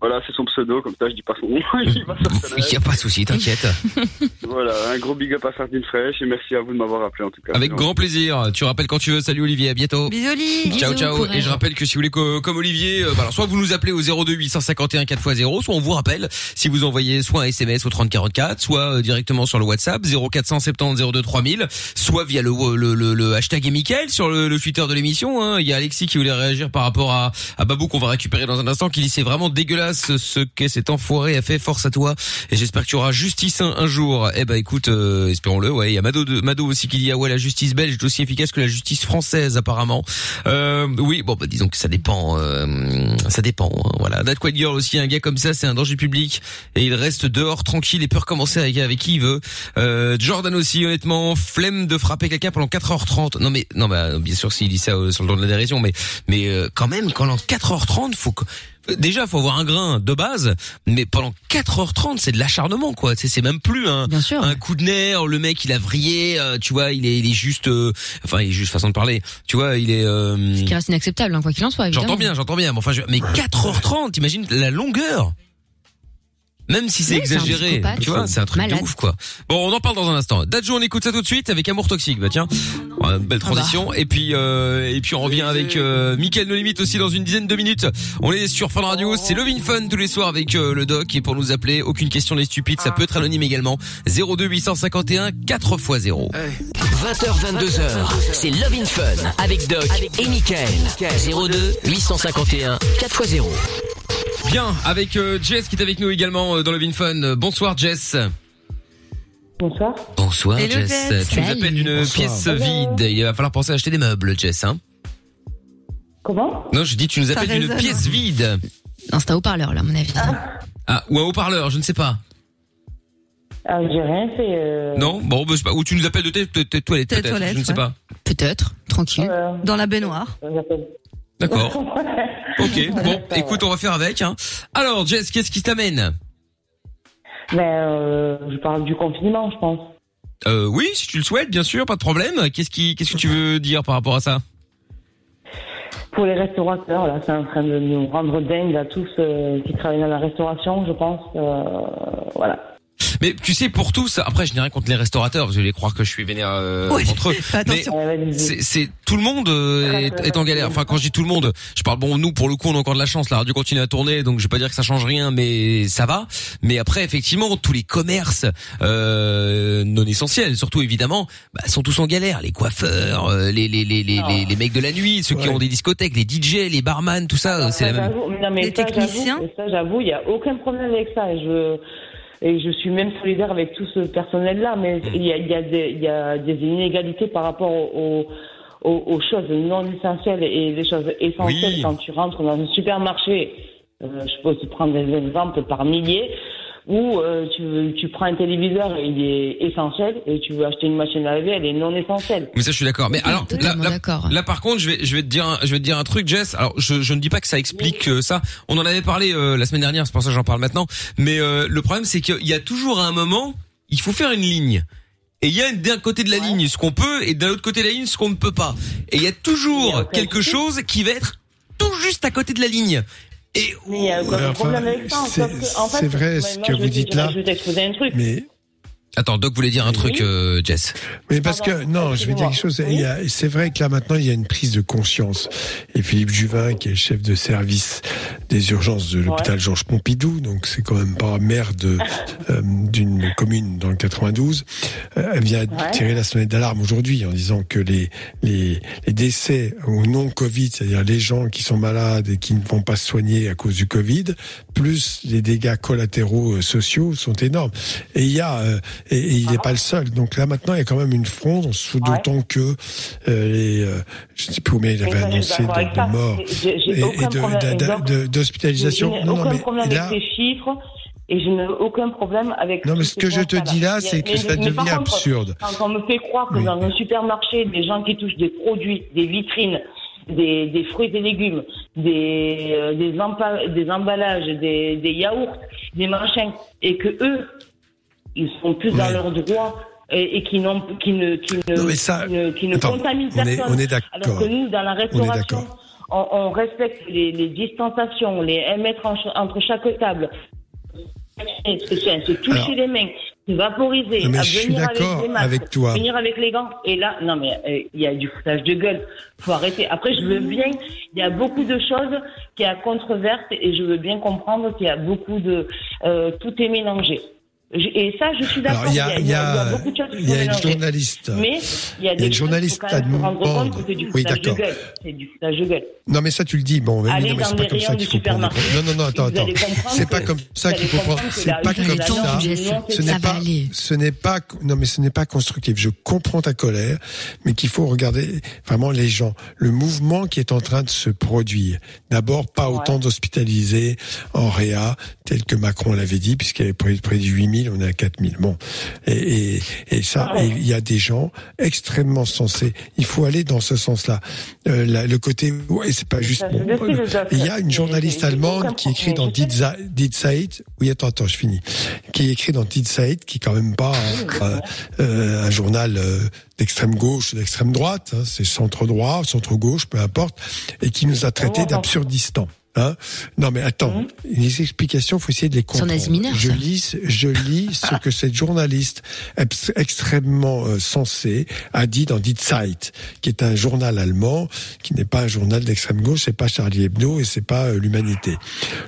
Voilà, c'est son pseudo, comme ça je dis pas son nom. Il va se reconnaître. Il y a pas de souci, t'inquiète. voilà, un gros big up à Sardine Fraîche et merci à vous de m'avoir appelé en tout cas. Avec grand plaisir. Tu rappelles quand tu veux. Salut Olivier, à bientôt. Bisous, Oli. Ciao ciao et je rappelle que si vous voulez co- comme Olivier euh, bah alors soit vous nous appelez au 02 851 4x0 soit on vous rappelle si vous envoyez soit un SMS au 3044 soit euh, directement sur le WhatsApp 0470 02 3000 soit via le le, le, le hashtag et Mickaël sur le, le Twitter de l'émission hein. il y a Alexis qui voulait réagir par rapport à à Babou qu'on va récupérer dans un instant qui dit c'est vraiment dégueulasse ce que cet enfoiré a fait force à toi. Et j'espère que tu auras justice un, un jour. Eh ben écoute euh, espérons-le ouais. Il y a Mado de, Mado aussi qui dit ah ouais la justice belge est aussi efficace que la justice française apparemment. Euh, oui bon bah disons que ça dépend euh, ça dépend hein, voilà. That Quiet Girl aussi un gars comme ça c'est un danger public. Et il reste dehors tranquille et peut recommencer avec, avec qui il veut. Euh, Jordan aussi honnêtement flemme de frapper quelqu'un pendant 4h30 non mais non bah bien sûr s'il dit ça euh, sur le don de la dérision mais mais euh, quand même pendant 4h30 faut que Déjà, faut avoir un grain de base, mais pendant 4h30, c'est de l'acharnement, quoi. Sais, C'est même plus un, un coup de nerf. Le mec, il a vrillé, euh, tu vois, il est, il est juste, euh, enfin, il est juste façon de parler. Tu vois, il est. euh, Ce qui reste inacceptable, hein, quoi qu'il en soit. évidemment. J'entends bien, j'entends bien. Mais enfin, je- mais 4h30, t'imagines la longueur même si c'est Oui, c'est un exagéré, tu vois, c'est un truc Malade. de ouf quoi. Bon, on en parle dans un instant. Dadjo, on écoute ça tout de suite avec Amour Toxique. Bah tiens, belle transition. Et puis euh, et puis on revient avec euh, Mickaël No Limite aussi dans une dizaine de minutes. On est sur Fun Radio, c'est Love in Fun tous les soirs avec euh, le doc et pour nous appeler, aucune question n'est stupide, ça peut être anonyme également. 02 851 4 x 0. 20h, 22h, c'est Love in Fun avec Doc et Michael. 02 851 4x0. Bien, avec euh, Jess qui est avec nous également euh, dans Love in Fun. Bonsoir Jess. Bonsoir. Bonsoir Hello, Jess. Jess. Tu nous Salut. appelles d'une Bonsoir. pièce Hello. vide. Il va falloir penser à acheter des meubles Jess. Hein Comment? Non, je dis tu nous Ça appelles d'une résonne. pièce vide. Non, c'est un haut-parleur, là, à mon avis. Ah, ou un haut-parleur, je ne sais pas. Ah, J'ai rien fait. euh, Non, bon, bah, je sais pas. Ou tu nous appelles de tes, tes- tes toilettes, Tes peut-être. toilettes, je ne sais ouais. pas. Peut-être, tranquille. Dans la baignoire. D'accord. ok. Bon, écoute, on va faire avec. Hein. Alors, Jess, qu'est-ce qui t'amène? Mais euh, je parle du confinement, je pense. euh, Oui, si tu le souhaites, bien sûr, pas de problème. Qu'est-ce qui, qu'est-ce que tu veux dire par rapport à ça? Pour les restaurateurs, là, c'est en train de nous rendre dingue à tous euh, qui travaillent dans la restauration, je pense. euh, voilà. Mais tu sais, pour tous, après, je n'ai rien contre les restaurateurs, vous allez croire que je suis vénère euh, Oui, contre eux. Mais c'est, c'est tout le monde euh, est, est en galère. Enfin, quand je dis tout le monde, je parle bon, nous pour le coup, on a encore de la chance. La radio continue à tourner, donc je vais pas dire que ça change rien, mais ça va. Mais après, effectivement, tous les commerces euh, non essentiels, surtout évidemment, bah, sont tous en galère. Les coiffeurs, euh, les les les les, les, les mecs de la nuit, ceux qui ont des discothèques, les DJ, les barman, tout ça, c'est la même. Non, mais Les ça, techniciens. j'avoue- Ça, j'avoue, il n'y a aucun problème avec ça. Et je, et je suis même solidaire avec tout ce personnel-là. Mais Mm. il y a, il y, a des- il y a des inégalités par rapport aux, aux, aux choses non essentielles et les choses essentielles Oui. quand tu rentres dans un supermarché. euh, je peux aussi prendre des exemples par milliers où euh, tu, tu prends un téléviseur et il est essentiel et tu veux acheter une machine à laver, elle est non essentielle. Mais ça, je suis d'accord. Mais alors, là, là, là, par contre, je vais, je vais te dire, un- je vais te dire un truc, Jess. Alors, je, je ne dis pas que ça explique euh, ça. On en avait parlé euh, la semaine dernière, c'est pour ça que j'en parle maintenant. Mais euh, le problème, c'est qu'il y a toujours un moment, il faut faire une ligne. Et il y a d'un côté de la ligne ce qu'on peut et d'un autre côté de la ligne ce qu'on ne peut pas. Et il y a toujours quelque chose qui va être tout juste à côté de la ligne. Et Mais il y a aucun Ouais, enfin, problème avec ça. c'est- en fait, vrai ce que vous dites là. Je vais t'exposer un truc. Mais attends, Doc voulait dire un truc, euh, Jess. Mais parce que non, je vais dire quelque chose. Il y a- C'est vrai que là maintenant il y a une prise de conscience. Et Philippe Juvin, qui est le chef de service des urgences de l'hôpital Georges Pompidou, donc c'est quand même pas maire de euh, d'une commune dans le 92. Euh, elle vient tirer la sonnette d'alarme aujourd'hui en disant que les, les les décès au non Covid, c'est-à-dire les gens qui sont malades et qui ne vont pas se soigner à cause du Covid, plus les dégâts collatéraux euh, sociaux sont énormes. Et il y a euh, et, et il n'est pas le seul. Donc là maintenant il y a quand même une fronde, sous d'autant que euh, les euh, je sais plus combien il avait Mais annoncé de, de morts J'ai- j'ai et, d'hospitalisation. Non, aucun mais problème là, avec ces chiffres et je n'ai aucun problème avec. Non, mais ce que je te dis là, c'est que mais- ça mais devient contre, absurde. Quand on me fait croire que dans un supermarché, des gens qui touchent des produits, des vitrines, des, des fruits et légumes, des, euh, des emballages, des, des yaourts, des machins, et que eux, ils sont plus dans leurs droits et, et qui, n'ont, qui ne, qui ne, Non, mais ça- qui ne, qui ne Attends, contaminent on est- personne. on est d'accord. Alors que nous, dans la On est restauration, on, on respecte les, les distanciations, les 1 mètre en- entre chaque table. Se, toucher Alors- les mains, se vaporiser, à je suis venir avec des masques, avec toi. venir avec les gants. Et là, non mais euh, il y a du foutage de gueule. Faut arrêter. Après, je veux bien. Il y a beaucoup de choses qui est à controverse et je veux bien comprendre qu'il y a beaucoup de euh, tout est mélangé. Et ça, je suis d'accord. Il y a- il y a- beaucoup de choses qui il y a une journaliste. Mais il y a Il y des allemande. que c'est du Oui, d'accord. gueule. C'est du foutage de gueule. Non, mais ça, tu le dis. Bon, mais, Allez non, mais c'est pas comme ça qu'il faut prendre. Non, non, non, attends, attends. C'est pas comme ça qu'il faut prendre. C'est pas comme ça. Ce n'est pas, ce n'est pas, non, mais ce n'est pas constructif. Je comprends ta colère, mais qu'il faut regarder vraiment les gens, le mouvement qui est en train de se produire. D'abord, pas autant d'hospitalisés en réa, tel que Macron l'avait dit, puisqu'il avait près, près de 8000, on est à 4000. Bon. Et, et, et ça, et il y a des gens extrêmement sensés. Il faut aller dans ce sens-là. Euh, le côté, ouais, c'est pas juste. Bon, le doc. il y a une journaliste allemande qui écrit dans Die Zeit. Oui, attends, attends, je finis. Qui écrit dans Die Zeit, qui est quand même pas euh, euh, un journal euh, d'extrême gauche ou d'extrême droite. hein, c'est centre droit, centre gauche, peu importe, et qui nous a traités d'absurdistan. Hein non mais attends, les explications, faut essayer de les comprendre. Je lis, je lis ce que cette journaliste ex- extrêmement euh, sensée a dit dans Die Zeit, qui est un journal allemand, qui n'est pas un journal d'extrême gauche, c'est pas Charlie Hebdo et c'est pas euh, l'Humanité.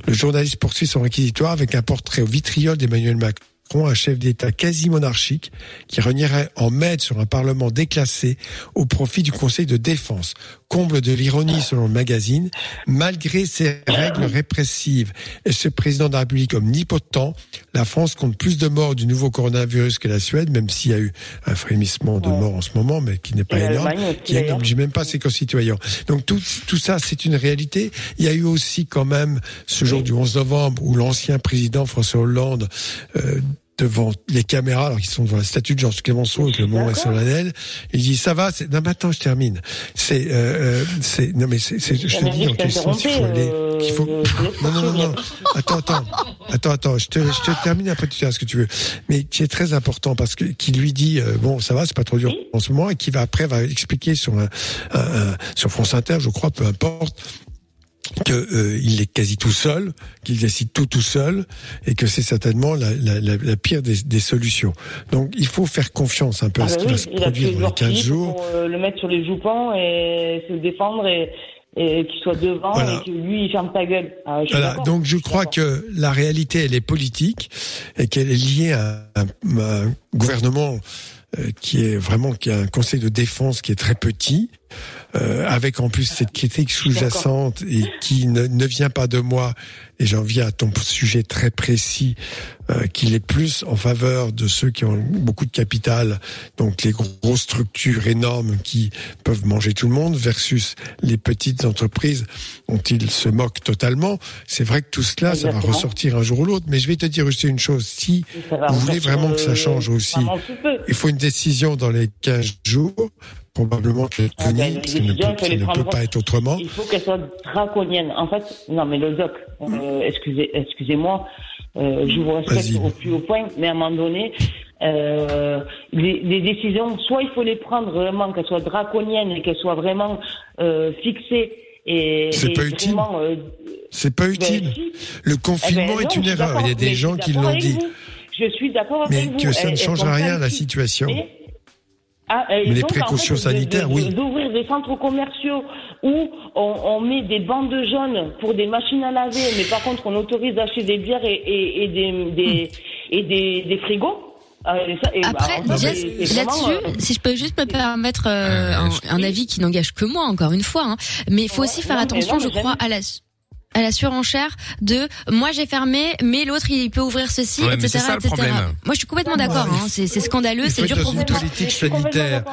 Le journaliste poursuit son réquisitoire avec un portrait au vitriol d'Emmanuel Macron un chef d'État quasi monarchique qui renierait en maître sur un parlement déclassé au profit du Conseil de défense. Comble de l'ironie selon le magazine, malgré ces règles répressives. Et ce président de la République omnipotent, la France compte plus de morts du nouveau coronavirus que la Suède, même s'il y a eu un frémissement de morts en ce moment, mais qui n'est pas Et énorme, qui n'oblige même pas ses concitoyens. Donc tout, tout ça, c'est une réalité. Il y a eu aussi quand même ce jour du 11 novembre où l'ancien président François Hollande euh, devant les caméras, alors qu'ils sont devant la statue de Georges Clémenceau, avec le moment est solennel, il dit ça va, c'est... non mais attends, je termine. C'est, euh, euh, c'est, non mais c'est, c'est- je te dis que quel sens il faut aller, qu'il faut. Non non non non. Attends attends attends attends, je te, je te termine après tu diras ce que tu veux. Mais qui est très important parce que qui lui dit euh, bon ça va, c'est pas trop dur en ce moment et qui va après va expliquer sur un, un- un- sur France Inter, je crois, peu importe que euh, est quasi tout seul, qu'il décide tout tout seul, et que c'est certainement la, la, la, la pire des, des solutions. Donc il faut faire confiance un peu à Ah ce bah qui oui, va se produire dans les Edouard 15 Philippe jours. pour euh, le mettre sur les joupons et se défendre et, et qu'il soit devant Voilà. et que lui il ferme ta gueule. Ah, Voilà, donc je crois que la réalité, elle est politique et qu'elle est liée à un, à un gouvernement euh, qui est vraiment qui a un conseil de défense qui est très petit, euh, avec en plus cette critique sous-jacente et qui ne, ne vient pas de moi. Et j'en viens à ton sujet très précis, euh, qu'il est plus en faveur de ceux qui ont beaucoup de capital, donc les grosses structures énormes qui peuvent manger tout le monde, versus les petites entreprises dont il se moque totalement. C'est vrai que tout cela, ça va ressortir un jour ou l'autre. Mais je vais te dire aussi une chose. Si vous voulez vraiment que ça euh, change aussi, il faut une décision dans les 15 jours. Probablement que Ah ben, ne peut, ne pas être autrement. Il faut qu'elle soit draconienne. En fait, non, mais le doc, euh, excusez, excusez-moi, euh, je vous respecte au plus haut point, mais à un moment donné, euh, les, les décisions, soit il faut les prendre vraiment qu'elles soient draconiennes et qu'elles soient vraiment fixées et, C'est pas utile. C'est pas utile. si. Le eh confinement ben est une erreur. Il y a des mais gens qui l'ont dit. vous. Je suis d'accord Mais avec vous. que ça ne elles change sont rien à la situation. Mais Ah, et Mais les donc, en précautions fait, de- sanitaires, de- oui. D'ouvrir des centres commerciaux où on, on met des bandes jaunes pour des machines à laver, mais par contre on autorise d'acheter des bières et, et, et des, des, et des, des frigos. Et ça- et Après, là-dessus, euh, si je peux juste me permettre euh, un, un avis qui n'engage que moi, encore une fois, hein, mais il faut aussi faire attention, non, je crois, à la à la surenchère de moi j'ai fermé mais l'autre il peut ouvrir ceci Ouais, etc c'est ça, le etc problème. moi je suis complètement d'accord hein, c'est scandaleux c'est dur pour vous une tous politique sanitaire.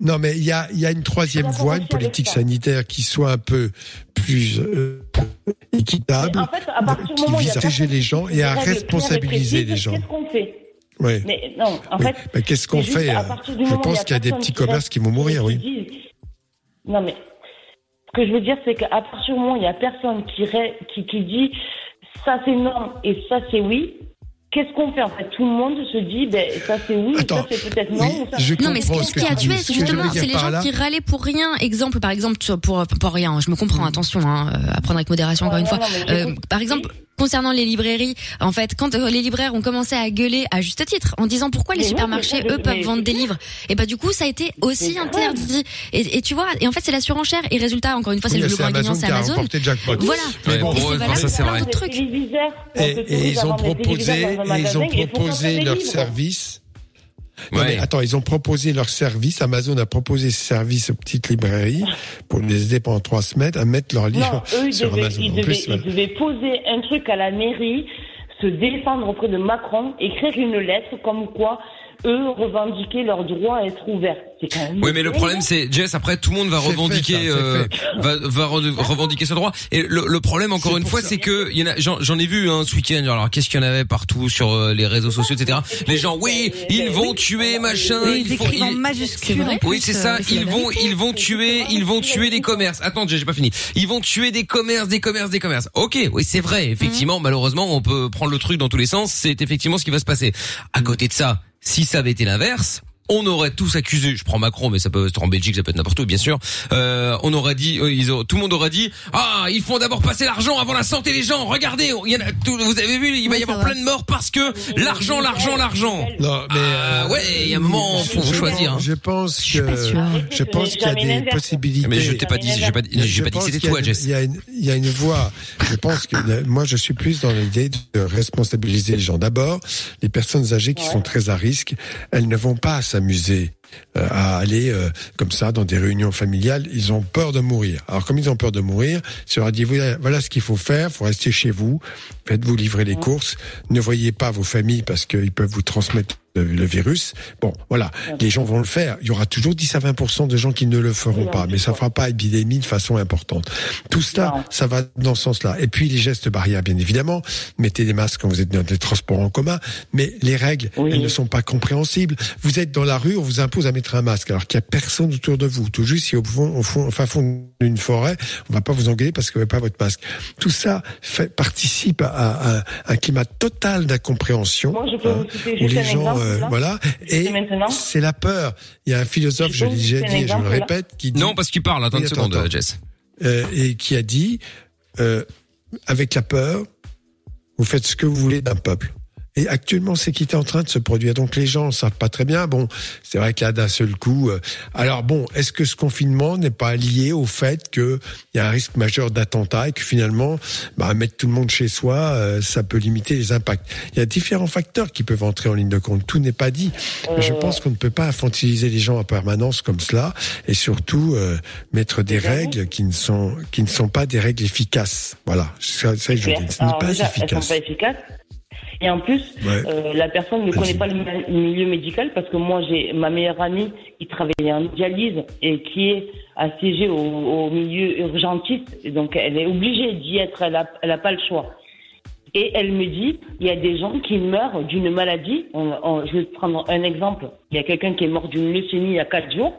Non, mais il y a, il y a une troisième voie, une politique sanitaire qui soit un peu plus euh, équitable, En fait, à partir du qui moment vise à protéger les gens et à responsabiliser les gens. Qu'est-ce qu'on fait? Ouais. Mais non, en Oui. fait. Mais qu'est-ce qu'on fait à euh, Je pense qu'il y a des petits qui commerces qui vont mourir, oui. disent- Non, mais ce que je veux dire, c'est qu'à partir du moment où il y a personne qui, qui dit ça c'est non et ça c'est oui, qu'est-ce qu'on fait en fait? Tout le monde se dit ben, ça c'est oui, ça c'est peut-être non. ou ça- non mais ce, qui- ce qui a tué c'est justement c'est les gens qui râlaient pour rien. Exemple par exemple pour pour rien je me comprends attention hein, euh, à prendre avec modération encore une non, fois. non, Euh, par exemple concernant les librairies en fait quand euh, les libraires ont commencé à gueuler à juste titre en disant pourquoi les Mais supermarchés eux peuvent mais vendre des livres et bah du coup ça a été aussi interdit. et, et tu vois et en fait c'est la surenchère. Et résultat encore une fois c'est Oui, le ingrédient Amazon c'est Amazon voilà. Mais bon, ça c'est vrai. Et, ils ont proposé, dans ils ont proposé leur service. Non, Ouais. mais attends, ils ont proposé leur service. Amazon a proposé ce service aux petites librairies pour les aider pendant trois semaines à mettre leurs livres Non, eux, ils sur devaient, Amazon. ils, En devaient, plus, ils devaient poser un truc à la mairie, se défendre auprès de Macron, écrire une lettre comme quoi eux revendiquaient leur droit à être ouverts. C'est quand même. Oui, mais le problème c'est Jess. Après, tout le monde va revendiquer, fait, ça, c'est euh, va, va re- revendiquer ce droit. Et le, le problème, encore une fois, c'est que il y en a. J'en j'en ai vu hein, ce week-end. Alors, qu'est-ce qu'il y en avait partout sur euh, les réseaux sociaux, etc. Les gens, oui, ils vont tuer machin. Oui, ils ils font- écrivent en ils- majuscule. Oui, c'est ça. euh, Ils vont, ils vont tuer, ils vont tuer des commerces. Attends, j'ai j'ai pas fini. Ils vont tuer des commerces, des commerces, des commerces. Ok, oui, c'est vrai. Effectivement, malheureusement, on peut prendre le truc dans tous les sens. C'est effectivement ce qui va se passer. À côté de ça, si ça avait été l'inverse. On aurait tous accusé, je prends Macron, mais ça peut être en Belgique, ça peut être n'importe où, bien sûr. Euh, on aurait dit, euh, ils auraient- tout le monde aurait dit, ah, ils font d'abord passer l'argent avant la santé des gens. Regardez, il y en a, tout- vous avez vu, il va y avoir plein de morts parce que l'argent, l'argent, l'argent. Non, mais Ah ouais, il y a un moment, faut je, choisir. hein. Je pense que je pense qu'il y a des possibilités. Mais je t'ai pas dit, j'ai pas, dit- j'ai pas dit que c'était toi, Jess. Il y, a une, il y a une voie. Je pense que euh, moi, je suis plus dans l'idée de responsabiliser les gens. D'abord, les personnes âgées qui sont très à risque, elles ne vont pas s'amuser euh, à aller euh, comme ça dans des réunions familiales. Ils ont peur de mourir. Alors, comme ils ont peur de mourir, je leur voilà, voilà ce qu'il faut faire. faut rester chez vous. Faites-vous livrer les courses. Ne voyez pas vos familles parce qu'ils peuvent vous transmettre le, le virus. Bon, voilà, les gens vont le faire. Il y aura toujours 10 à 20% de gens qui ne le feront pas, mais ça fera pas épidémie de façon importante. Tout cela, ça va dans ce sens-là. Et puis les gestes barrières, bien évidemment. Mettez des masques quand vous êtes dans des transports en commun, mais les règles, elles ne sont pas compréhensibles. Vous êtes dans la rue, on vous impose à mettre un masque, alors qu'il y a personne autour de vous. Tout juste si au fond, au fond, au fin fond d'une forêt, on va pas vous engueuler parce que vous n'avez pas votre masque. Tout ça fait, participe à, à- à un climat total d'incompréhension. Moi, je peux hein, où les gens, euh, là. voilà, et C'est maintenant. c'est la peur. Il y a un philosophe, Je l'ai déjà dit, et je le répète, qui dit Non, parce qu'il parle. Attends une seconde, attends. Jess. euh, et qui a dit euh, avec la peur, vous faites ce que vous voulez d'un peuple. Et actuellement, c'est qui est en train de se produire? Donc les gens ne savent pas très bien. Bon, c'est vrai que là, d'un seul coup. euh, alors bon, est-ce que ce confinement n'est pas lié au fait qu'il y a un risque majeur d'attentat et que finalement, bah, mettre tout le monde chez soi, euh, ça peut limiter les impacts? Il y a différents facteurs qui peuvent entrer en ligne de compte. Tout n'est pas dit. Mais je pense qu'on ne peut pas infantiliser les gens en permanence comme cela, et surtout euh, mettre des règles qui ne sont qui ne sont pas des règles efficaces. Voilà, c'est ça que je dis. Ce n'est pas efficace. sont pas efficaces. Et en plus, Ouais. euh, la personne ne connaît pas le milieu médical parce que moi, j'ai ma meilleure amie qui travaillait en dialyse et qui est assiégée au, au milieu urgentiste. Et donc, elle est obligée d'y être. Elle a, elle a pas le choix. Et elle me dit, il y a des gens qui meurent d'une maladie. On- on- je vais prendre un exemple. Il y a quelqu'un qui est mort d'une leucémie il y a quatre jours.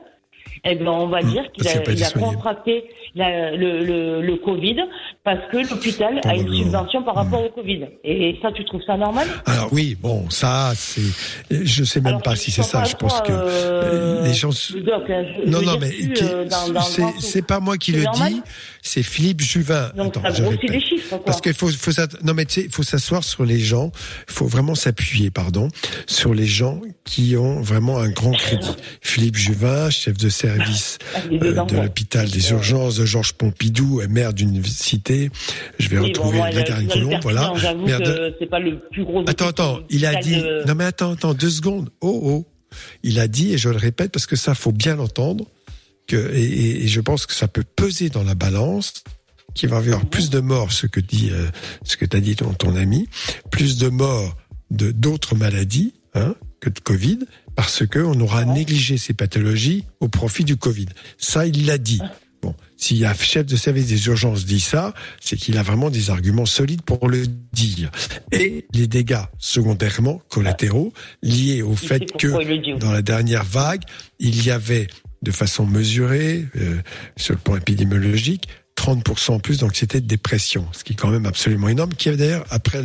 Eh ben, on va dire qu'il a, il contracté la- le, le, le Covid parce que l'hôpital a une subvention par rapport au Covid. Et ça, tu trouves ça normal? Alors oui, bon, ça, c'est, je sais même pas si c'est ça. Je pense que euh, les gens. hein, je- Non, je non, mais qui- euh, c'est pas moi qui le dis, c'est Philippe Juvin. Donc Attends, ça grossit les chiffres, quoi. Parce qu'il faut, faut non mais tu sais, il faut s'asseoir sur les gens. Il faut vraiment s'appuyer, pardon, sur les gens qui ont vraiment un grand crédit. Philippe Juvin, chef de service euh, de l'hôpital des urgences de Georges Pompidou, et maire d'une cité. Je vais Oui, bon, retrouver moi, la le Colomb, voilà. Maire de- c'est pas le plus gros. Attends, attends, il a dit. de- Non mais attends, attends, deux secondes. Oh, oh. Il a dit, et je le répète parce que ça, faut bien l'entendre, que et, et- et je pense que ça peut peser dans la balance, qu'il va y avoir plus de morts, ce que dit, euh, ce que t'as dit ton, ton ami, plus de morts de d'autres maladies hein, que de Covid, parce que on aura négligé ces pathologies au profit du Covid. Ça, il l'a dit. Bon, s'il y a un chef de service des urgences dit ça, c'est qu'il a vraiment des arguments solides pour le dire. Et les dégâts secondairement collatéraux liés au fait que dans la dernière vague, il y avait de façon mesurée, euh, sur le plan épidémiologique, 30% en plus d'anxiété de dépression, ce qui est quand même absolument énorme, qui d'ailleurs, après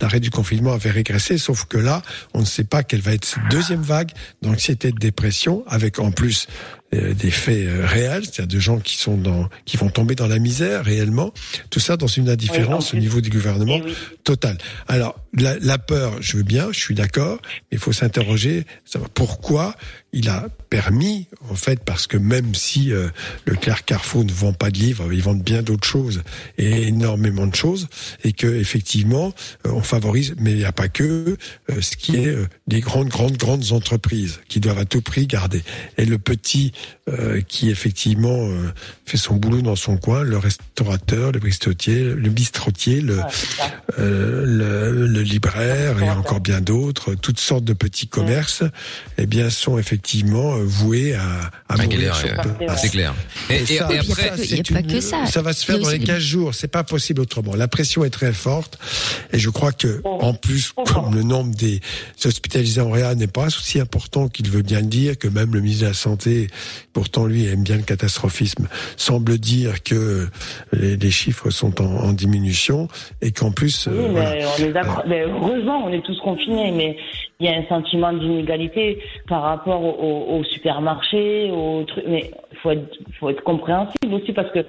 l'arrêt du confinement, avait régressé, sauf que là, on ne sait pas quelle va être cette deuxième vague. D'anxiété de dépression, avec en plus euh, des faits euh, réels, c'est-à-dire de gens qui sont dans, qui vont tomber dans la misère réellement, tout ça dans une indifférence au niveau du gouvernement total. Alors la, la peur, je veux bien, je suis d'accord, mais il faut s'interroger, savoir pourquoi il a permis, en fait, parce que même si euh, Leclerc Carrefour ne vend pas de livres, ils vendent bien d'autres choses et énormément de choses, et que effectivement euh, on favorise, mais il n'y a pas que euh, ce qui est euh, des grandes, grandes, grandes entreprises qui doivent à tout prix garder. Et le petit euh, qui effectivement euh, fait son boulot dans son coin, le restaurateur, le bistrotier, le bistrotier, le, euh, le, le libraire et encore bien d'autres, toutes sortes de petits commerces, eh bien sont effectivement euh, voués à, à mourir c'est clair. Et- et- ça, et après- ça, Il y a c'est pas une- que ça. Ça va se faire dans les des- 15 jours. C'est pas possible autrement. La pression est très forte. Et je crois que, en plus, comme le nombre des hospitalisés en réa n'est pas aussi important qu'il veut bien le dire, que même le ministre de la Santé, pourtant lui aime bien le catastrophisme, semble dire que les, les chiffres sont en, en diminution et qu'en plus, euh, Oui, voilà. mais on est d'accord. Mais heureusement, on est tous confinés, mais il y a un sentiment d'inégalité par rapport au, au, supermarché, au. Mais faut être, faut être compréhensible aussi parce que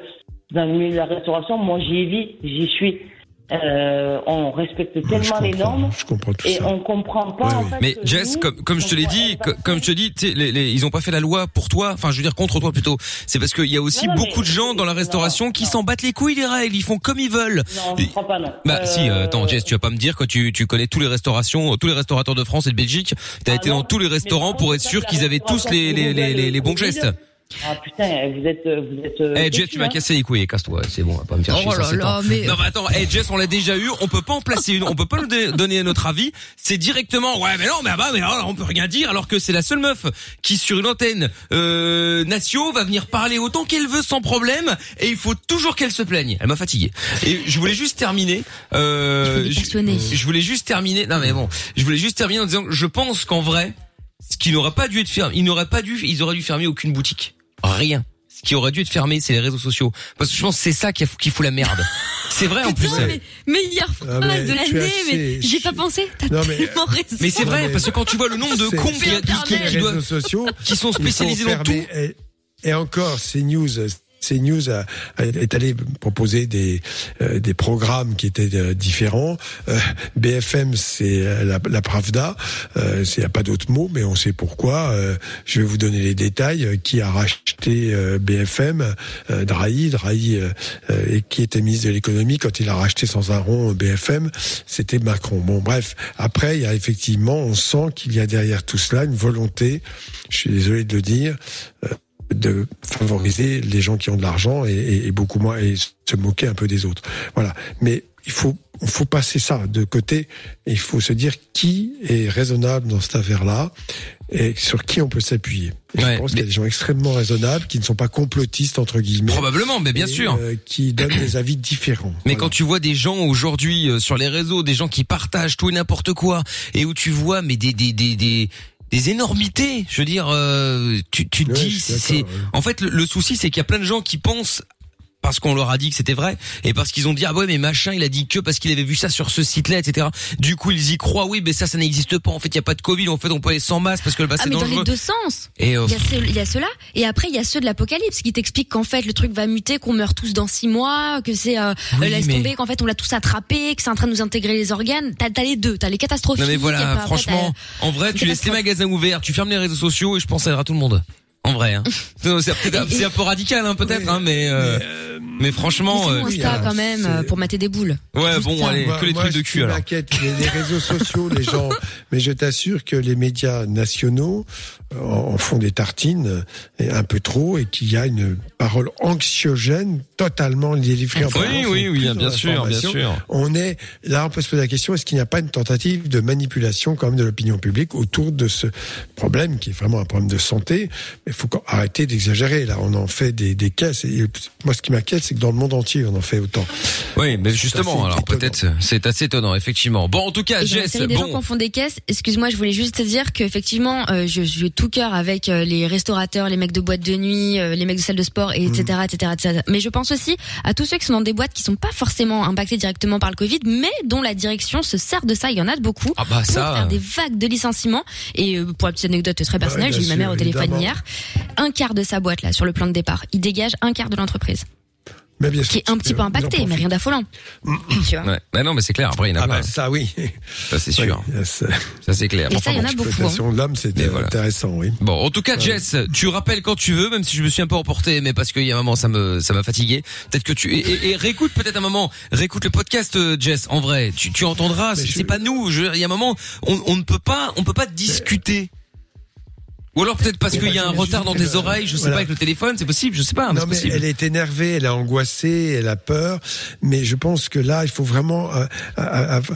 dans le milieu de la restauration, moi j'y vis, j'y suis. Euh, on respecte tellement les normes je comprends tout et ça. on comprend pas. en fait, Mais Jess, nous, comme, comme je te l'ai dit, co- comme je te dis, tu sais, les, les- ils ont pas fait la loi pour toi. Enfin, je veux dire contre toi plutôt. C'est parce qu'il y a aussi Non, non, beaucoup de gens dans la restauration qui s'en battent les couilles des règles. Ils font comme ils veulent. Non, je crois pas non. Bah Euh, si, euh, attends Jess, tu vas pas me dire que tu, tu connais tous les restaurations, tous les restaurateurs de France et de Belgique. T'as été dans tous les restaurants pour être sûr qu'ils avaient tous les, les, les, les, les bons gestes. Ah putain, vous êtes, vous êtes. euh, Eh Jess, tu m'as hein. cassé les couilles, casse-toi, c'est bon, on va pas me faire Oh chier sur là là, mais- Non mais attends, eh Jess, on l'a déjà eu, on peut pas en placer une, on peut pas nous donner notre avis, c'est directement, ouais mais non, mais ah bah, mais alors, on peut rien dire, alors que c'est la seule meuf qui sur une antenne euh, Natio va venir parler autant qu'elle veut sans problème, et il faut toujours qu'elle se plaigne. Elle m'a fatigué. Et je voulais juste terminer, euh, Il faut je, je voulais juste terminer, non mais bon, je voulais juste terminer en disant, que je pense qu'en vrai, ce qui n'aurait pas dû être fermé, ils n'auraient pas dû, ils auraient dû fermer aucune boutique. Rien. Ce qui aurait dû être fermé, c'est les réseaux sociaux. Parce que je pense que c'est ça qui, a- qui fout la merde. C'est vrai en plus. Mais meilleure Ah, mais phrase de l'année, mais assez- j'ai pas pensé. T'as mais- tellement raison. Mais c'est vrai, parce que quand tu vois le nombre de cons qui, qui, qui, les qui doivent- réseaux sociaux qui sont spécialisés dans tout. Et, et encore, CNews, CNews est allé proposer des euh, des programmes qui étaient euh, différents. Euh, BFM, c'est euh, la, la Pravda. Euh, Il n'y a pas d'autre mot, mais on sait pourquoi. Euh, je vais vous donner les détails. Euh, Qui a racheté euh, BFM euh, Drahi, Drahi, euh, euh, et qui était ministre de l'économie quand il a racheté sans un rond BFM, c'était Macron. Bon, bref. Après, il y a effectivement, on sent qu'il y a derrière tout cela une volonté. Je suis désolé de le dire. De favoriser les gens qui ont de l'argent et, et- et beaucoup moins et se moquer un peu des autres. Voilà. Mais il faut il faut passer ça de côté et il faut se dire qui est raisonnable dans cette affaire-là et sur qui on peut s'appuyer. Je pense qu'il y a des gens extrêmement raisonnables qui ne sont pas complotistes entre guillemets. Probablement, mais bien et, sûr. euh, qui donnent des avis différents. Mais quand tu vois des gens aujourd'hui euh, sur les réseaux, des gens qui partagent tout et n'importe quoi, et où tu vois mais des des des des des énormités, je veux dire, euh, tu tu te dis, c'est ouais. en fait le, le souci c'est qu'il y a plein de gens qui pensent parce qu'on leur a dit que c'était vrai et parce qu'ils ont dit ah ouais mais machin il a dit que parce qu'il avait vu ça sur ce site-là etc. Du coup ils y croient oui mais ça ça n'existe pas en fait il y a pas de Covid en fait on peut aller sans masque parce que le Ah bassin mais est dans les deux sens. Et, euh, il y a y ceux-là et après il y a ceux de l'apocalypse qui t'expliquent qu'en fait le truc va muter, qu'on meurt tous dans six mois, que c'est euh, Oui, euh, laisse mais- tomber, qu'en fait on l'a tous attrapé, que c'est en train de nous intégrer les organes. T'as les deux, t'as les catastrophes. Non mais voilà, franchement, en vrai, tu laisses les magasins ouverts, tu fermes les réseaux sociaux et je pense ça aidera tout le monde. En vrai, hein. C'est un peu radical, hein, peut-être, hein, mais euh, mais franchement, Mais euh, c'est mon Insta quand même euh, pour mater des boules. ouais, Juste bon, ça. allez, Moi- que les moi, trucs de cul alors. les, les réseaux sociaux, les gens. Mais je t'assure que les médias nationaux euh, en, en font des tartines, et un peu trop, et qu'il y a une parole anxiogène totalement délivrée en Oui, oui, oui, bien sûr, bien sûr. On est là, on peut se poser la question est-ce qu'il n'y a pas une tentative de manipulation quand même de l'opinion publique autour de ce problème qui est vraiment un problème de santé il faut qu'on- arrêter d'exagérer. Là, on en fait des, des caisses. Et moi, ce qui m'inquiète, c'est que dans le monde entier, on en fait autant. Oui, mais justement, alors peut-être c'est assez étonnant, effectivement. Bon, en tout cas, Jess, série des gens bon, qu'on font des caisses, excuse-moi, je voulais juste te dire qu'effectivement, euh, je, je suis tout cœur avec euh, les restaurateurs, les mecs de boîtes de nuit, euh, les mecs de salles de sport, et etc., etc., etc. Mais je pense aussi à tous ceux qui sont dans des boîtes qui sont pas forcément impactés directement par le Covid, mais dont la direction se sert de ça. Il y en a beaucoup Ah bah pour ça, faire des vagues de licenciements. Et euh, pour la petite anecdote très personnelle, bien j'ai eu ma mère au téléphone évidemment. hier. Un quart de sa boîte là sur le plan de départ, il dégage un quart de l'entreprise, Mais bien sûr, qui est un petit peu il en impacté, mais rien d'affolant. tu vois. ouais. Bah non, mais c'est clair. Après, il y en a Ah plein. bah ça oui. Ça c'est sûr. Oui, yes. Ça c'est clair. Et Enfin, ça, il y en a beaucoup. hein. De l'homme, Mais c'était voilà. intéressant, oui. Bon, en tout cas, Jess, tu rappelles quand tu veux, même si je me suis un peu emporté, mais parce qu'il y a un moment, ça me, ça m'a fatigué. Peut-être que tu, et, et- et réécoute peut-être un moment, réécoute le podcast, euh, Jess. En vrai, tu, tu entendras. C'est c'est pas nous. Je, il y a un moment, on, on ne peut pas, on peut pas discuter. Ou alors peut-être parce qu'il y a un j'imagine retard dans tes euh, oreilles, je sais voilà. pas avec le téléphone, c'est possible, je sais pas, mais Non, mais possible. elle est énervée, elle est angoissée, elle a peur. Mais je pense que là, il faut vraiment euh,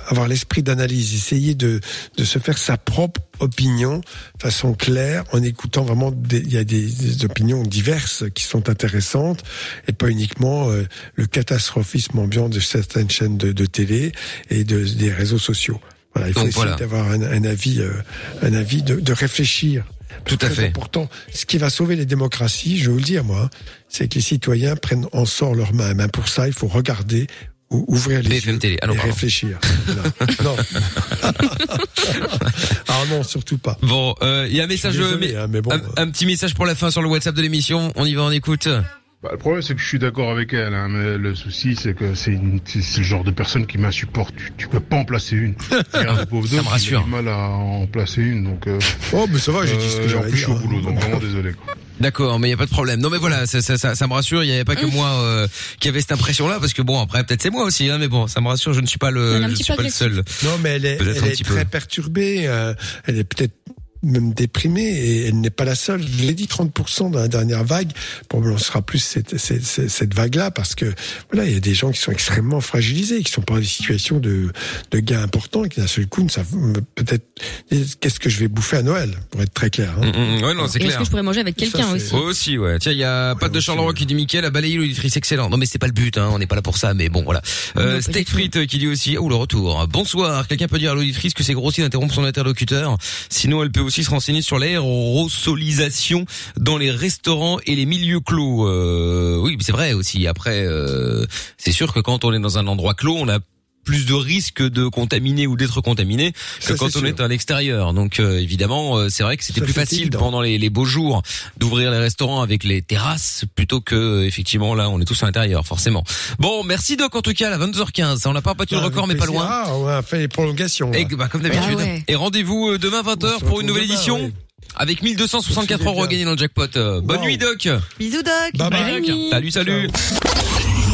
avoir l'esprit d'analyse, essayer de, de se faire sa propre opinion, façon claire, en écoutant vraiment. des- Il y a des, des opinions diverses qui sont intéressantes, et pas uniquement euh, le catastrophisme ambiant de certaines chaînes de, de télé et de, des réseaux sociaux. Voilà, il faut Donc, essayer voilà. d'avoir un, un avis, euh, un avis de, de réfléchir. Tout à fait. important. Ce qui va sauver les démocraties, je vais vous le dire moi, hein, c'est que les citoyens prennent en sort leurs mains. Même pour ça, il faut regarder ou ouvrir les yeux et pardon. réfléchir. Non. ah non, surtout pas. Bon, euh, il y a un message, désolé, mais- hein, mais bon, un, un petit message pour la fin sur le WhatsApp de l'émission. On y va, on écoute. Bah, le problème, c'est que je suis d'accord avec elle, hein, mais le souci, c'est que c'est une- c'est c'est le genre de personne qui m'insupporte. Tu, tu peux pas en placer une. Regarde, le pauvre Ça me rassure. du mal à en placer une, donc. Euh, Oh, mais ça va, j'ai dit ce que euh, j'avais En plus, je suis au boulot, donc vraiment désolé. Quoi. D'accord, mais il y a pas de problème. Non, mais voilà, ça, ça, ça, ça me rassure. Il y avait pas que moi euh, qui avait cette impression-là, parce que bon, après peut-être c'est moi aussi, hein, mais bon, ça me rassure. Je ne suis pas le, je suis pas le seul. Non, mais elle est, elle est très peu. perturbée. euh, elle est peut-être même déprimée et elle n'est pas la seule. Je l'ai dit, 30% dans la dernière vague. Probablement, ce sera plus cette, cette, cette, vague-là parce que voilà, il y a des gens qui sont extrêmement fragilisés, qui sont pas dans des situations de, de gains importants et qui d'un seul coup ne savent peut-être qu'est-ce que je vais bouffer à Noël, pour être très clair. hein. Mm, mm, ouais, non, c'est Et est-ce clair. que je pourrais manger avec quelqu'un aussi? Aussi, ouais. Tiens, il y a Pat de Charleroi qui dit Mickaël a balayé l'auditrice excellent. Non, mais c'est pas le but, hein. On n'est pas là pour ça, mais bon, voilà. Euh, Non, Steak. Frites qui dit aussi, oh, le retour. Bonsoir. Quelqu'un peut dire à l'auditrice que c'est grossi d'interrompre son interlocuteur. Sinon, elle peut aussi se renseigner sur l'aérosolisation dans les restaurants et les milieux clos. Euh, oui, c'est vrai aussi. Après, euh, c'est sûr que quand on est dans un endroit clos, on a plus de risques de contaminer ou d'être contaminé que Ça, quand on sûr. est à l'extérieur. Donc euh, évidemment, euh, c'est vrai que c'était plus facile évident. pendant les, les beaux jours d'ouvrir les restaurants avec les terrasses plutôt que euh, effectivement là on est tous à l'intérieur forcément. Bon, merci Doc en tout cas à 22h15. On n'a pas battu le Ah, record mais pas loin. Ah, on a fait les prolongations. Et bah, comme d'habitude. Ah ouais. Et rendez-vous euh, demain 20h se pour une nouvelle demain, édition. ouais. Avec 1264 Profitez euros gagner dans le jackpot. Euh, Bonne Wow. nuit Doc. Bisous, Doc. Bye bye. Rémi. Salut salut.